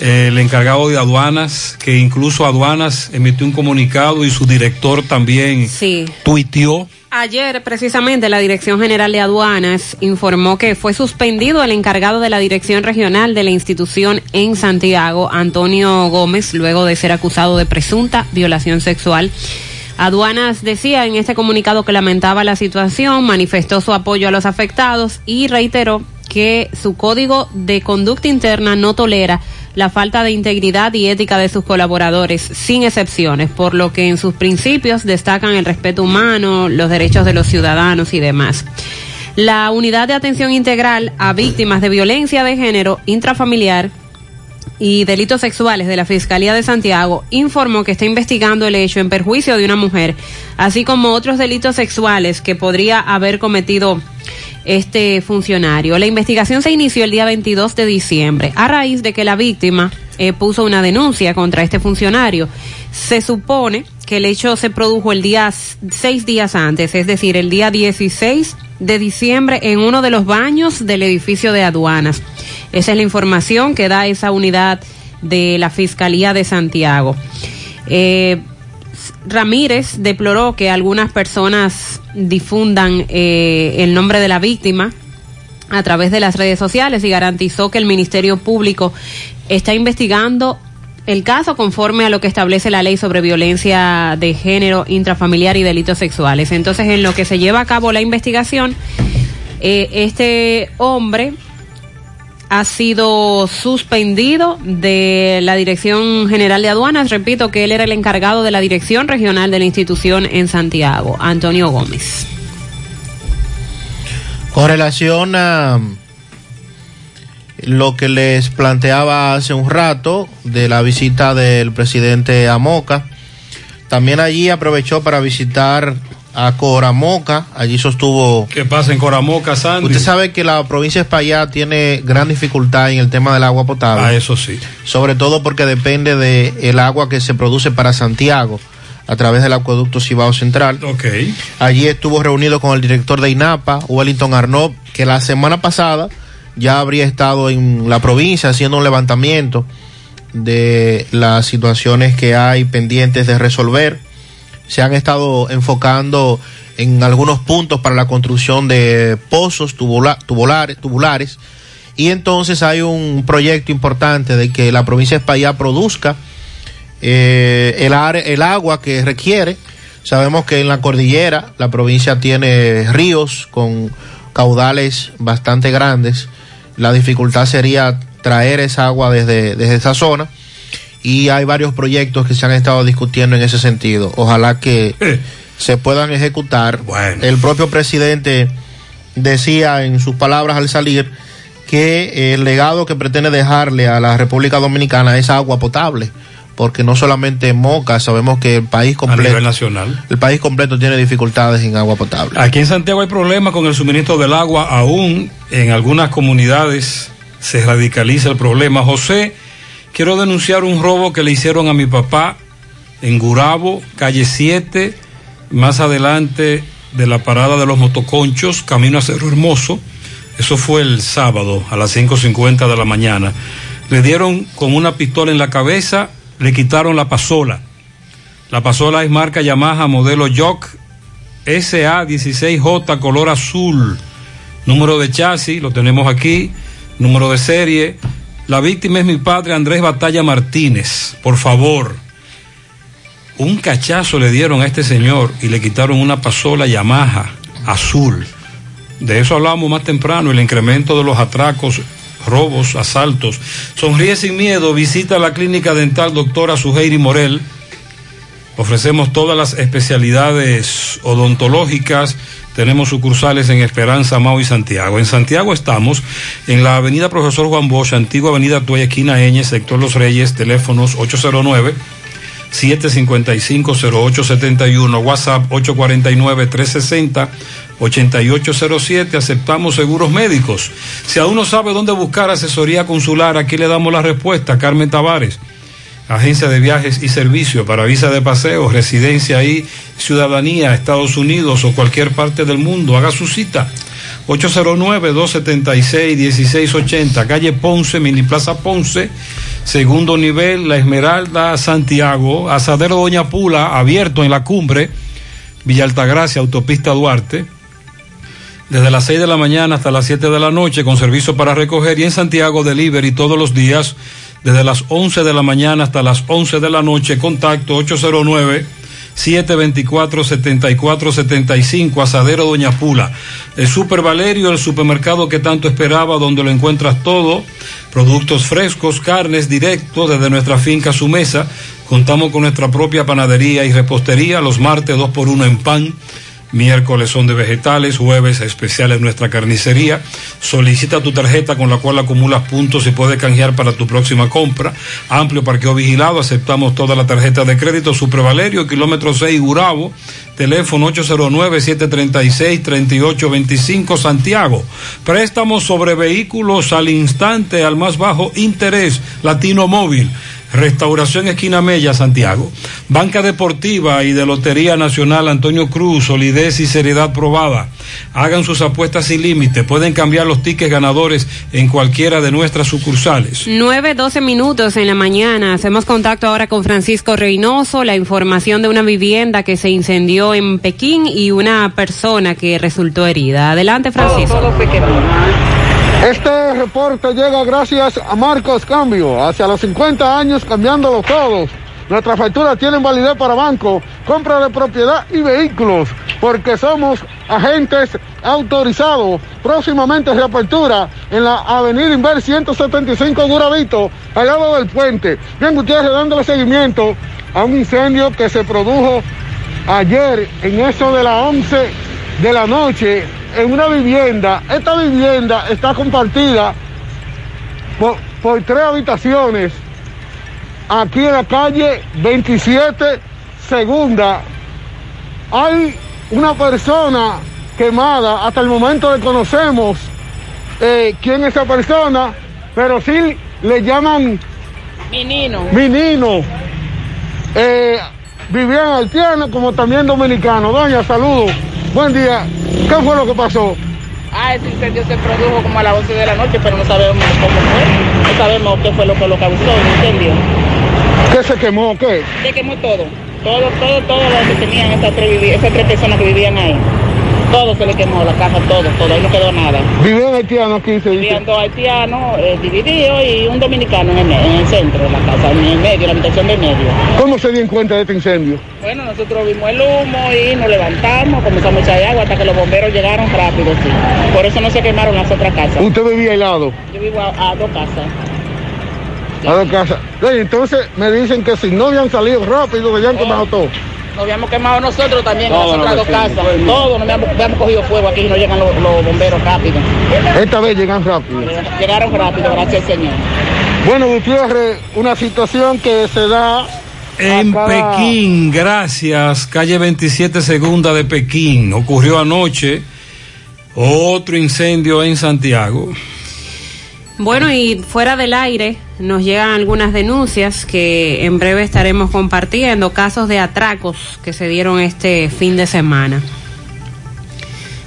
el encargado de aduanas, que incluso aduanas emitió un comunicado y su director también Sí. tuiteó Ayer, precisamente, la Dirección General de Aduanas informó que fue suspendido el encargado de la Dirección Regional de la institución en Santiago, Antonio Gómez, luego de ser acusado de presunta violación sexual. Aduanas decía en este comunicado que lamentaba la situación, manifestó su apoyo a los afectados y reiteró que su código de conducta interna no tolera la falta de integridad y ética de sus colaboradores, sin excepciones, por lo que en sus principios destacan el respeto humano, los derechos de los ciudadanos y demás. La Unidad de Atención Integral a Víctimas de Violencia de Género Intrafamiliar y Delitos Sexuales de la Fiscalía de Santiago informó que está investigando el hecho en perjuicio de una mujer, así como otros delitos sexuales que podría haber cometido este funcionario. La investigación se inició el día 22 de diciembre a raíz de que la víctima eh, puso una denuncia contra este funcionario. Se supone que el hecho se produjo el día seis días antes, es decir, el día 16 de diciembre en uno de los baños del edificio de aduanas. Esa es la información que da esa unidad de la Fiscalía de Santiago. Eh, Ramírez deploró que algunas personas difundan eh, el nombre de la víctima a través de las redes sociales y garantizó que el Ministerio Público está investigando el caso conforme a lo que establece la ley sobre violencia de género intrafamiliar y delitos sexuales. Entonces, en lo que se lleva a cabo la investigación, eh, este hombre ha sido suspendido de la Dirección General de Aduanas. Repito que él era el encargado de la Dirección Regional de la institución en Santiago, Antonio Gómez. Con relación a lo que les planteaba hace un rato de la visita del presidente a Moca, también allí aprovechó para visitar a Coramoca, allí sostuvo... ¿Qué pasa en Coramoca, Sandy? Usted sabe que la provincia de Espaillá tiene gran dificultad en el tema del agua potable. Ah, eso sí. Sobre todo porque depende del el agua que se produce para Santiago a través del acueducto Cibao Central. Ok. Allí estuvo reunido con el director de INAPA, Wellington Arnaud, que la semana pasada ya habría estado en la provincia haciendo un levantamiento de las situaciones que hay pendientes de resolver se han estado enfocando en algunos puntos para la construcción de pozos tubulares, y entonces hay un proyecto importante de que la provincia de España produzca eh, el, el agua que requiere. Sabemos que en la cordillera la provincia tiene ríos con caudales bastante grandes. La dificultad sería traer esa agua desde, desde esa zona y hay varios proyectos que se han estado discutiendo en ese sentido. Ojalá que se puedan ejecutar. El propio presidente decía en sus palabras al salir que el legado que pretende dejarle a la República Dominicana es agua potable, porque no solamente Moca, sabemos que el país completo nacional. el país completo tiene dificultades en agua potable. Aquí en Santiago hay problemas con el suministro del agua, aún en algunas comunidades se radicaliza el problema. José Quiero denunciar un robo que le hicieron a mi papá en Gurabo, calle 7, más adelante de la parada de los motoconchos, camino a Cerro Hermoso. Eso fue el sábado a las 5.50 de la mañana. Le dieron con una pistola en la cabeza, le quitaron la pasola. La pasola es marca Yamaha modelo Jock SA16J color azul. Número de chasis, lo tenemos aquí. Número de serie la víctima es mi padre Andrés Batalla Martínez. Por favor, un cachazo le dieron a este señor y le quitaron una pasola Yamaha azul. De eso hablamos más temprano, el incremento de los atracos, robos, asaltos. Sonríe sin miedo, visita la clínica dental doctora Suheiri Morel. Ofrecemos todas las especialidades odontológicas tenemos sucursales en Esperanza, Mau y Santiago. En Santiago estamos en la avenida Profesor Juan Bosch, antigua avenida Tuaya, esquina Eñe, sector Los Reyes, teléfonos 809 755-0871, WhatsApp 849-360-8807. Aceptamos seguros médicos. Si aún no sabe dónde buscar asesoría consular, aquí le damos la respuesta. Carmen Tavares agencia de viajes y servicios para visa de paseo, residencia y ciudadanía, Estados Unidos o cualquier parte del mundo. Haga su cita. 809-276-1680, calle Ponce, Mini Plaza Ponce, segundo nivel, La Esmeralda, Santiago, Asadero Doña Pula, abierto en la cumbre, Villa Altagracia, Autopista Duarte, desde las 6 de la mañana hasta las 7 de la noche con servicio para recoger y en Santiago Delivery todos los días desde las 11 de la mañana hasta las 11 de la noche. Contacto 809 724-7475, Asadero Doña Pula. El Super Valerio, el supermercado que tanto esperaba, donde lo encuentras todo, productos frescos, carnes directos desde nuestra finca a su mesa. Contamos con nuestra propia panadería y repostería, los martes 2 por 1 en pan Miércoles son de vegetales, jueves especiales en nuestra carnicería. Solicita tu tarjeta con la cual acumulas puntos y puedes canjear para tu próxima compra. Amplio parqueo vigilado, aceptamos toda la tarjeta de crédito. Suprevalerio, kilómetro 6, Urabo. Teléfono 809-736-3825, Santiago. Préstamos sobre vehículos al instante, al más bajo interés. Latino Móvil. Restauración Esquina Mella, Santiago. Banca Deportiva y de Lotería Nacional Antonio Cruz, solidez y seriedad probada. Hagan sus apuestas sin límite. Pueden cambiar los tickets ganadores en cualquiera de nuestras sucursales. 9, 12 minutos en la mañana. Hacemos contacto ahora con Francisco Reynoso. La información de una vivienda que se incendió en Pekín y una persona que resultó herida. Adelante, Francisco. Este reporte llega gracias a Marcos Cambio, hacia los 50 años cambiándolo todos. Nuestras facturas tienen validez para banco, compra de propiedad y vehículos, porque somos agentes autorizados. Próximamente reapertura en la Avenida Inver 175 Duravito, al lado del puente. Bien, Gutiérrez dándole seguimiento a un incendio que se produjo ayer en eso de las 11 de la noche en una vivienda. Esta vivienda está compartida por, por tres habitaciones aquí en la calle 27 Segunda. Hay una persona quemada, hasta el momento desconocemos eh, quién es esa persona, pero sí le llaman Menino. Minino. Eh, vivían haitiano como también dominicano. Doña, saludos. Buen día. ¿Qué fue lo que pasó? Ah, ese incendio se produjo como a las 11 de la noche, pero no sabemos cómo fue. No sabemos qué fue lo que lo causó el incendio. ¿Qué se quemó? ¿Qué? Se quemó todo. Todo, todo, todo lo que tenían esas tres, esas tres personas que vivían ahí. Todo se le quemó, la casa, todo, todo, ahí no quedó nada. Vivían haitianos aquí, se. Vivían dos haitianos eh, divididos y un dominicano en el, en el centro de la casa, en el medio, la habitación del medio. ¿Cómo se dio cuenta de este incendio? Bueno, nosotros vimos el humo y nos levantamos, comenzamos a echar agua hasta que los bomberos llegaron rápido, sí. Por eso no se quemaron las otras casas. Usted vivía helado. Yo vivo a, a dos casas. A la casa. Oye, Entonces me dicen que si no habían salido rápido, que ya han quemado todo. Nos habíamos quemado nosotros también Todo en las otras dos casas. Todos nos habíamos, habíamos cogido fuego aquí y no llegan los, los bomberos rápido. Esta vez llegan rápido. Llegaron rápido, gracias al Señor. Bueno, Gutiérrez, una situación que se da En cada- Pekín, gracias, calle 27 segunda de Pekín. Ocurrió anoche otro incendio en Santiago. Bueno, y fuera del aire nos llegan algunas denuncias que en breve estaremos compartiendo, casos de atracos que se dieron este fin de semana.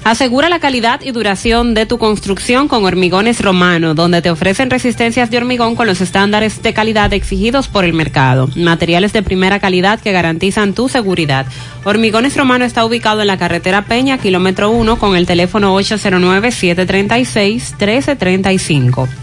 Asegura la calidad y duración de tu construcción con Hormigones Romano, donde te ofrecen resistencias de hormigón con los estándares de calidad exigidos por el mercado. Materiales de primera calidad que garantizan tu seguridad. Hormigones Romano está ubicado en la carretera Peña, kilómetro 1, con el teléfono 809-736-1335.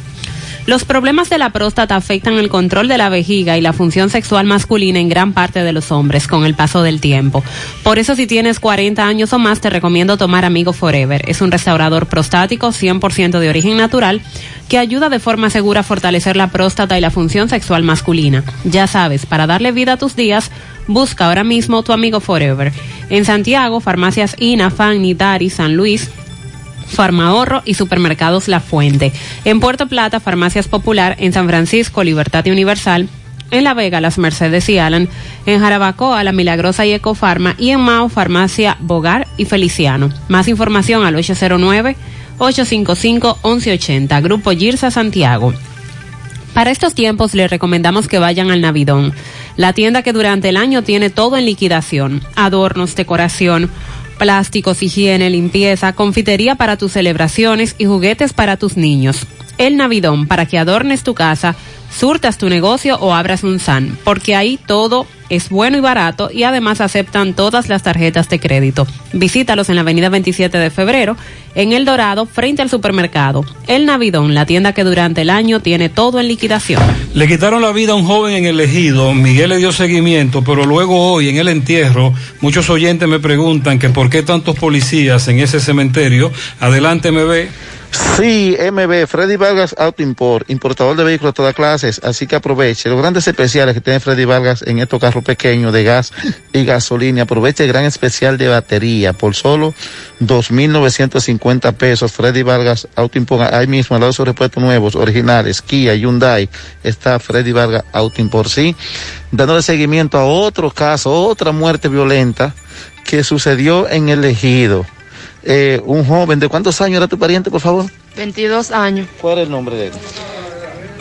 Los problemas de la próstata afectan el control de la vejiga y la función sexual masculina en gran parte de los hombres con el paso del tiempo. Por eso si tienes 40 años o más te recomiendo tomar Amigo Forever. Es un restaurador prostático 100% de origen natural que ayuda de forma segura a fortalecer la próstata y la función sexual masculina. Ya sabes, para darle vida a tus días, busca ahora mismo tu Amigo Forever. En Santiago, farmacias INAFAN, Nidari, San Luis, Farmahorro y Supermercados La Fuente. En Puerto Plata, Farmacias Popular. En San Francisco, Libertad y Universal. En La Vega, Las Mercedes y Alan. En Jarabacoa, La Milagrosa y Ecofarma. Y en Mao, Farmacia Bogar y Feliciano. Más información al 809-855-1180. Grupo Girsa Santiago. Para estos tiempos les recomendamos que vayan al Navidón, la tienda que durante el año tiene todo en liquidación, adornos, decoración, plásticos, higiene, limpieza, confitería para tus celebraciones y juguetes para tus niños. El Navidón, para que adornes tu casa, surtas tu negocio o abras un SAN, porque ahí todo es bueno y barato y además aceptan todas las tarjetas de crédito. Visítalos en la avenida 27 de febrero, en El Dorado, frente al supermercado. El Navidón, la tienda que durante el año tiene todo en liquidación. Le quitaron la vida a un joven en el ejido, Miguel le dio seguimiento, pero luego hoy en el entierro, muchos oyentes me preguntan que por qué tantos policías en ese cementerio. Adelante, me ve. Sí, MB, Freddy Vargas Auto Import, importador de vehículos de todas clases, así que aproveche los grandes especiales que tiene Freddy Vargas en estos carros pequeños de gas y gasolina. Aproveche el gran especial de batería por solo 2.950 pesos. Freddy Vargas Auto Import, ahí mismo al lado de sus repuestos nuevos, originales, Kia, Hyundai, está Freddy Vargas Auto Import, sí, dándole seguimiento a otro caso, otra muerte violenta que sucedió en el ejido eh, un joven. ¿De cuántos años era tu pariente, por favor? 22 años. ¿Cuál es el nombre de él?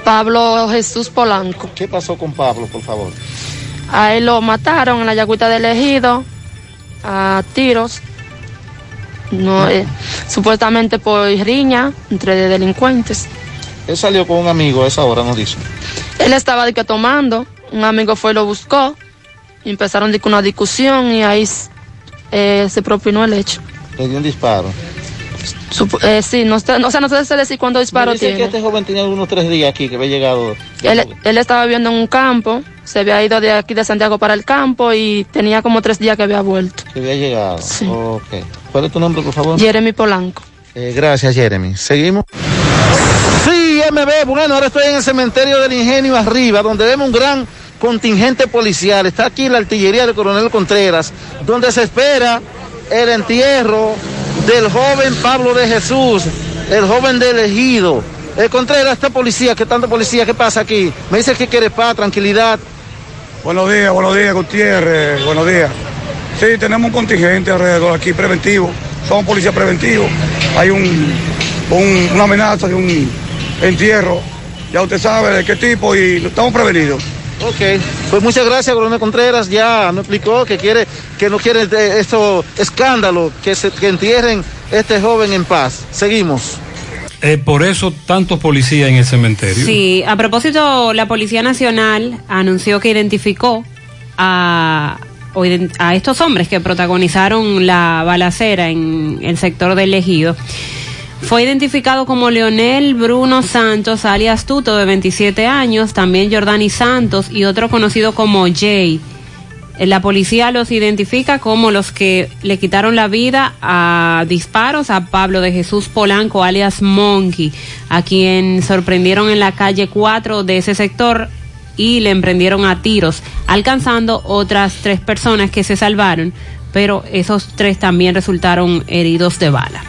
Pablo Jesús Polanco. ¿Qué pasó con Pablo, por favor? A él lo mataron en la Yagüita del Ejido a tiros. No, eh, supuestamente por riña entre delincuentes. Él salió con un amigo a esa hora, nos dice. Él estaba de que tomando, un amigo fue y lo buscó, y empezaron de que una discusión y ahí eh, se propinó el hecho. Le dio un disparo. Eh, sí, no, está- no, o sea, no sé decir cuántos disparos Me dice que tiene. este joven tenía unos tres días aquí, que había llegado. Él, él estaba viviendo en un campo, se había ido de aquí de Santiago para el campo y tenía como tres días que había vuelto. Que había llegado. Ok. ¿Cuál es tu nombre, por favor? Jeremy Polanco. Eh, gracias, Jeremy. Seguimos. Sí, MB, bueno, ahora estoy en el cementerio del Ingenio arriba, donde vemos un gran contingente policial. Está aquí la artillería del coronel Contreras, donde se espera el entierro del joven Pablo de Jesús, el joven del ejido. Eh, Contreras, esta policía, ¿qué tanto policía? ¿Qué pasa aquí? Me dice que quiere paz, tranquilidad. Buenos días, buenos días, Gutiérrez, buenos días. Sí, tenemos un contingente alrededor aquí preventivo, somos policía preventivo. Hay un- una amenaza de un entierro, ya usted sabe de qué tipo y estamos prevenidos. Ok, pues muchas gracias, coronel Contreras. Ya me explicó que quiere, que no quiere de esto escándalo, que se que entierren este joven en paz. Seguimos. Eh, por eso tantos policías en el cementerio. Sí, a propósito, la Policía Nacional anunció que identificó a, a estos hombres que protagonizaron la balacera en el sector del Ejido. Fue identificado como Leonel Bruno Santos, alias Tuto, de 27 años, también Jordani Santos y otro conocido como Jay. Eh, La policía los identifica como los que le quitaron la vida a disparos a Pablo de Jesús Polanco, alias Monkey, a quien sorprendieron en la calle 4 de ese sector y le emprendieron a tiros, alcanzando otras tres personas que se salvaron, pero esos tres también resultaron heridos de bala.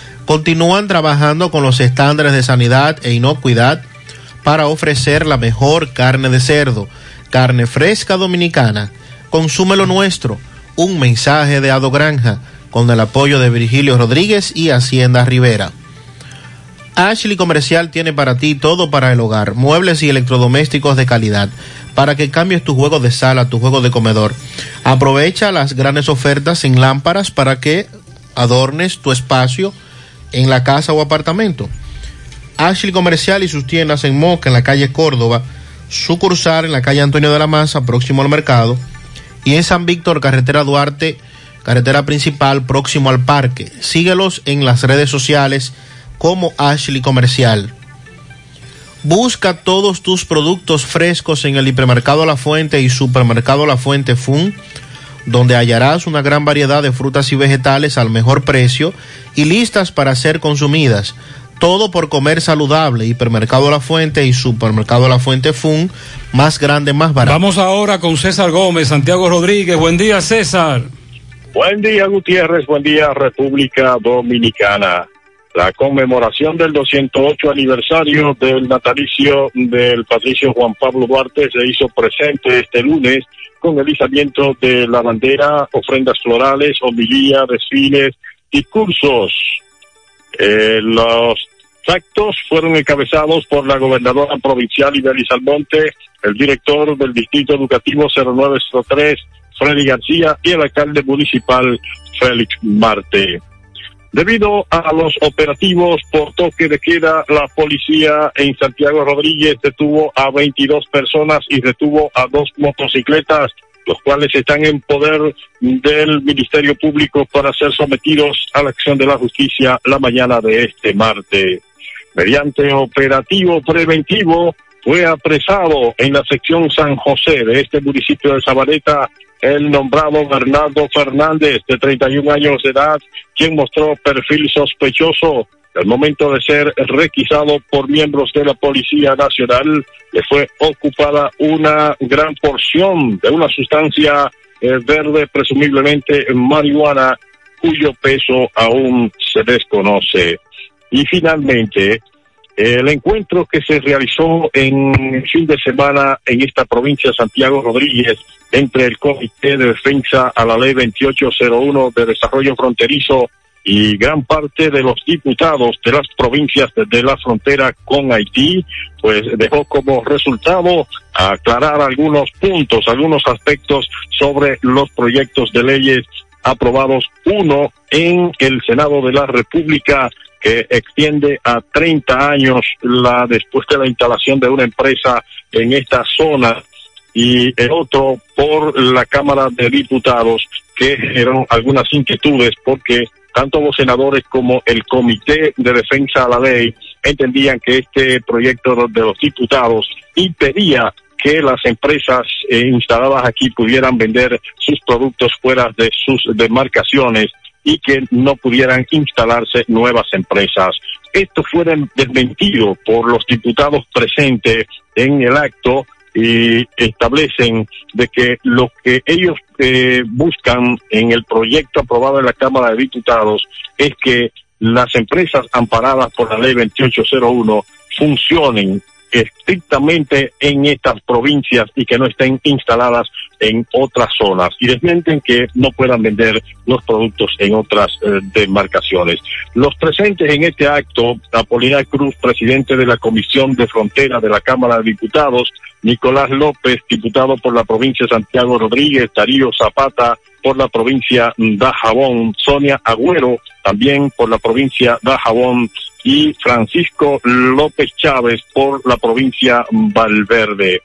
continúan trabajando con los estándares de sanidad e inocuidad para ofrecer la mejor carne de cerdo, carne fresca dominicana. Consume lo nuestro. Un mensaje de Ado Granja con el apoyo de Virgilio Rodríguez y Hacienda Rivera. Ashley Comercial tiene para ti todo para el hogar, muebles y electrodomésticos de calidad, para que cambies tu juego de sala, tu juego de comedor. Aprovecha las grandes ofertas en lámparas para que adornes tu espacio en la casa o apartamento. Ashley Comercial y sus tiendas en Moca, en la calle Córdoba, sucursal en la calle Antonio de la Maza, próximo al mercado, y en San Víctor, carretera Duarte, carretera principal, próximo al parque. Síguelos en las redes sociales como Ashley Comercial. Busca todos tus productos frescos en el hipermercado La Fuente y supermercado La Fuente Fun, donde hallarás una gran variedad de frutas y vegetales al mejor precio y listas para ser consumidas. Todo por comer saludable. Hipermercado La Fuente y Supermercado La Fuente Fun, más grande, más barato. Vamos ahora con César Gómez, Santiago Rodríguez. Buen día, César. Buen día, Gutiérrez. Buen día, República Dominicana. La conmemoración del 208 aniversario del natalicio del patricio Juan Pablo Duarte se hizo presente este lunes con el izamiento de la bandera, ofrendas florales, homilía, desfiles, discursos. Eh, los actos fueron encabezados por la gobernadora provincial Ibeli Salmonte, el director del Distrito Educativo 0903, Freddy García, y el alcalde municipal, Félix Marte. Debido a los operativos por toque de queda, la policía en Santiago Rodríguez detuvo a 22 personas y detuvo a dos motocicletas, los cuales están en poder del Ministerio Público para ser sometidos a la acción de la justicia la mañana de este martes. Mediante operativo preventivo, fue apresado en la sección San José de este municipio de Zabaleta el nombrado Bernardo Fernández, de 31 años de edad, quien mostró perfil sospechoso. Al momento de ser requisado por miembros de la Policía Nacional, le fue ocupada una gran porción de una sustancia eh, verde, presumiblemente marihuana, cuyo peso aún se desconoce. Y finalmente, el encuentro que se realizó en fin de semana en esta provincia Santiago Rodríguez entre el Comité de Defensa a la Ley 2801 de Desarrollo Fronterizo y gran parte de los diputados de las provincias de la frontera con Haití, pues dejó como resultado aclarar algunos puntos, algunos aspectos sobre los proyectos de leyes aprobados, uno en el Senado de la República que extiende a 30 años la después de la instalación de una empresa en esta zona y el otro por la Cámara de Diputados que generó algunas inquietudes porque tanto los senadores como el Comité de Defensa a la Ley entendían que este proyecto de los diputados impedía que las empresas eh, instaladas aquí pudieran vender sus productos fuera de sus demarcaciones y que no pudieran instalarse nuevas empresas. Esto fue desmentido por los diputados presentes en el acto y establecen de que lo que ellos eh, buscan en el proyecto aprobado en la Cámara de Diputados es que las empresas amparadas por la ley 2801 funcionen estrictamente en estas provincias y que no estén instaladas en otras zonas y desmienten que no puedan vender los productos en otras eh, demarcaciones. Los presentes en este acto, Apolinar Cruz, presidente de la Comisión de Frontera de la Cámara de Diputados, Nicolás López, diputado por la provincia de Santiago Rodríguez, Darío Zapata por la provincia de Jabón, Sonia Agüero también por la provincia de Jabón y Francisco López Chávez por la provincia Valverde.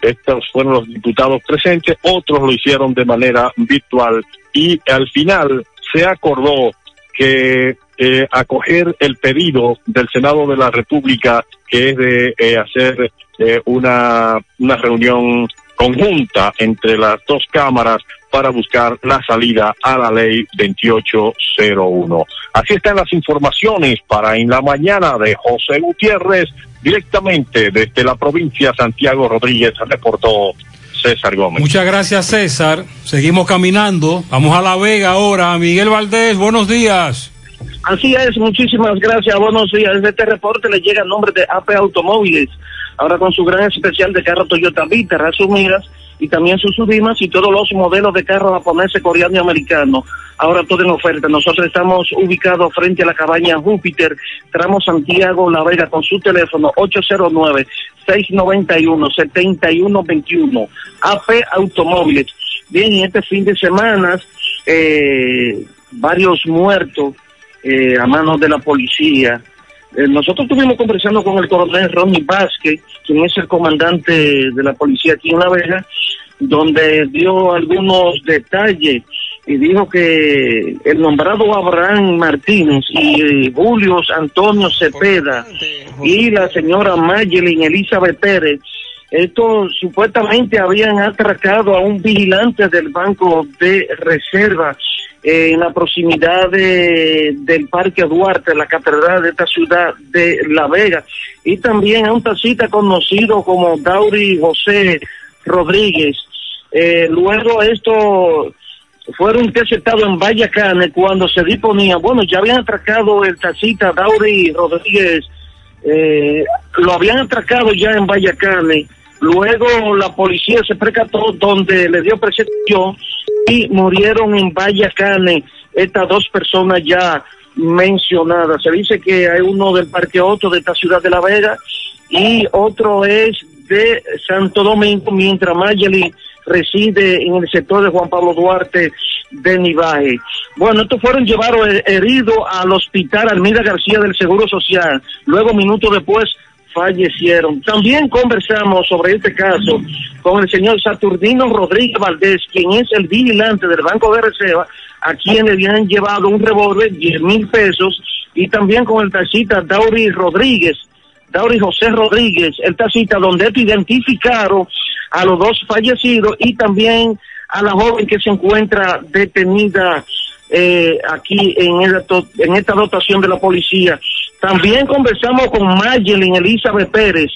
Estos fueron los diputados presentes, otros lo hicieron de manera virtual. Y al final se acordó que eh, acoger el pedido del Senado de la República, que es de eh, hacer eh, una, una reunión conjunta entre las dos cámaras para buscar la salida a la ley 2801. Así están las informaciones para en la mañana de José Gutiérrez, directamente desde la provincia Santiago Rodríguez, reportó César Gómez. Muchas gracias César. Seguimos caminando. Vamos a La Vega ahora. Miguel Valdés, buenos días. Así es, muchísimas gracias, buenos días. Este reporte le llega a nombre de AP Automóviles, ahora con su gran especial de carro Toyota Vita, resumidas, y también sus subimas y todos los modelos de carro japonés, coreano y americano. Ahora todo en oferta. Nosotros estamos ubicados frente a la cabaña Júpiter, tramo Santiago La Vega, con su teléfono 809-691-7121. AP Automóviles. Bien, y este fin de semana, eh, varios muertos eh, a manos de la policía. Eh, nosotros estuvimos conversando con el coronel Ronnie Vázquez, quien es el comandante de la policía aquí en La Vega, donde dio algunos detalles y dijo que el nombrado Abraham Martínez y eh, Julio Antonio Cepeda y la señora Mayelin Elizabeth Pérez, estos supuestamente habían atracado a un vigilante del Banco de En la proximidad del Parque Duarte, la catedral de esta ciudad de La Vega, y también a un taxista conocido como Dauri José Rodríguez. Eh, luego esto fueron interceptados en Vallacane cuando se disponía, bueno, ya habían atracado el taxista Dauri Rodríguez, eh, lo habían atracado ya en Vallacane, luego la policía se percató donde le dio persecución y murieron en Vallacane estas dos personas ya mencionadas. Se dice que hay uno del Parque Otto de esta ciudad de La Vega y otro es de Santo Domingo, mientras Mayeli reside en el sector de Juan Pablo Duarte de Nivaje. Bueno, estos fueron llevados eh, heridos al hospital Almida García del Seguro Social. Luego, minutos después, fallecieron. También conversamos sobre este caso con el señor Saturnino Rodríguez Valdés, quien es el vigilante del Banco de Reserva, a quien le habían llevado un revólver, 10 mil pesos, y también con el taxista Dauri Rodríguez, Dauri José Rodríguez, el taxista donde identificaron a los dos fallecidos y también a la joven que se encuentra detenida eh, aquí en esta dotación de la policía. También conversamos con Mayelin Elizabeth Pérez,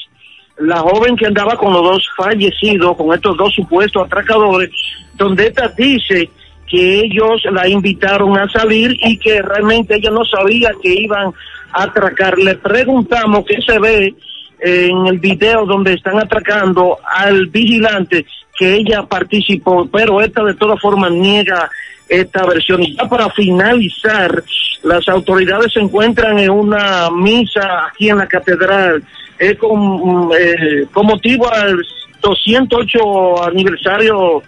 la joven que andaba con los dos fallecidos, con estos dos supuestos atracadores, donde esta dice que ellos la invitaron a salir y que realmente ella no sabía que iban a atracar. Le preguntamos qué se ve en el video donde están atracando al vigilante que ella participó, pero esta de todas formas niega esta versión. Y ya para finalizar, las autoridades se encuentran en una misa aquí en la catedral eh, con, eh, con motivo al 208 aniversario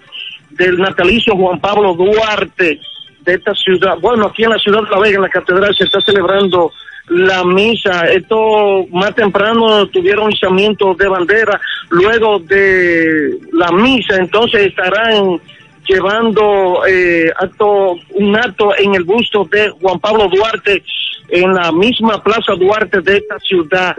del natalicio Juan Pablo Duarte de esta ciudad. Bueno, aquí en la ciudad de La Vega, en la catedral, se está celebrando la misa. Esto más temprano tuvieron izamiento de bandera. Luego de la misa, entonces estarán llevando eh, acto, un acto en el busto de Juan Pablo Duarte en la misma Plaza Duarte de esta ciudad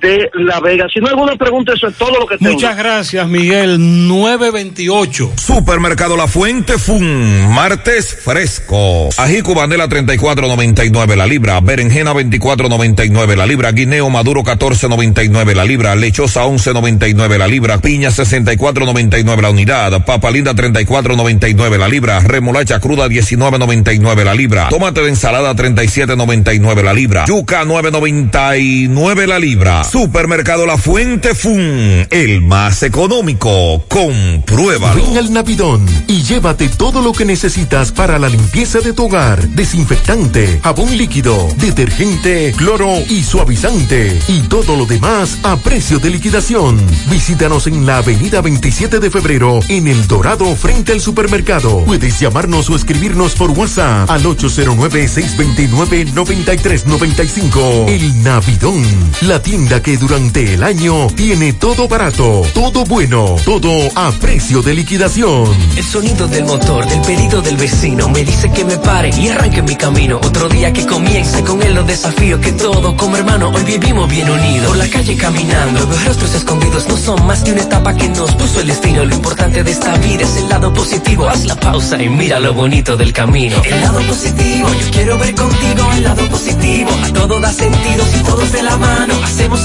de La Vega. Si no hay alguna pregunta, eso es todo lo que tengo. Muchas gracias, Miguel. 928. Supermercado La Fuente Fun, martes fresco. Ají cubanela 34.99 la libra, berenjena 24.99 la libra, guineo maduro 14.99 la libra, lechosa 11.99 la libra, piña 64.99 la unidad, papa linda 34.99 la libra, remolacha cruda 19.99 la libra, tomate de ensalada 37.99 la libra, yuca 9.99 la libra. Supermercado La Fuente Fun, el más económico. Compruébalo. Ven al Navidón y llévate todo lo que necesitas para la limpieza de tu hogar. Desinfectante, jabón líquido, detergente, cloro y suavizante. Y todo lo demás a precio de liquidación. Visítanos en la avenida 27 de febrero en El Dorado frente al supermercado. Puedes llamarnos o escribirnos por WhatsApp al 809-629-9395. El Navidón, la tienda que durante el año tiene todo barato, todo bueno, todo a precio de liquidación. El sonido del motor, del pedido del vecino, me dice que me pare y arranque mi camino. Otro día que comience con él los desafíos que todo como hermano hoy vivimos bien unidos. Por la calle caminando, los rostros escondidos no son más que una etapa que nos puso el destino. Lo importante de esta vida es el lado positivo. Haz la pausa y mira lo bonito del camino. El lado positivo, yo quiero ver contigo el lado positivo. A todo da sentido si todos de la mano hacemos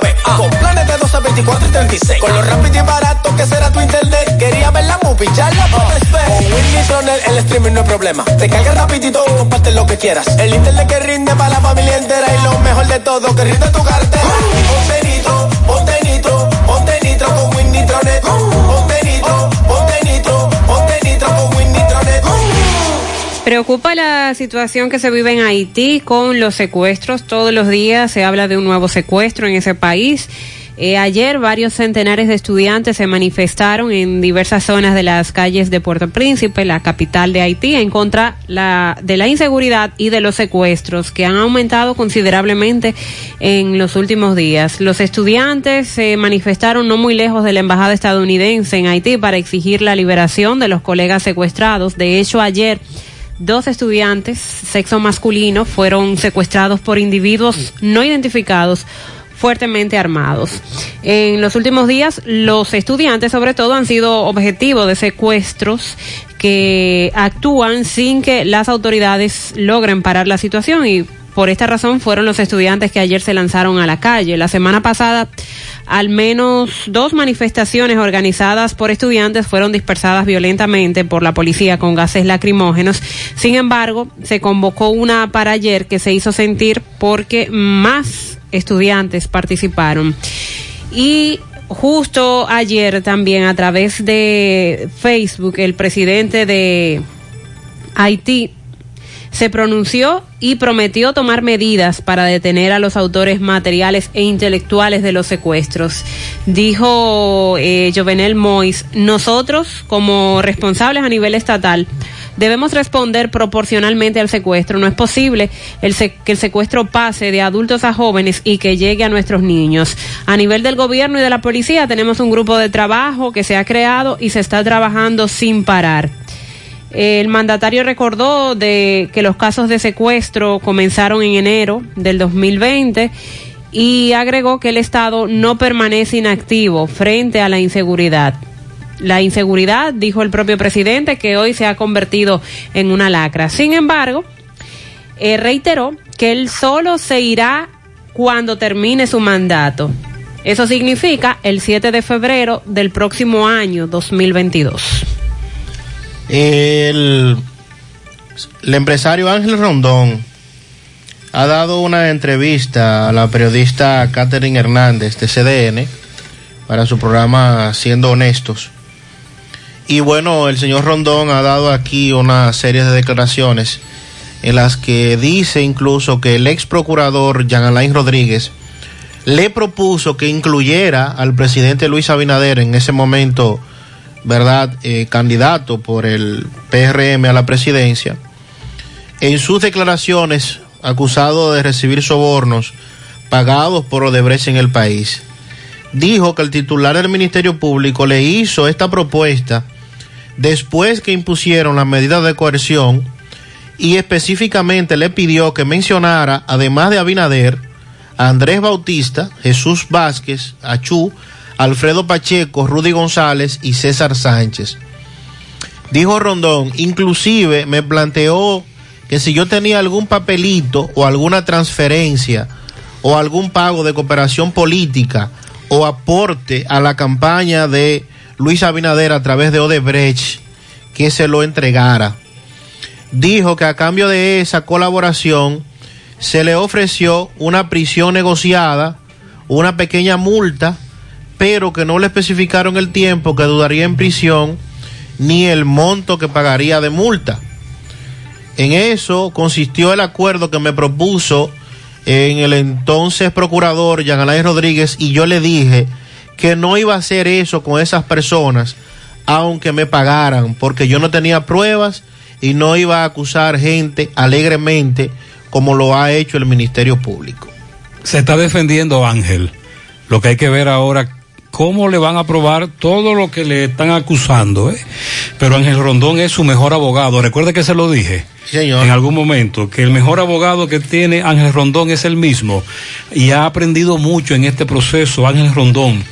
24 y 36. Con lo rápido y barato que será tu internet. Quería ver la movie, ya la puedes ver. Con Win Nitronet el streaming no es problema. Te carga rapidito, comparte lo que quieras. El internet que rinde para la familia entera. Y lo mejor de todo, que rinde tu cartera. Ponte nitro, ponte nitro, ponte nitro con Win Nitronet. Ponte nitro, ponte nitro, ponte nitro con Win Nitronet. la situación que se vive en Haití con los secuestros. Todos los días se habla de un nuevo secuestro en ese país. Eh, ayer varios centenares de estudiantes se manifestaron en diversas zonas de las calles de Puerto Príncipe, la capital de Haití, en contra la, de la inseguridad y de los secuestros que han aumentado considerablemente en los últimos días. Los estudiantes se manifestaron no muy lejos de la embajada estadounidense en Haití para exigir la liberación de los colegas secuestrados. De hecho, ayer dos estudiantes, sexo masculino, fueron secuestrados por individuos no identificados fuertemente armados. En los últimos días, los estudiantes, sobre todo, han sido objetivo de secuestros que actúan sin que las autoridades logren parar la situación y por esta razón fueron los estudiantes que ayer se lanzaron a la calle. La semana pasada, al menos dos manifestaciones organizadas por estudiantes fueron dispersadas violentamente por la policía con gases lacrimógenos. Sin embargo, se convocó una para ayer que se hizo sentir porque más estudiantes participaron. Y justo ayer también a través de Facebook el presidente de Haití se pronunció y prometió tomar medidas para detener a los autores materiales e intelectuales de los secuestros. Dijo eh, Jovenel Mois, nosotros como responsables a nivel estatal debemos responder proporcionalmente al secuestro. No es posible el que el secuestro pase de adultos a jóvenes y que llegue a nuestros niños. A nivel del gobierno y de la policía tenemos un grupo de trabajo que se ha creado y se está trabajando sin parar. El mandatario recordó de que los casos de secuestro comenzaron en enero del 2020 y agregó que el Estado no permanece inactivo frente a la inseguridad la inseguridad, dijo el propio presidente, que hoy se ha convertido en una lacra. Sin embargo, eh, reiteró que él solo se irá cuando termine su mandato. Eso significa el 7 de febrero del próximo año 2022. El, empresario Ángel Rondón ha dado una entrevista a la periodista Catherine Hernández de CDN para su programa Siendo Honestos. Y bueno, el señor Rondón ha dado aquí una serie de declaraciones en las que dice incluso que el ex procurador Jean Alain Rodríguez le propuso que incluyera al presidente Luis Abinader en ese momento, ¿verdad?, eh, candidato por el PRM a la presidencia, en sus declaraciones acusado de recibir sobornos pagados por Odebrecht en el país. Dijo que el titular del Ministerio Público le hizo esta propuesta después que impusieron las medidas de coerción y específicamente le pidió que mencionara, además de Abinader, a Andrés Bautista, Jesús Vázquez, Achú, Alfredo Pacheco, Rudy González y César Sánchez. Dijo Rondón, inclusive me planteó que si yo tenía algún papelito o alguna transferencia o algún pago de cooperación política o aporte a la campaña de Luis Abinader a través de Odebrecht que se lo entregara. Dijo que a cambio de esa colaboración se le ofreció una prisión negociada, una pequeña multa, pero que no le especificaron el tiempo que dudaría en prisión ni el monto que pagaría de multa. En eso consistió el acuerdo que me propuso en el entonces procurador Jean Alain Rodríguez y yo le dije que no iba a hacer eso con esas personas, aunque me pagaran, porque yo no tenía pruebas y no iba a acusar gente alegremente como lo ha hecho el Ministerio Público. Se está defendiendo Ángel. Lo que hay que ver ahora cómo le van a probar todo lo que le están acusando. ¿eh? Pero Ángel Rondón es su mejor abogado. Recuerde que se lo dije en algún momento, que el mejor abogado que tiene Ángel Rondón es el mismo. Y ha aprendido mucho en este proceso Ángel Rondón.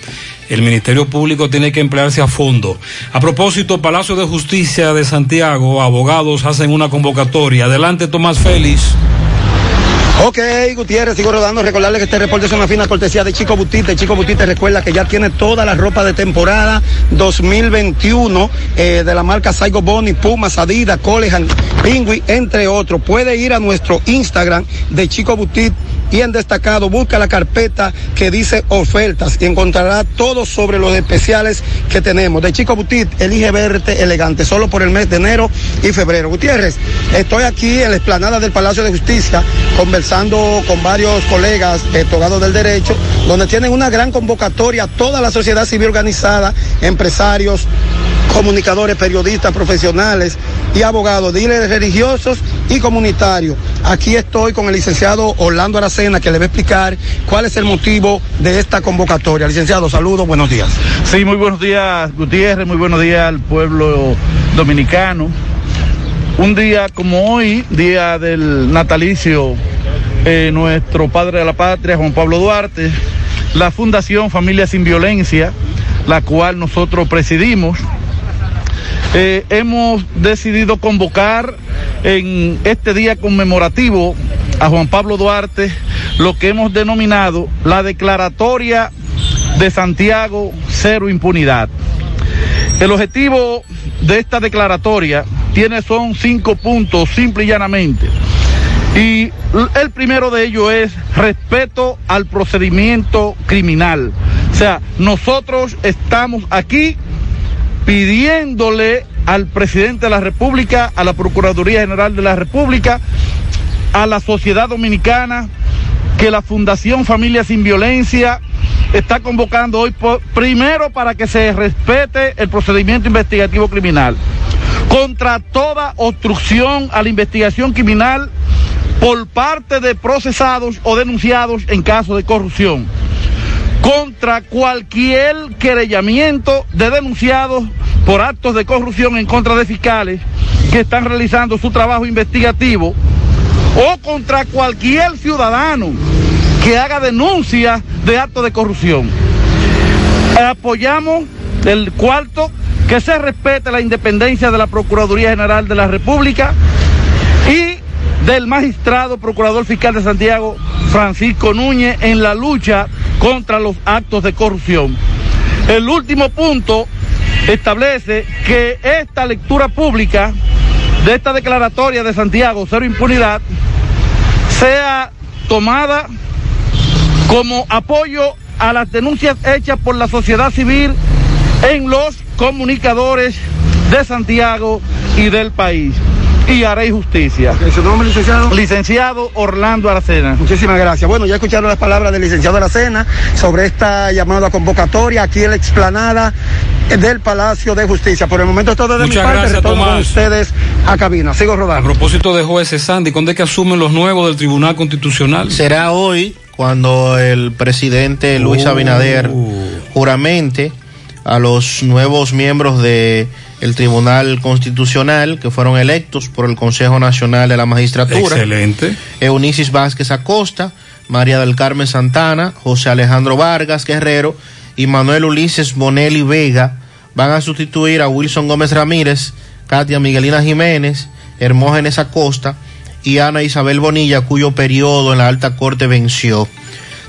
El Ministerio Público tiene que emplearse a fondo. A propósito, Palacio de Justicia de Santiago, abogados hacen una convocatoria. Adelante, Tomás Félix. Ok, Gutiérrez, sigo rodando. Recordarle que este reporte es una fina cortesía de Chico Butite. Chico Butite recuerda que ya tiene toda la ropa de temporada 2021 eh, de la marca Saigo Boni, Pumas, Adidas, Colehan, Pingui, entre otros. Puede ir a nuestro Instagram de Chico Butite y en destacado busca la carpeta que dice ofertas y encontrará todo sobre los especiales que tenemos. De Chico Butit, elige verte elegante, solo por el mes de enero y febrero. Gutiérrez, estoy aquí en la explanada del Palacio de Justicia conversando con varios colegas togados del derecho, donde tienen una gran convocatoria, toda la sociedad civil organizada, empresarios, comunicadores, periodistas, profesionales y abogados, líderes religiosos y comunitarios. Aquí estoy con el licenciado Orlando Aracena que le va a explicar cuál es el motivo de esta convocatoria. Licenciado, saludos, buenos días. Sí, muy buenos días Gutiérrez, muy buenos días al pueblo dominicano. Un día como hoy, día del natalicio, eh, nuestro padre de la patria, Juan Pablo Duarte, la Fundación Familia Sin Violencia, la cual nosotros presidimos, eh, hemos decidido convocar en este día conmemorativo a Juan Pablo Duarte lo que hemos denominado la declaratoria de Santiago Cero Impunidad. El objetivo de esta declaratoria tiene son cinco puntos, simple y llanamente. Y el primero de ellos es respeto al procedimiento criminal. O sea, nosotros estamos aquí pidiéndole al presidente de la República, a la Procuraduría General de la República, a la sociedad dominicana, que la Fundación Familia Sin Violencia está convocando hoy primero para que se respete el procedimiento investigativo criminal, contra toda obstrucción a la investigación criminal por parte de procesados o denunciados en caso de corrupción contra cualquier querellamiento de denunciados por actos de corrupción en contra de fiscales que están realizando su trabajo investigativo o contra cualquier ciudadano que haga denuncia de actos de corrupción. Apoyamos el cuarto, que se respete la independencia de la Procuraduría General de la República y del magistrado procurador fiscal de Santiago, Francisco Núñez, en la lucha contra los actos de corrupción. El último punto establece que esta lectura pública de esta declaratoria de Santiago, cero impunidad, sea tomada como apoyo a las denuncias hechas por la sociedad civil en los comunicadores de Santiago y del país y haré justicia. ¿Su nombre, licenciado? Licenciado Orlando Aracena. Muchísimas gracias. Bueno, ya escucharon las palabras del licenciado Aracena sobre esta llamada convocatoria aquí en la explanada del Palacio de Justicia. Por el momento todo de Muchas mi parte, gracias, retorno con ustedes a cabina. Sigo A rodando. propósito de jueces, Sandy, ¿cuándo es que asumen los nuevos del Tribunal Constitucional? Será hoy cuando el presidente Luis Oh. Abinader juramente a los nuevos miembros de el Tribunal Constitucional que fueron electos por el Consejo Nacional de la Magistratura. Excelente. Eunicis Vázquez Acosta, María del Carmen Santana, José Alejandro Vargas Guerrero y Manuel Ulises Bonelli Vega van a sustituir a Wilson Gómez Ramírez, Katia Miguelina Jiménez, Hermógenes Acosta y Ana Isabel Bonilla, cuyo periodo en la alta corte venció.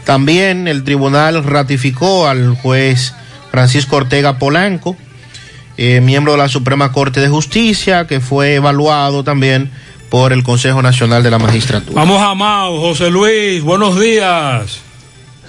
También el tribunal ratificó al juez Francisco Ortega Polanco, eh, miembro de la Suprema Corte de Justicia, que fue evaluado también por el Consejo Nacional de la Magistratura. Vamos a Mao, José Luis, buenos días.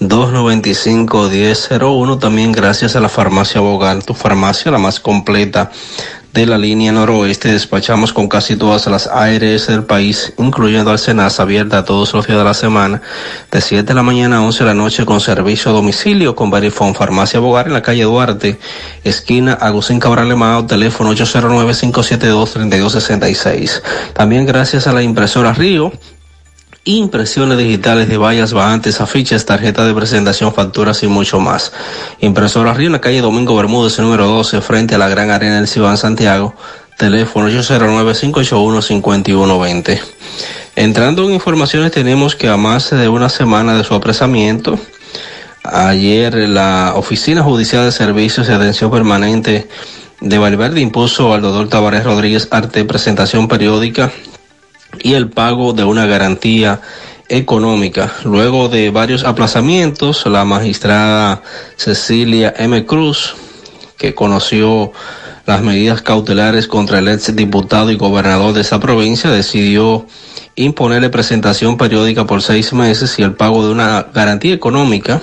809-295-1001. También gracias a la farmacia Bogar, tu farmacia la más completa de la línea noroeste. Despachamos con casi todas las ARS del país, incluyendo al Senasa, abierta todos los días de la semana, de 7 de la mañana a 11 de la noche con servicio a domicilio con Verifone Farmacia Bogar en la calle Duarte, esquina Agustín Cabral Lemao, teléfono 809-572-3266. También gracias a la impresora Río, impresiones digitales de vallas bajantes, afiches, tarjetas de presentación, facturas y mucho más. Impresora Río en la calle Domingo Bermúdez, número 12, frente a la Gran Arena del Cibán Santiago. Teléfono 809-581-5120. Entrando en informaciones, tenemos que a más de una semana de su apresamiento, ayer la Oficina Judicial de Servicios y Atención Permanente de Valverde impuso al doctor Tavares Rodríguez Arte presentación periódica y el pago de una garantía económica. Luego de varios aplazamientos, la magistrada Cecilia M. Cruz, que conoció las medidas cautelares contra el ex diputado y gobernador de esa provincia, decidió imponerle presentación periódica por seis meses y el pago de una garantía económica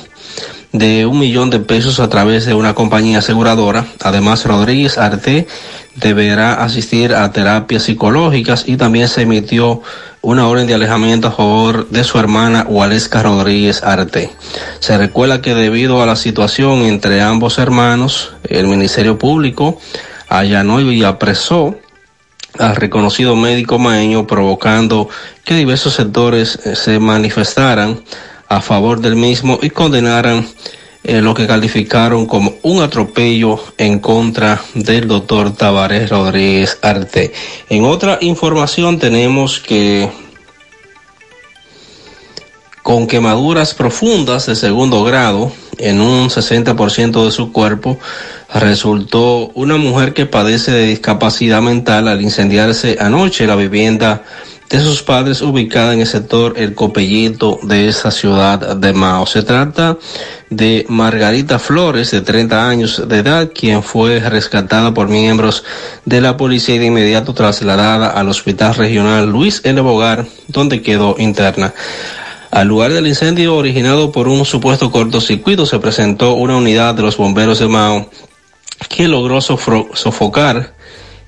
de un millón de pesos a través de una compañía aseguradora. Además, Rodríguez Arte deberá asistir a terapias psicológicas y también se emitió una orden de alejamiento a favor de su hermana Waleska Rodríguez Arte. Se recuerda que debido a la situación entre ambos hermanos, el Ministerio Público allanó y apresó al reconocido médico maeño provocando que diversos sectores eh, se manifestaran a favor del mismo y condenaran eh, lo que calificaron como un atropello en contra del doctor Tavares Rodríguez Arte. En otra información tenemos que con quemaduras profundas de segundo grado en un 60% de su cuerpo, resultó una mujer que padece de discapacidad mental al incendiarse anoche la vivienda de sus padres ubicada en el sector El Copellito de esa ciudad de Mao. Se trata de Margarita Flores, de 30 años de edad, quien fue rescatada por miembros de la policía y de inmediato trasladada al Hospital Regional Luis L. Bogar, donde quedó interna. Al lugar del incendio originado por un supuesto cortocircuito se presentó una unidad de los bomberos de Mao que logró sofocar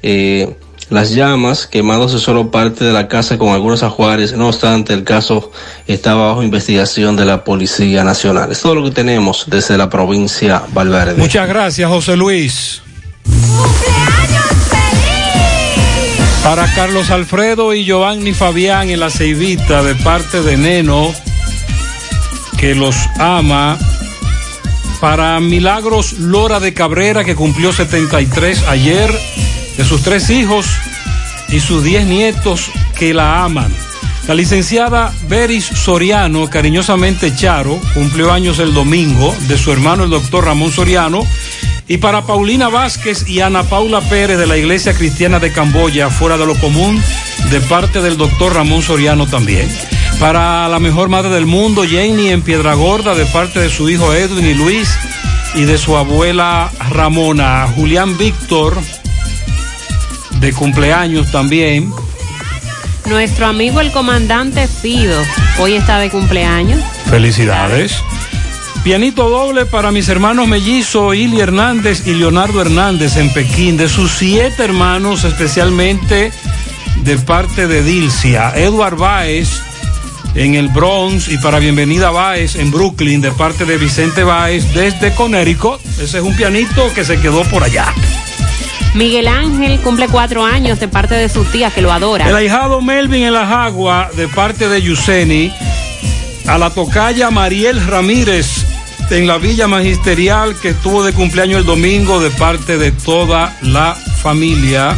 eh, las llamas, quemándose solo parte de la casa con algunos ajuares. No obstante, el caso está bajo investigación de la Policía Nacional. Es todo lo que tenemos desde la provincia Valverde. Muchas gracias, José Luis. Para Carlos Alfredo y Giovanni Fabián en la Ceibita de parte de Neno, que los ama. Para Milagros Lora de Cabrera, que cumplió 73 ayer de sus tres hijos y sus diez nietos que la aman. La licenciada Beris Soriano, cariñosamente Charo, cumplió años el domingo de su hermano el doctor Ramón Soriano. Y para Paulina Vázquez y Ana Paula Pérez de la Iglesia Cristiana de Camboya, fuera de lo común, de parte del doctor Ramón Soriano también. Para la mejor madre del mundo, Jenny en Piedra Gorda, de parte de su hijo Edwin y Luis y de su abuela Ramona. Julián Víctor, de cumpleaños también. Nuestro amigo el comandante Fido, hoy está de cumpleaños. Felicidades. Pianito doble para mis hermanos mellizos, Ili Hernández y Leonardo Hernández en Pekín, de sus siete hermanos, especialmente de parte de Dilcia. Edward Baez en el Bronx y para Bienvenida Baez en Brooklyn, de parte de Vicente Baez desde Connecticut. Ese es un pianito que se quedó por allá. Miguel Ángel cumple cuatro años de parte de su tía que lo adora. El ahijado Melvin en la Jagua de parte de Yuseni. A la tocaya Mariel Ramírez en la Villa Magisterial que estuvo de cumpleaños el domingo de parte de toda la familia.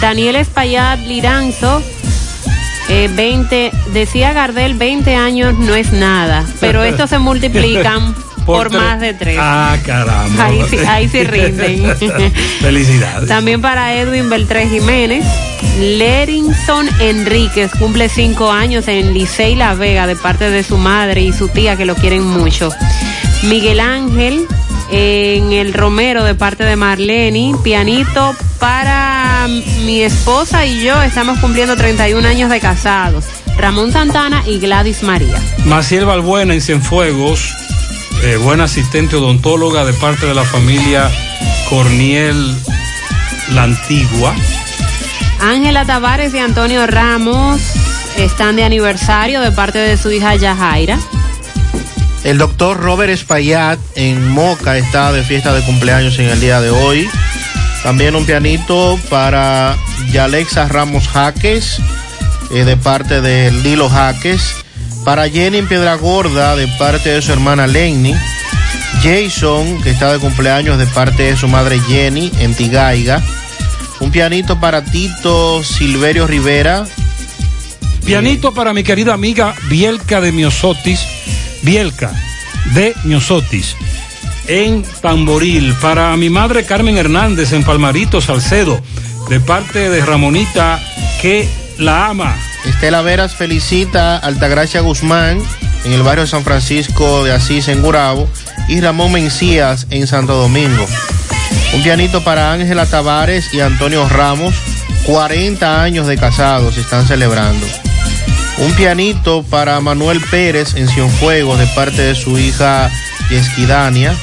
Daniel Espaillat Liranzo. Eh, 20, decía Gardel, 20 años no es nada, pero estos se multiplican por, más de tres. Ah, caramba. Ahí, sí- ahí sí rinden. Felicidades. También para Edwin Beltré Jiménez. Lerinson Enríquez cumple cinco años en Licey La Vega de parte de su madre y su tía que lo quieren mucho. Miguel Ángel en el Romero de parte de Marlene. Pianito para mi esposa y yo estamos cumpliendo 31 años de casados. Ramón Santana y Gladys María. Maciel Balbuena en Cienfuegos, eh, buena asistente odontóloga de parte de la familia Corniel La Antigua. Ángela Tavares y Antonio Ramos están de aniversario de parte de su hija Yajaira. El doctor Robert Espaillat en Moca está de fiesta de cumpleaños en el día de hoy. También un pianito para Yalexa Ramos Jaques eh, de parte de Lilo Jaques. Para Jenny en Piedra Gorda de parte de su hermana Lenny. Jason, que está de cumpleaños de parte de su madre Jenny en Tigaiga. Un pianito para Tito Silverio Rivera. Pianito para mi querida amiga Bielka de Miosotis. Bielka de Miosotis. En Tamboril. Para mi madre Carmen Hernández en Palmarito Salcedo. De parte de Ramonita que la ama. Estela Veras felicita a Altagracia Guzmán en el barrio San Francisco de Asís en Gurabo y Ramón Mencías en Santo Domingo. Un pianito para Ángela Tavares y Antonio Ramos, 40 años de casados están celebrando. Un pianito para Manuel Pérez en Cienfuegos de parte de su hija Yesquidania.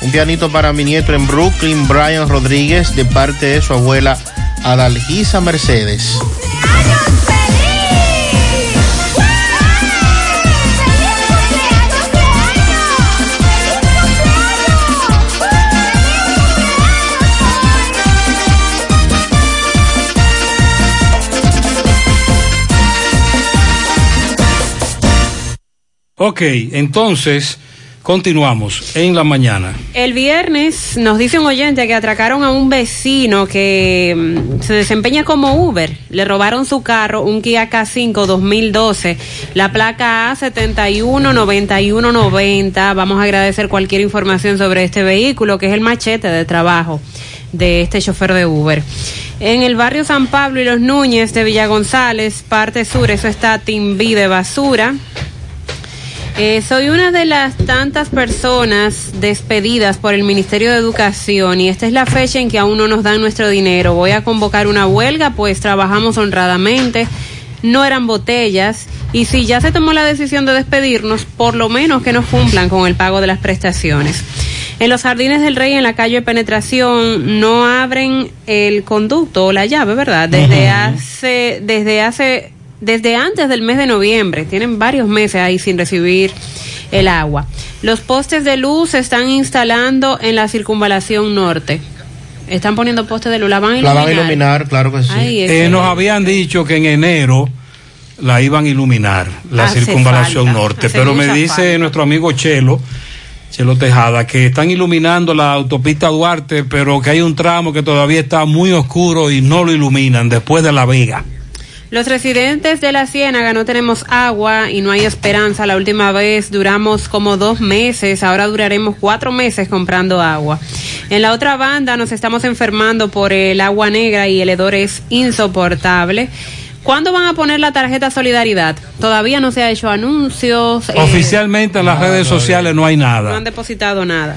Un pianito para mi nieto en Brooklyn, Brian Rodríguez, de parte de su abuela Adalgisa Mercedes. Ok, entonces continuamos en la mañana. El viernes nos dice un oyente que atracaron a un vecino que mm, se desempeña como Uber. Le robaron su carro, un Kia K5 2012, la placa A719190. Vamos a agradecer cualquier información sobre este vehículo, que es el machete de trabajo de este chofer de Uber. En el barrio San Pablo y los Núñez de Villa González, parte sur, eso está Timbí de basura. Eh, soy una de las tantas personas despedidas por el Ministerio de Educación y esta es la fecha en que aún no nos dan nuestro dinero. Voy a convocar una huelga, pues trabajamos honradamente, no eran botellas y si ya se tomó la decisión de despedirnos, por lo menos que nos cumplan con el pago de las prestaciones. En los jardines del rey, en la calle de penetración, no abren el conducto o la llave, ¿verdad? Desde hace, desde hace desde antes del mes de noviembre. Tienen varios meses ahí sin recibir el agua. Los postes de luz se están instalando en la circunvalación norte. Están poniendo postes de luz. La van a La iluminar. van a iluminar, claro que sí. Ay, Eh, nos habían dicho que en enero la iban a iluminar, la Hace circunvalación falta, norte, pero me dice falta. nuestro amigo Chelo, Chelo Tejada, que están iluminando la autopista Duarte, pero que hay un tramo que todavía está muy oscuro y no lo iluminan después de La Vega. Los residentes de la Ciénaga no tenemos agua y no hay esperanza. La última vez duramos como dos meses, ahora duraremos cuatro meses comprando agua. En la otra banda nos estamos enfermando por el agua negra y el hedor es insoportable. ¿Cuándo van a poner la tarjeta Solidaridad? Todavía no se ha hecho anuncios. eh, Oficialmente en las redes sociales no hay no nada. han depositado nada.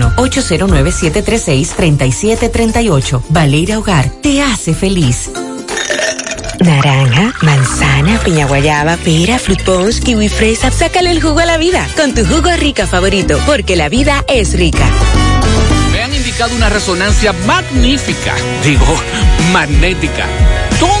809-736-3738. Valeira Hogar, te hace feliz. Naranja, manzana, piña guayaba, pera, fruit punch, kiwi fresa. Sácale el jugo a la vida con tu jugo rica favorito, porque la vida es rica. Me han indicado una resonancia magnífica, digo, magnética. ¿Dónde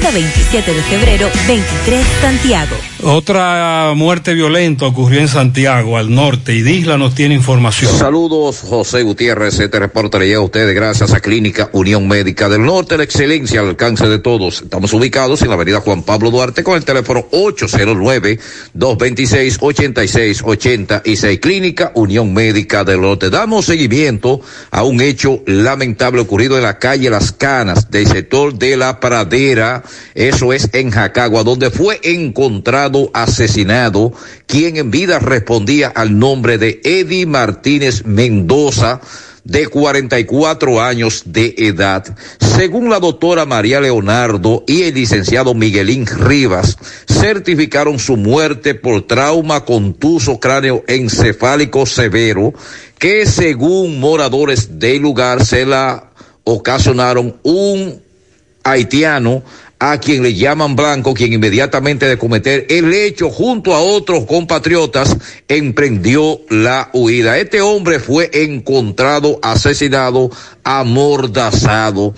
27 de febrero, 23, Santiago. Otra muerte violenta ocurrió en Santiago, al norte, y Disla nos tiene información. Saludos, José Gutiérrez. Este reporte le llega a ustedes gracias a Clínica Unión Médica del Norte, la excelencia al alcance de todos. Estamos ubicados en la avenida Juan Pablo Duarte con el teléfono 809-226-8686. Clínica Unión Médica del Norte. Damos seguimiento a un hecho lamentable ocurrido en la calle Las Canas del sector de la Pradera. Eso es en Jacagua, donde fue encontrado asesinado quien en vida respondía al nombre de Eddie Martínez Mendoza, de 44 años de edad. Según la doctora María Leonardo y el licenciado Miguelín Rivas, certificaron su muerte por trauma contuso cráneo encefálico severo, que según moradores del lugar se la ocasionaron un haitiano a quien le llaman Blanco, quien inmediatamente de cometer el hecho junto a otros compatriotas emprendió la huida. Este hombre fue encontrado asesinado, amordazado.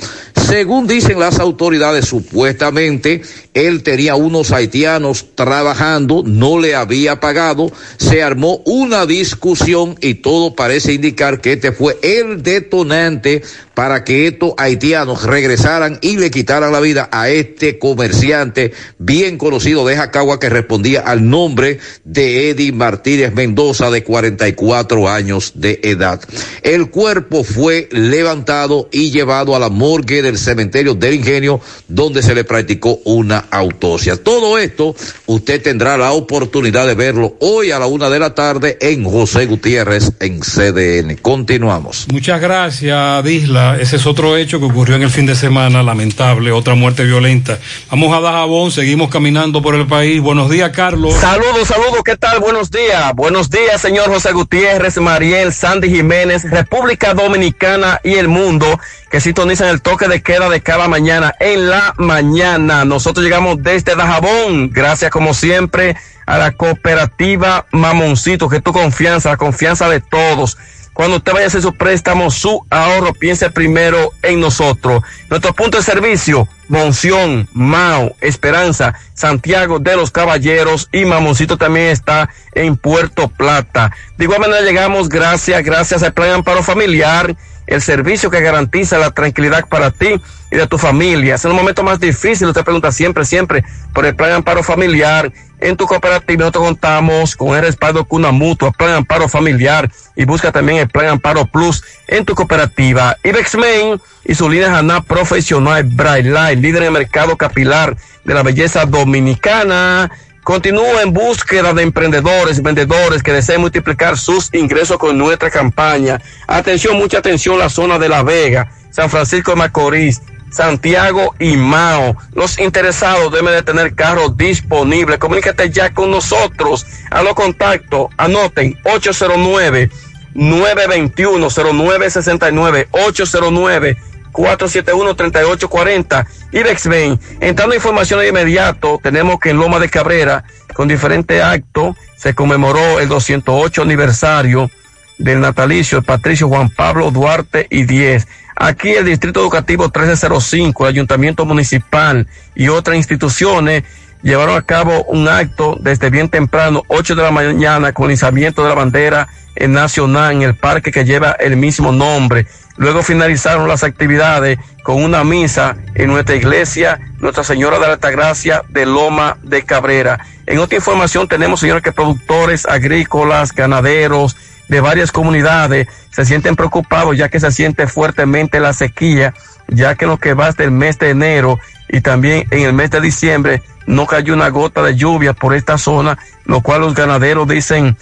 Según dicen las autoridades, supuestamente él tenía unos haitianos trabajando, no le había pagado, se armó una discusión y todo parece indicar que este fue el detonante para que estos haitianos regresaran y le quitaran la vida a este comerciante bien conocido de Jacagua que respondía al nombre de Eddie Martínez Mendoza de 44 años de edad. El cuerpo fue levantado y llevado a la morgue del cementerio del ingenio donde se le practicó una autopsia. Todo esto usted tendrá la oportunidad de verlo hoy a la una de la tarde en José Gutiérrez en CDN. Continuamos. Muchas gracias, Disla. Ese es otro hecho que ocurrió en el fin de semana, lamentable, otra muerte violenta. Vamos a Dajabón, seguimos caminando por el país. Buenos días, Carlos. Saludos, saludos, ¿qué tal? Buenos días. Buenos días, señor José Gutiérrez, Mariel, Sandy Jiménez, República Dominicana y el mundo que sintonizan el toque de queda de cada mañana en la mañana. Nosotros llegamos desde Dajabón, gracias como siempre a la cooperativa Mamoncito, que tu confianza, la confianza de todos. Cuando usted vaya a hacer su préstamo, su ahorro, piense primero en nosotros. Nuestro punto de servicio, Monción, Mao, Esperanza, Santiago de los Caballeros y Mamoncito también está en Puerto Plata. De igual manera llegamos gracias, gracias al Plan Amparo Familiar, el servicio que garantiza la tranquilidad para ti y de tu familia. Es un momento más difícil, usted pregunta siempre, siempre por el Plan Amparo Familiar. En tu cooperativa nosotros contamos con el respaldo Cuna Mutua, Plan Amparo Familiar y busca también el Plan Amparo Plus en tu cooperativa. Ibexmen y su línea Haná Profesional Bright líder en el mercado capilar de la belleza dominicana. Continúa en búsqueda de emprendedores, vendedores que deseen multiplicar sus ingresos con nuestra campaña. Atención, mucha atención, la zona de La Vega, San Francisco de Macorís, Santiago y Mao. Los interesados deben de tener carros disponibles. Comunícate ya con nosotros. A los contactos, anoten 809 921 0969 809 471-3840 IBEXBEN. Entrando información de inmediato, tenemos que en Loma de Cabrera, con diferentes actos, se conmemoró el 208 aniversario del natalicio de Patricio Juan Pablo Duarte y 10. Aquí el Distrito Educativo 1305, el Ayuntamiento Municipal y otras instituciones llevaron a cabo un acto desde bien temprano, 8 de la mañana, con el izamiento de la bandera nacional en el parque que lleva el mismo nombre. Luego finalizaron las actividades con una misa en nuestra iglesia, Nuestra Señora de la Altagracia de Loma de Cabrera. En otra información tenemos, señores, que productores agrícolas, ganaderos de varias comunidades se sienten preocupados ya que se siente fuertemente la sequía, ya que lo que va el mes de enero y también en el mes de diciembre no cayó una gota de lluvia por esta zona, lo cual los ganaderos dicen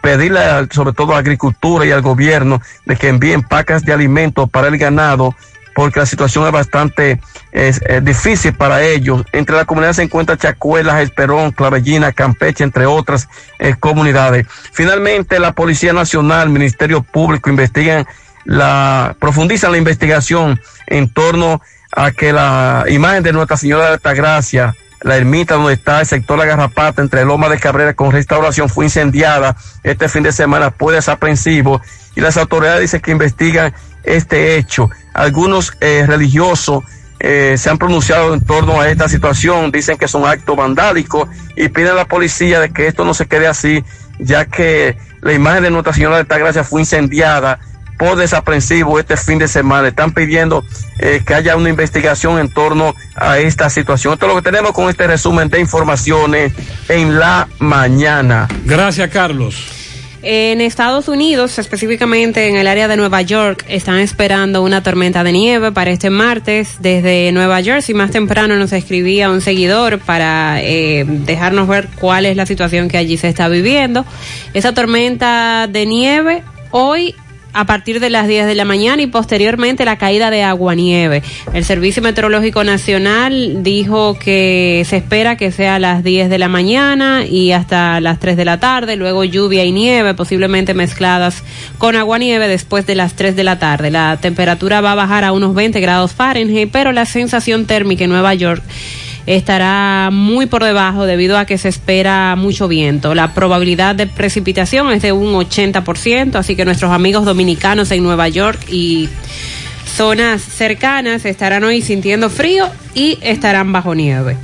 pedirle sobre todo a agricultura y al gobierno de que envíen pacas de alimentos para el ganado porque la situación es bastante difícil para ellos. Entre la comunidad se encuentra Chacuelas, Esperón, Clavellina, Campeche, entre otras eh, comunidades. Finalmente, la Policía Nacional, Ministerio Público investigan la, profundizan la investigación en torno a que la imagen de Nuestra Señora de Altagracia la ermita donde está el sector La Garrapata entre Loma de Cabrera con restauración fue incendiada este fin de semana fue desaprensivo y las autoridades dicen que investigan este hecho. Algunos eh, religiosos eh, se han pronunciado en torno a esta situación, dicen que son actos vandálicos y piden a la policía de que esto no se quede así, ya que la imagen de Nuestra Señora de Altagracia fue incendiada por desaprensivo este fin de semana. Están pidiendo eh, que haya una investigación en torno a esta situación. Esto es lo que tenemos con este resumen de informaciones en la mañana. Gracias, Carlos. En Estados Unidos, específicamente en el área de Nueva York, están esperando una tormenta de nieve para este martes desde Nueva Jersey. Más temprano nos escribía un seguidor para eh, dejarnos ver cuál es la situación que allí se está viviendo. Esa tormenta de nieve hoy a partir de las 10 de la mañana y posteriormente la caída de agua-nieve. El Servicio Meteorológico Nacional dijo que se espera que sea a las 10 de la mañana y hasta las 3 de la tarde, luego lluvia y nieve, posiblemente mezcladas con agua-nieve después de las 3 de la tarde. La temperatura va a bajar a unos 20 grados Fahrenheit, pero la sensación térmica en Nueva York estará muy por debajo debido a que se espera mucho viento. La probabilidad de precipitación es de un 80%, así que nuestros amigos dominicanos en Nueva York y zonas cercanas estarán hoy sintiendo frío y estarán bajo nieve.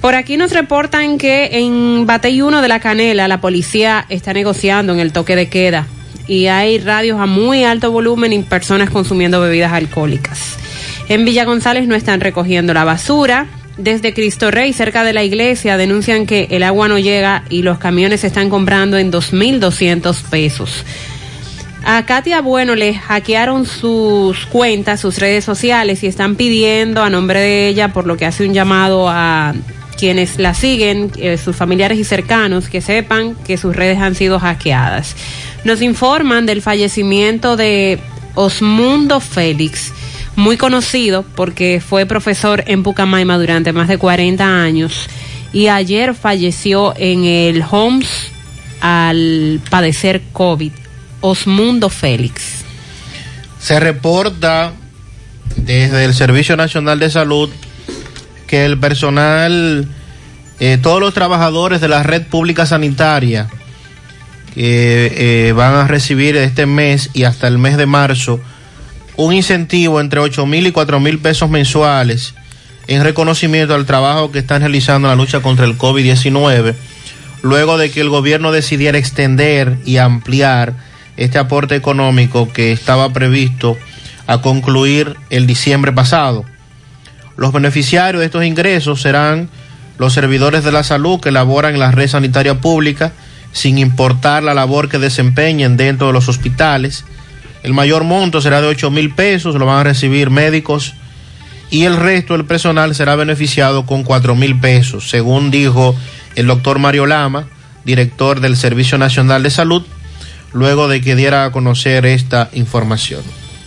Por aquí nos reportan que en Batey 1 de la Canela la policía está negociando en el toque de queda y hay radios a muy alto volumen y personas consumiendo bebidas alcohólicas. En Villa González no están recogiendo la basura, desde Cristo Rey, cerca de la iglesia, denuncian que el agua no llega y los camiones se están comprando en 2.200 pesos. A Katia Bueno le hackearon sus cuentas, sus redes sociales y están pidiendo a nombre de ella, por lo que hace un llamado a quienes la siguen, eh, sus familiares y cercanos, que sepan que sus redes han sido hackeadas. Nos informan del fallecimiento de Osmundo Félix muy conocido porque fue profesor en Pucamaima durante más de 40 años y ayer falleció en el Homs al padecer COVID. Osmundo Félix. Se reporta desde el Servicio Nacional de Salud que el personal, eh, todos los trabajadores de la red pública sanitaria que eh, van a recibir este mes y hasta el mes de marzo un incentivo entre 8 mil y 4 mil pesos mensuales en reconocimiento al trabajo que están realizando en la lucha contra el COVID-19, luego de que el gobierno decidiera extender y ampliar este aporte económico que estaba previsto a concluir el diciembre pasado. Los beneficiarios de estos ingresos serán los servidores de la salud que laboran en la red sanitaria pública, sin importar la labor que desempeñen dentro de los hospitales, el mayor monto será de 8 mil pesos, lo van a recibir médicos y el resto del personal será beneficiado con 4 mil pesos, según dijo el doctor Mario Lama, director del Servicio Nacional de Salud, luego de que diera a conocer esta información.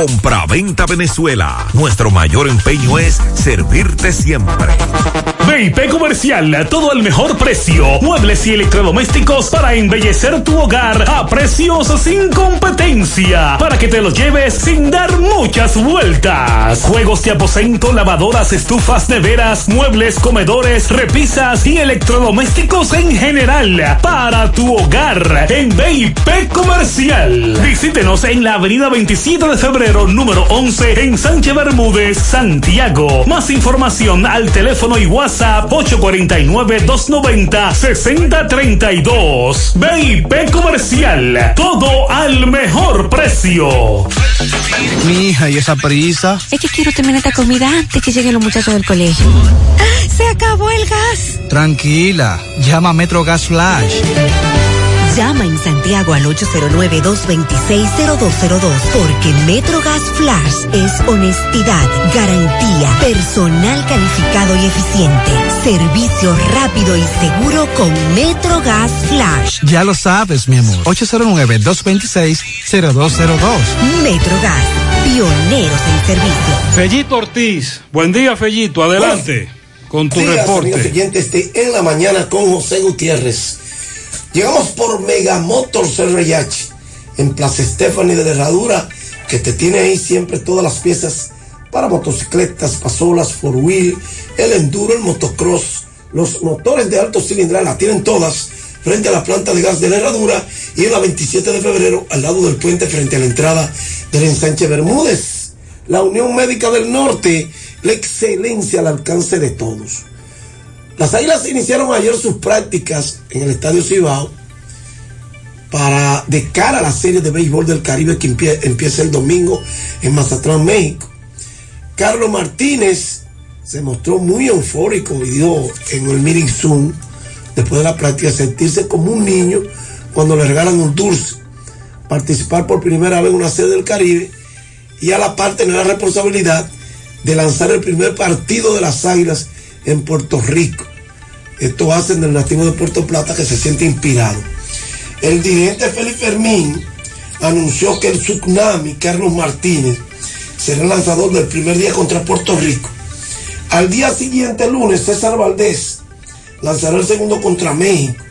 Compra-venta Venezuela. Nuestro mayor empeño es servirte siempre. VIP Comercial, todo al mejor precio. Muebles y electrodomésticos para embellecer tu hogar a precios sin competencia. Para que te los lleves sin dar muchas vueltas. Juegos de aposento, lavadoras, estufas, neveras, muebles, comedores, repisas y electrodomésticos en general. Para tu hogar en VIP Comercial. Visítenos en la avenida 27 de febrero, número 11, en Sánchez Bermúdez, Santiago. Más información al teléfono y WhatsApp 849-290-6032. VIP Comercial. Todo al mejor precio. Mi hija, ¿y esa prisa? Es que quiero terminar esta comida antes que lleguen los muchachos del colegio. ¡Se acabó el gas! Tranquila, llama a Metro Gas Flash. Llama en Santiago al 809-226-0202 porque MetroGas Flash es honestidad, garantía, personal calificado y eficiente, servicio rápido y seguro con MetroGas Flash. Ya lo sabes, mi amor. 809-226-0202. MetroGas, pioneros en servicio. Fellito Ortiz, buen día Fellito, adelante con tu Días, reporte. amigos oyentes En la Mañana con José Gutiérrez. Llegamos por Megamotors RH en Plaza Stephanie de la Herradura, que te tiene ahí siempre todas las piezas para motocicletas, pasolas, four wheel, el enduro, el motocross, los motores de alto cilindrada, la tienen todas frente a la planta de gas de la Herradura y en la 27 de febrero al lado del puente frente a la entrada del ensanche Bermúdez. La Unión Médica del Norte, la excelencia al alcance de todos. Las Águilas iniciaron ayer sus prácticas en el Estadio Cibao para de cara a la serie de béisbol del Caribe que empie- empieza el domingo en Mazatlán, México. Carlos Martínez se mostró muy eufórico y dio en el meeting Zoom después de la práctica sentirse como un niño cuando le regalan un dulce, participar por primera vez en una serie del Caribe y a la par tener la responsabilidad de lanzar el primer partido de las Águilas en Puerto Rico. Esto hacen del nativo de Puerto Plata que se siente inspirado. El dirigente Félix Fermín anunció que el Tsunami Carlos Martínez será el lanzador del primer día contra Puerto Rico. Al día siguiente, lunes, César Valdés lanzará el segundo contra México.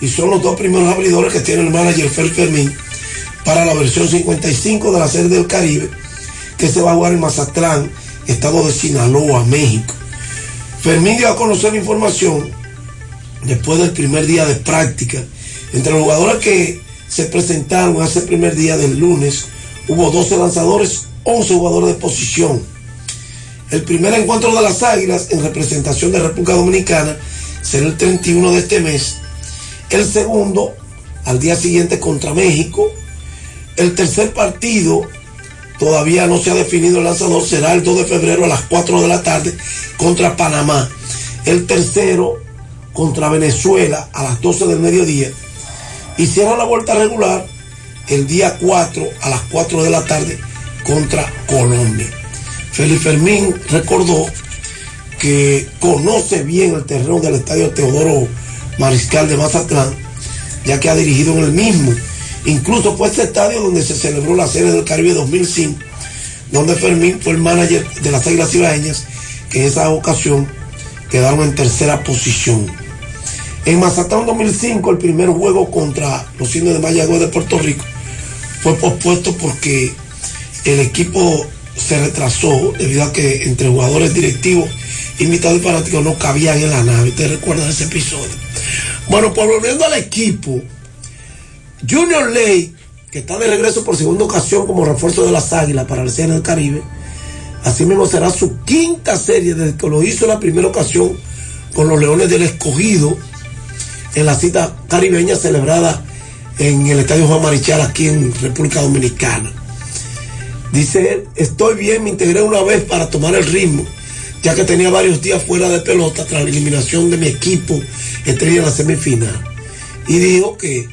Y son los dos primeros abridores que tiene el manager Félix Fermín para la versión 55 de la Serie del Caribe, que se va a jugar en Mazatlán, estado de Sinaloa, México. Fermín dio a conocer información después del primer día de práctica. Entre los jugadores que se presentaron ese primer día del lunes, hubo 12 lanzadores, 11 jugadores de posición. El primer encuentro de las Águilas en representación de República Dominicana será el 31 de este mes. El segundo, al día siguiente contra México. El tercer partido, todavía no se ha definido el lanzador, será el 2 de febrero a las 4 de la tarde contra Panamá. El tercero contra Venezuela a las 12 del mediodía. Y cierra la vuelta regular el día 4 a las 4 de la tarde contra Colombia. Félix Fermín recordó que conoce bien el terreno del estadio Teodoro Mariscal de Mazatlán, ya que ha dirigido en el mismo. Incluso fue este estadio donde se celebró la Serie del Caribe 2005, donde Fermín fue el manager de las Águilas Ibaeñas, que en esa ocasión quedaron en tercera posición. En Mazatlán 2005, el primer juego contra los indios de Mayagüez de Puerto Rico fue pospuesto porque el equipo se retrasó debido a que entre jugadores directivos, invitados y fanáticos no cabían en la nave. ¿Ustedes recuerdan ese episodio? Bueno, pues volviendo al equipo, Junior Ley, que está de regreso por segunda ocasión como refuerzo de las Águilas para el Serie del Caribe, así mismo será su quinta serie desde que lo hizo la primera ocasión con los Leones del Escogido en la cita caribeña celebrada en el Estadio Juan Marichal aquí en República Dominicana. Dice él, estoy bien, me integré una vez para tomar el ritmo, ya que tenía varios días fuera de pelota tras la eliminación de mi equipo en la semifinal. Y dijo que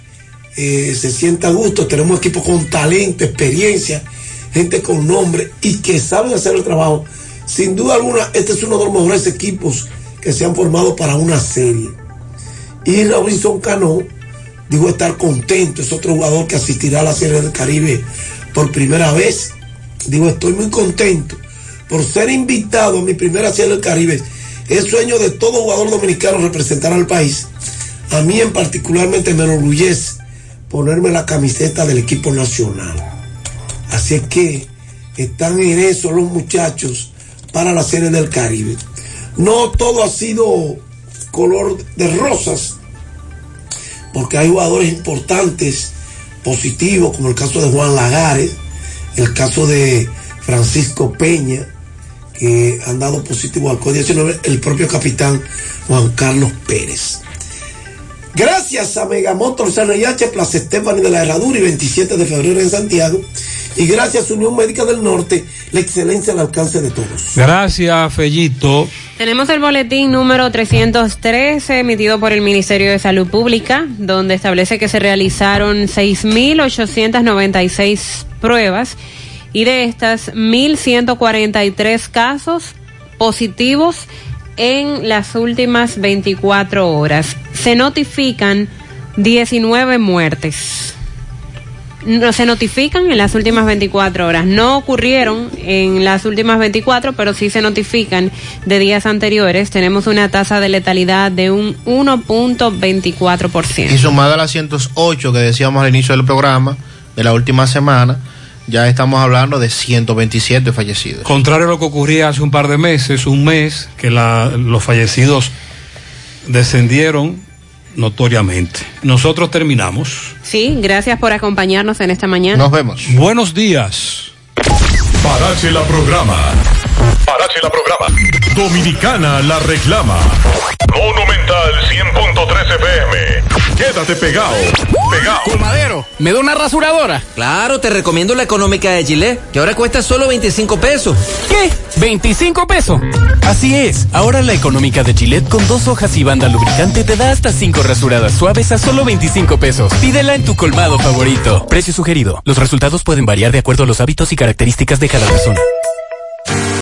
eh, se sienta a gusto, tenemos equipo con talento, experiencia, gente con nombre y que saben hacer el trabajo. Sin duda alguna, este es uno de los mejores equipos que se han formado para una serie. Y Robinson Cano dijo estar contento, es otro jugador que asistirá a la Serie del Caribe por primera vez. Digo, estoy muy contento por ser invitado a mi primera Serie del Caribe. Es sueño de todo jugador dominicano representar al país. A mí en particularmente me enorgullece ponerme la camiseta del equipo nacional. Así es que están en eso los muchachos para la Serie del Caribe. No todo ha sido color de rosas, porque hay jugadores importantes, positivos, como el caso de Juan Lagares, el caso de Francisco Peña, que han dado positivo al COVID-19, el propio capitán Juan Carlos Pérez. Gracias a Megamotor CNH, Plaza Estefani de la Herradura y 27 de febrero en Santiago. Y gracias a Unión Médica del Norte, la excelencia al alcance de todos. Gracias, Fellito. Tenemos el boletín número 313 emitido por el Ministerio de Salud Pública, donde establece que se realizaron 6.896 pruebas y de estas 1.143 casos positivos en las últimas 24 horas. Se notifican 19 muertes. No se notifican en las últimas 24 horas. No ocurrieron en las últimas 24, pero sí se notifican de días anteriores. Tenemos una tasa de letalidad de un 1.24%. Y sumada a las 108 que decíamos al inicio del programa de la última semana, ya estamos hablando de 127 fallecidos. Contrario a lo que ocurría hace un par de meses, un mes, que la- los fallecidos descendieron notoriamente. Nosotros terminamos. Sí, gracias por acompañarnos en esta mañana. Nos vemos. Buenos días. Parache la programa. Parache la programa. Dominicana la reclama. Monumental 100.13 FM. Quédate pegado. Pegado. Colmadero, ¿me da una rasuradora? Claro, te recomiendo la económica de Gillette, que ahora cuesta solo 25 pesos. ¿Qué? ¿25 pesos? Así es, ahora la económica de Gillette con dos hojas y banda lubricante te da hasta 5 rasuradas suaves a solo 25 pesos. Pídela en tu colmado favorito. Precio sugerido. Los resultados pueden variar de acuerdo a los hábitos y características de cada persona.